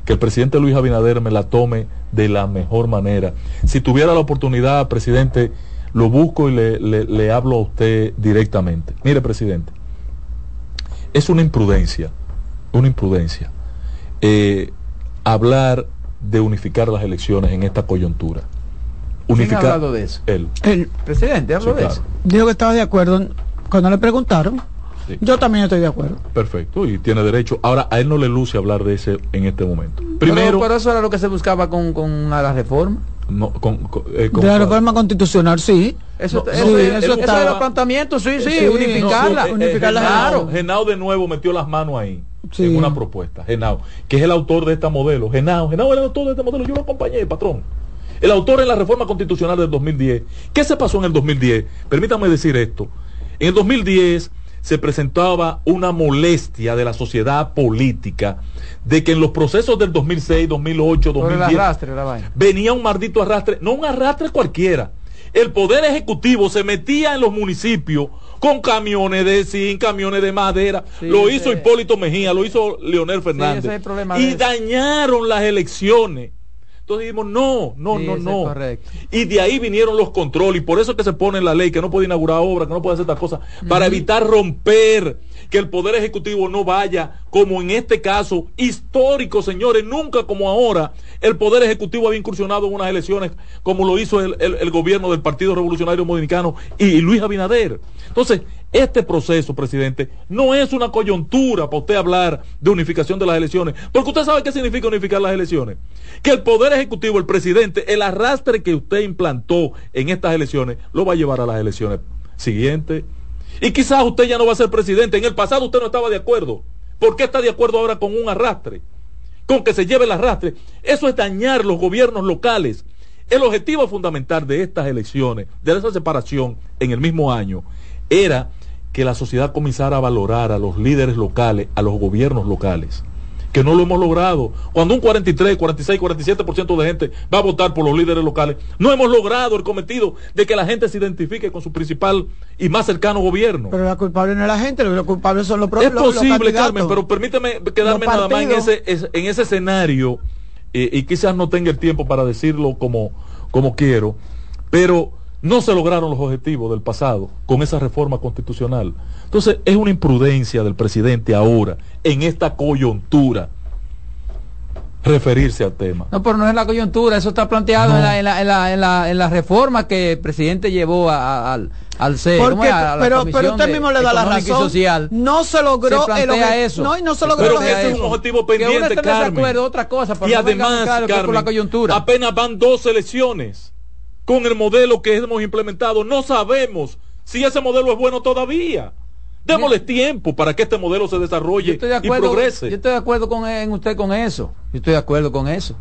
que el presidente Luis Abinader me la tome de la mejor manera. Si tuviera la oportunidad, presidente, lo busco y le, le- le hablo a usted directamente. Mire, presidente, es una imprudencia, una imprudencia, eh, hablar de unificar las elecciones en esta coyuntura. ¿Quién ha hablado de eso? Él. El, Presidente, hablo Sí, de claro. eso. dijo que estaba de acuerdo cuando le preguntaron. Sí. Yo también estoy de acuerdo. Perfecto, y tiene derecho. Ahora, a él no le luce hablar de ese en este momento. Pero, Primero, pero eso era lo que se buscaba con, con la reforma. No, con- con- eh, con- De la reforma constitucional, sí. Eso, No, eso, no, eso, él- él eso era el planteamiento, sí, sí, Sí, unificarla. no, sí, unificarla. Genao, Claro. Genao de nuevo metió las manos ahí Sí. en una propuesta. Genao, que es el autor de esta modelo. Genao, Genao es el autor de este modelo. Yo lo acompañé, patrón. El autor en la reforma constitucional del 2010. ¿Qué se pasó en el 2010? Permítame decir esto. En el 2010 se presentaba una molestia de la sociedad política de que en los procesos del 2006, 2008, Por el 2010 arrastre, la vaina. venía un maldito arrastre, no un arrastre cualquiera. El poder ejecutivo se metía en los municipios con camiones de zinc, camiones de madera. Sí, lo ese- hizo Hipólito Mejía, lo hizo Leonel Fernández. es y dañaron las elecciones. Entonces dijimos, no, no, Sí, no, no. correcto. Y de ahí vinieron los controles. Y por eso es que se pone en la ley que no puede inaugurar obras, que no puede hacer estas cosas, para evitar romper, que el Poder Ejecutivo no vaya, como en este caso, histórico, señores, nunca como ahora, el Poder Ejecutivo había incursionado en unas elecciones como lo hizo el, el- el gobierno del Partido Revolucionario Dominicano y, y Luis Abinader. Entonces, este proceso, presidente, no es una coyuntura para usted hablar de unificación de las elecciones, porque usted sabe qué significa unificar las elecciones. Que el Poder Ejecutivo, el presidente, el arrastre que usted implantó en estas elecciones, lo va a llevar a las elecciones siguientes. Y quizás usted ya no va a ser presidente. En el pasado usted no estaba de acuerdo. ¿Por qué está de acuerdo ahora con un arrastre? Con que se lleve el arrastre. Eso es dañar los gobiernos locales. El objetivo fundamental de estas elecciones, de esa separación en el mismo año, era que la sociedad comenzara a valorar a los líderes locales, a los gobiernos locales. Que no lo hemos logrado. Cuando un 43, 46, 47% de gente va a votar por los líderes locales, no hemos logrado el cometido de que la gente se identifique con su principal y más cercano gobierno. Pero la culpable no es la gente, los culpables son los Es propios. los posible. Carmen, pero permíteme quedarme nada más en ese, es- en ese escenario eh, y quizás no tenga el tiempo para decirlo como, como quiero, pero no se lograron los objetivos del pasado con esa reforma constitucional. Entonces es una imprudencia del presidente ahora, en esta coyuntura, referirse al tema. No, pero no es la coyuntura, eso está planteado en, la, en, la, en, la, en, la, en la reforma que el presidente llevó a- a- al, al C. ¿cómo Porque, es? A la pero, usted mismo le da la razón. Social. No se logró Se el obje- eso. No, y no se logró Pero el que ese es objetivo. un objetivo Que pendiente, en Carmen. desacuerdo, otra cosa, y no además, buscar que por la Carmen, coyuntura. apenas van dos elecciones con el modelo que hemos implementado. No sabemos si ese modelo es bueno todavía. Démosle tiempo para que este modelo se desarrolle Estoy de y progrese. yo estoy de acuerdo con en usted con eso. Yo estoy de acuerdo con eso.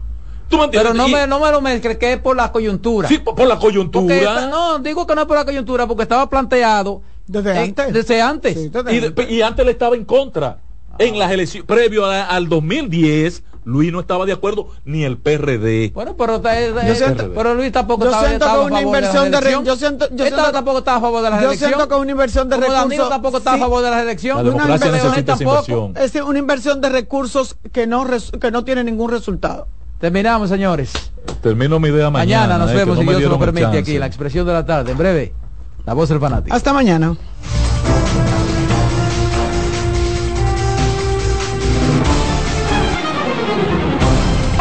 ¿Tú me entiendes? Pero no Y- me, no me lo mezcle que es por la coyuntura. Sí, por por la coyuntura. Esta- no, digo que no es por la coyuntura, porque estaba planteado desde antes. Desde antes. y, de- y antes le estaba en contra. En las elecciones, previo a- al 2010, Luis no estaba de acuerdo, ni el PRD. Bueno, pero, está- Yo siento- pero Luis tampoco yo estaba, siento estaba a una favor inversión de, de la yo siento- yo siento- tampoco estaba a favor de la Yo reelección. siento que una inversión de Danilo recursos. tampoco está sí, a favor de la reelección. La una inversión- tampoco. Es decir, una inversión de recursos que no, res- que no tiene ningún resultado. Terminamos, señores. Termino mi idea mañana. Mañana, nos eh, que vemos, no si Dios lo permite, chance. aquí, la expresión de la tarde. En breve, la voz del fanático. Hasta mañana.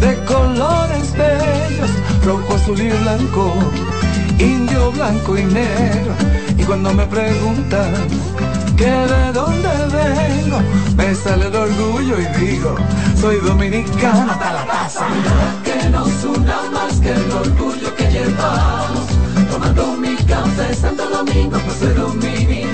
de colores bellos, rojo, azul y blanco, indio, blanco y negro. Y cuando me preguntan que de dónde vengo, me sale el orgullo y digo, soy dominicano hasta la taza. Que nos una más que el orgullo que llevamos, tomando mi café Santo Domingo, pues soy dominicano.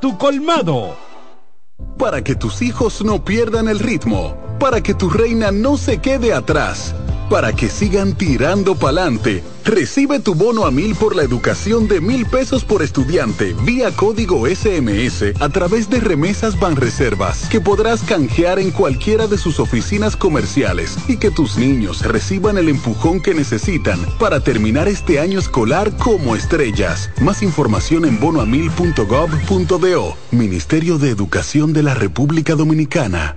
tu colmado. Para que tus hijos no pierdan el ritmo, para que tu reina no se quede atrás, para que sigan tirando pa'lante, recibe tu bono a mil por la educación de mil pesos por estudiante vía código SMS a través de remesas Banreservas que podrás canjear en cualquiera de sus oficinas comerciales y que tus niños reciban el empujón que necesitan para terminar este año escolar como estrellas. Más información en bonoamil.gov.do. Ministerio de Educación de la República Dominicana.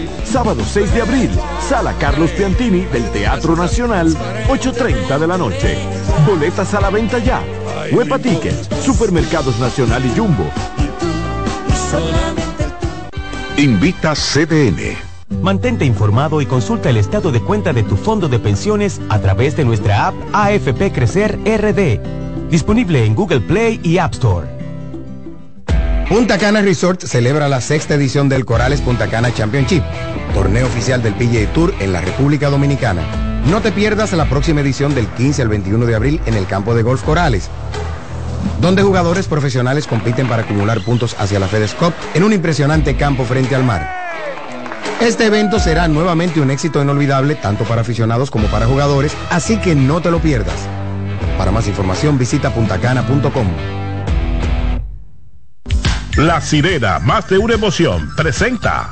Sábado 6 de abril, Sala Carlos Piantini del Teatro Nacional, 8.30 de la noche. Boletas a la venta ya. Huepa Tickets, Supermercados Nacional y Jumbo. Invita CDN. Mantente informado y consulta el estado de cuenta de tu fondo de pensiones a través de nuestra app AFP Crecer RD, disponible en Google Play y App Store. Punta Cana Resort celebra la sexta edición del Corales Punta Cana Championship, torneo oficial del PGA Tour en la República Dominicana. No te pierdas la próxima edición del 15 al 21 de abril en el campo de golf Corales, donde jugadores profesionales compiten para acumular puntos hacia la FedEx Cup en un impresionante campo frente al mar. Este evento será nuevamente un éxito inolvidable tanto para aficionados como para jugadores, así que no te lo pierdas. Para más información visita puntacana.com. La sirena, más de una emoción, presenta.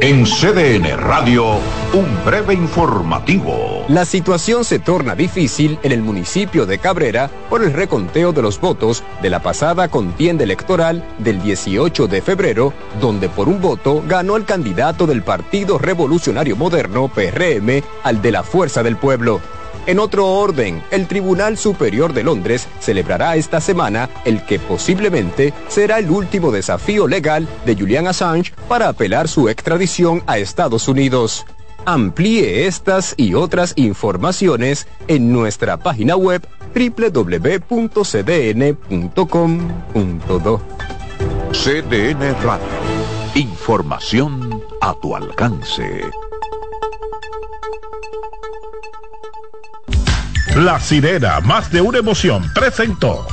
En CDN Radio, un breve informativo. La situación se torna difícil en el municipio de Cabrera por el reconteo de los votos de la pasada contienda electoral del 18 de febrero, donde por un voto ganó el candidato del Partido Revolucionario Moderno, PRM, al de la Fuerza del Pueblo. En otro orden, el Tribunal Superior de Londres celebrará esta semana el que posiblemente será el último desafío legal de Julian Assange para apelar su extradición a Estados Unidos. Amplíe estas y otras informaciones en nuestra página web www.cdn.com.do. CDN Radio. Información a tu alcance. La sirena, más de una emoción, presentó.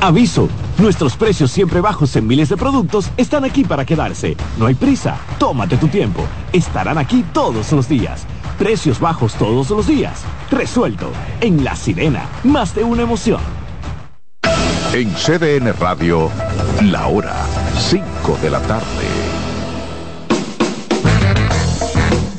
Aviso, nuestros precios siempre bajos en miles de productos están aquí para quedarse. No hay prisa, tómate tu tiempo. Estarán aquí todos los días. Precios bajos todos los días. Resuelto. En La Sirena, más de una emoción. En CDN Radio, la hora 5 de la tarde.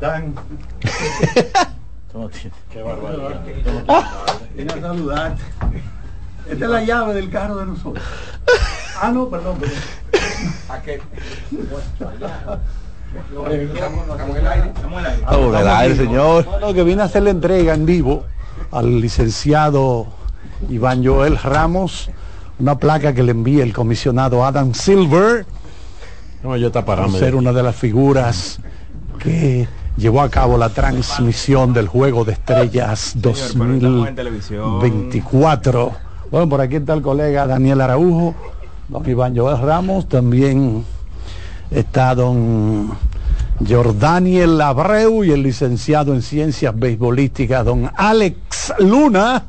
Dan. Qué barbaridad. Vine a saludar. Esta es la llave del carro de nosotros. Ah, no, perdón, perdón. ¿A qué? el aire, señor. No, que vine a hacer la entrega en vivo al licenciado Iván Joel Ramos, una placa que le envía el comisionado Adam Silver. No, yo está parando. Ser una de las figuras que llevó a cabo la transmisión del Juego de Estrellas 2024. Bueno, por aquí está el colega Daniel Araujo, don Iván Joel Ramos, también está don Jordaniel Abreu y el licenciado en Ciencias Beisbolísticas, don Alex Luna.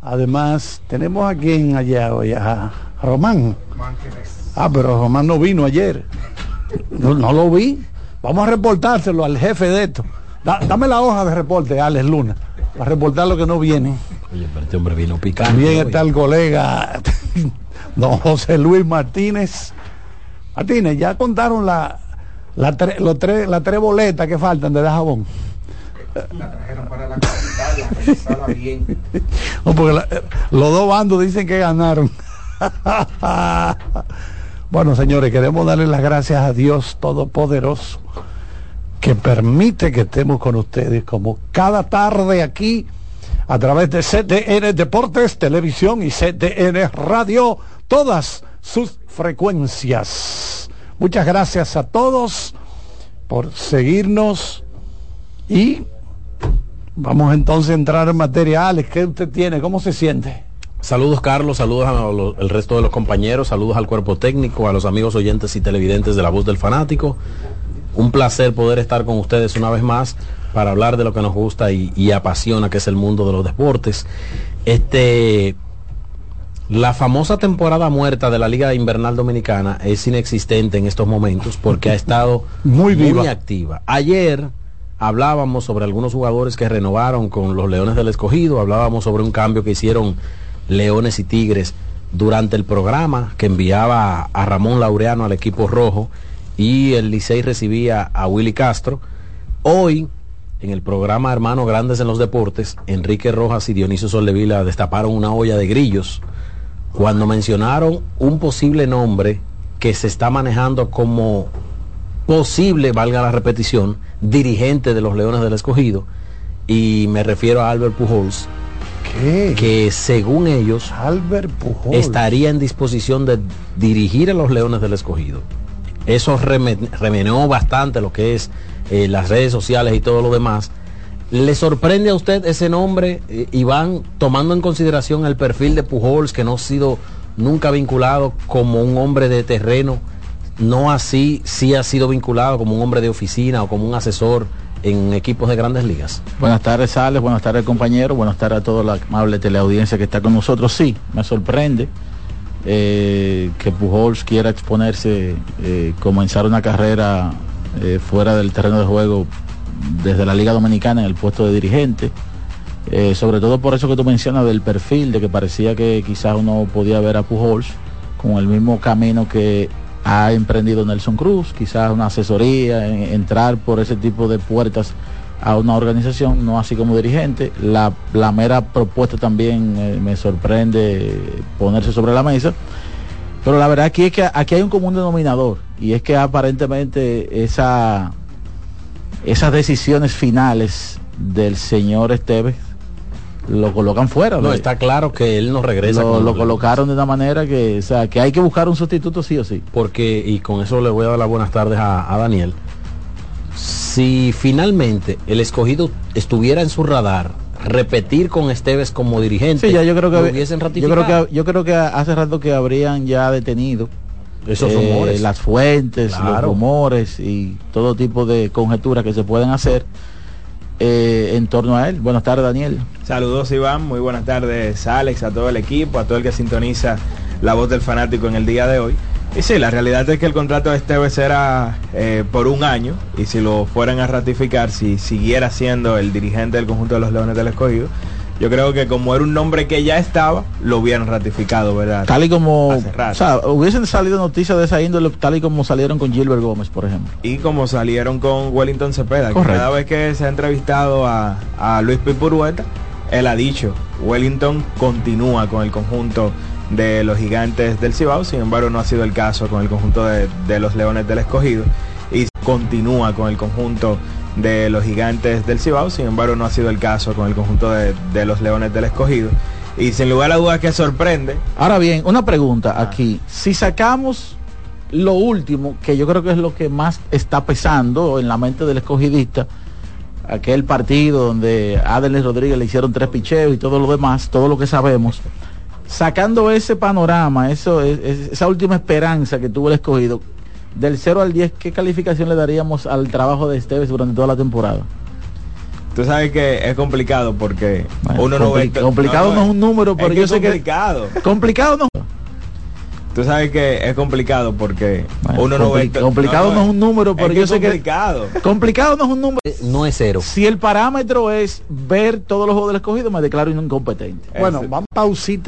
Además, tenemos aquí en allá hoy a Román. Ah, pero Román no vino ayer. No, no lo vi. Vamos a reportárselo al jefe de esto. dame la hoja de reporte, Alex Luna, para reportar lo que no viene. Oye, pero este hombre vino picante. También está el colega don José Luis Martínez. Martínez, ya contaron la, la, los tres, las tres boletas que faltan de jabón. La trajeron para la capital, la bien. No, porque los dos bandos dicen que ganaron. Bueno, señores, queremos darle las gracias a Dios Todopoderoso que permite que estemos con ustedes como cada tarde aquí a través de CDN Deportes, Televisión y CDN Radio, todas sus frecuencias. Muchas gracias a todos por seguirnos y vamos entonces a entrar en materiales. ¿Qué usted tiene? ¿Cómo se siente? Saludos Carlos, saludos al resto de los compañeros, saludos al cuerpo técnico, a los amigos oyentes y televidentes de La Voz del Fanático. Un placer poder estar con ustedes una vez más para hablar de lo que nos gusta y, apasiona, que es el mundo de los deportes. Este, la famosa temporada muerta de la Liga Invernal Dominicana es inexistente en estos momentos porque ha estado muy, muy activa. Ayer hablábamos sobre algunos jugadores que renovaron con los Leones del Escogido, hablábamos sobre un cambio que hicieron Leones y Tigres durante el programa que enviaba a Ramón Laureano al equipo rojo y el Licey recibía a Willy Castro. Hoy, en el programa Hermanos Grandes en los Deportes, Enrique Rojas y Dionisio Soldevila destaparon una olla de grillos cuando mencionaron un posible nombre que se está manejando como posible, valga la repetición, dirigente de los Leones del Escogido, y me refiero a Albert Pujols, que según ellos Albert Pujols. estaría en disposición de dirigir a los Leones del Escogido. Eso reme- remeneó bastante lo que es eh, las redes sociales y todo lo demás. ¿Le sorprende a usted ese nombre, eh, Iván, tomando en consideración el perfil de Pujols, que no ha sido nunca vinculado como un hombre de terreno, no así, sí ha sido vinculado como un hombre de oficina o como un asesor en equipos de grandes ligas? Buenas tardes, Alex. Buenas tardes, compañero. Buenas tardes a toda la amable teleaudiencia que está con nosotros. Sí, me sorprende eh, que Pujols quiera exponerse, eh, comenzar una carrera eh, fuera del terreno de juego desde la Liga Dominicana en el puesto de dirigente. Sobre todo por eso que tú mencionas del perfil, de que parecía que quizás uno podía ver a Pujols con el mismo camino que ha emprendido Nelson Cruz, quizás una asesoría, en- entrar por ese tipo de puertas a una organización, no así como dirigente. La, la mera propuesta también eh, me sorprende ponerse sobre la mesa. Pero la verdad aquí es que aquí hay un común denominador y es que aparentemente esa, esas decisiones finales del señor Esteves lo colocan fuera. No, de- está claro que él no regresa. lo, colocaron de una manera que, o sea, que hay que buscar un sustituto sí o sí. porque, y con eso le voy a dar las buenas tardes a, a Daniel, si finalmente el escogido estuviera en su radar, repetir con Esteves como dirigente, Sí, ya yo creo que hubiesen yo creo que yo creo que hace rato que habrían ya detenido Esos eh, rumores. las fuentes, los rumores y todo tipo de conjeturas que se pueden hacer eh, en torno a él. Buenas tardes, Daniel. Saludos Iván, muy buenas tardes Alex, a todo el equipo, a todo el que sintoniza la voz del fanático en el día de hoy. Y sí, la realidad es que el contrato de Esteves era eh, por un año y si lo fueran a ratificar, si siguiera siendo el dirigente del conjunto de los Leones del Escogido, yo creo que como era un nombre que ya estaba, lo hubieran ratificado, ¿verdad? Tal y como, o sea, hubiesen salido noticias de esa índole, tal y como salieron con Gilbert Gómez, por ejemplo. y como salieron con Wellington Cepeda, que cada vez que se ha entrevistado a, a Luis Pipurueta, él ha dicho, Wellington continúa con el conjunto de los gigantes del Cibao, sin embargo no ha sido el caso con el conjunto de, de los Leones del Escogido y continúa con el conjunto de los gigantes del Cibao, sin embargo no ha sido el caso con el conjunto de, de los Leones del Escogido. Y sin lugar a dudas que sorprende, Ahora bien, una pregunta aquí. Si sacamos lo último, que yo creo que es lo que más está pesando en la mente del escogidista, aquel partido donde a Adelis Rodríguez le hicieron tres picheos y todo lo demás, todo lo que sabemos, sacando ese panorama, eso, es- es- esa última esperanza que tuvo el escogido, del 0 al 10, ¿qué calificación le daríamos al trabajo de Esteves durante toda la temporada? tú sabes que es complicado porque uno no compli- ve... complicado no es un número, pero es yo es sé que- complicado. Complicado no. Tú sabes que es complicado porque uno no ve... compli- complicado no es un número, pero es yo es sé que- complicado. Complicado no es un número. No es cero. Si el parámetro es ver todos los juegos del escogido, me declaro incompetente. Bueno, vamos a pausita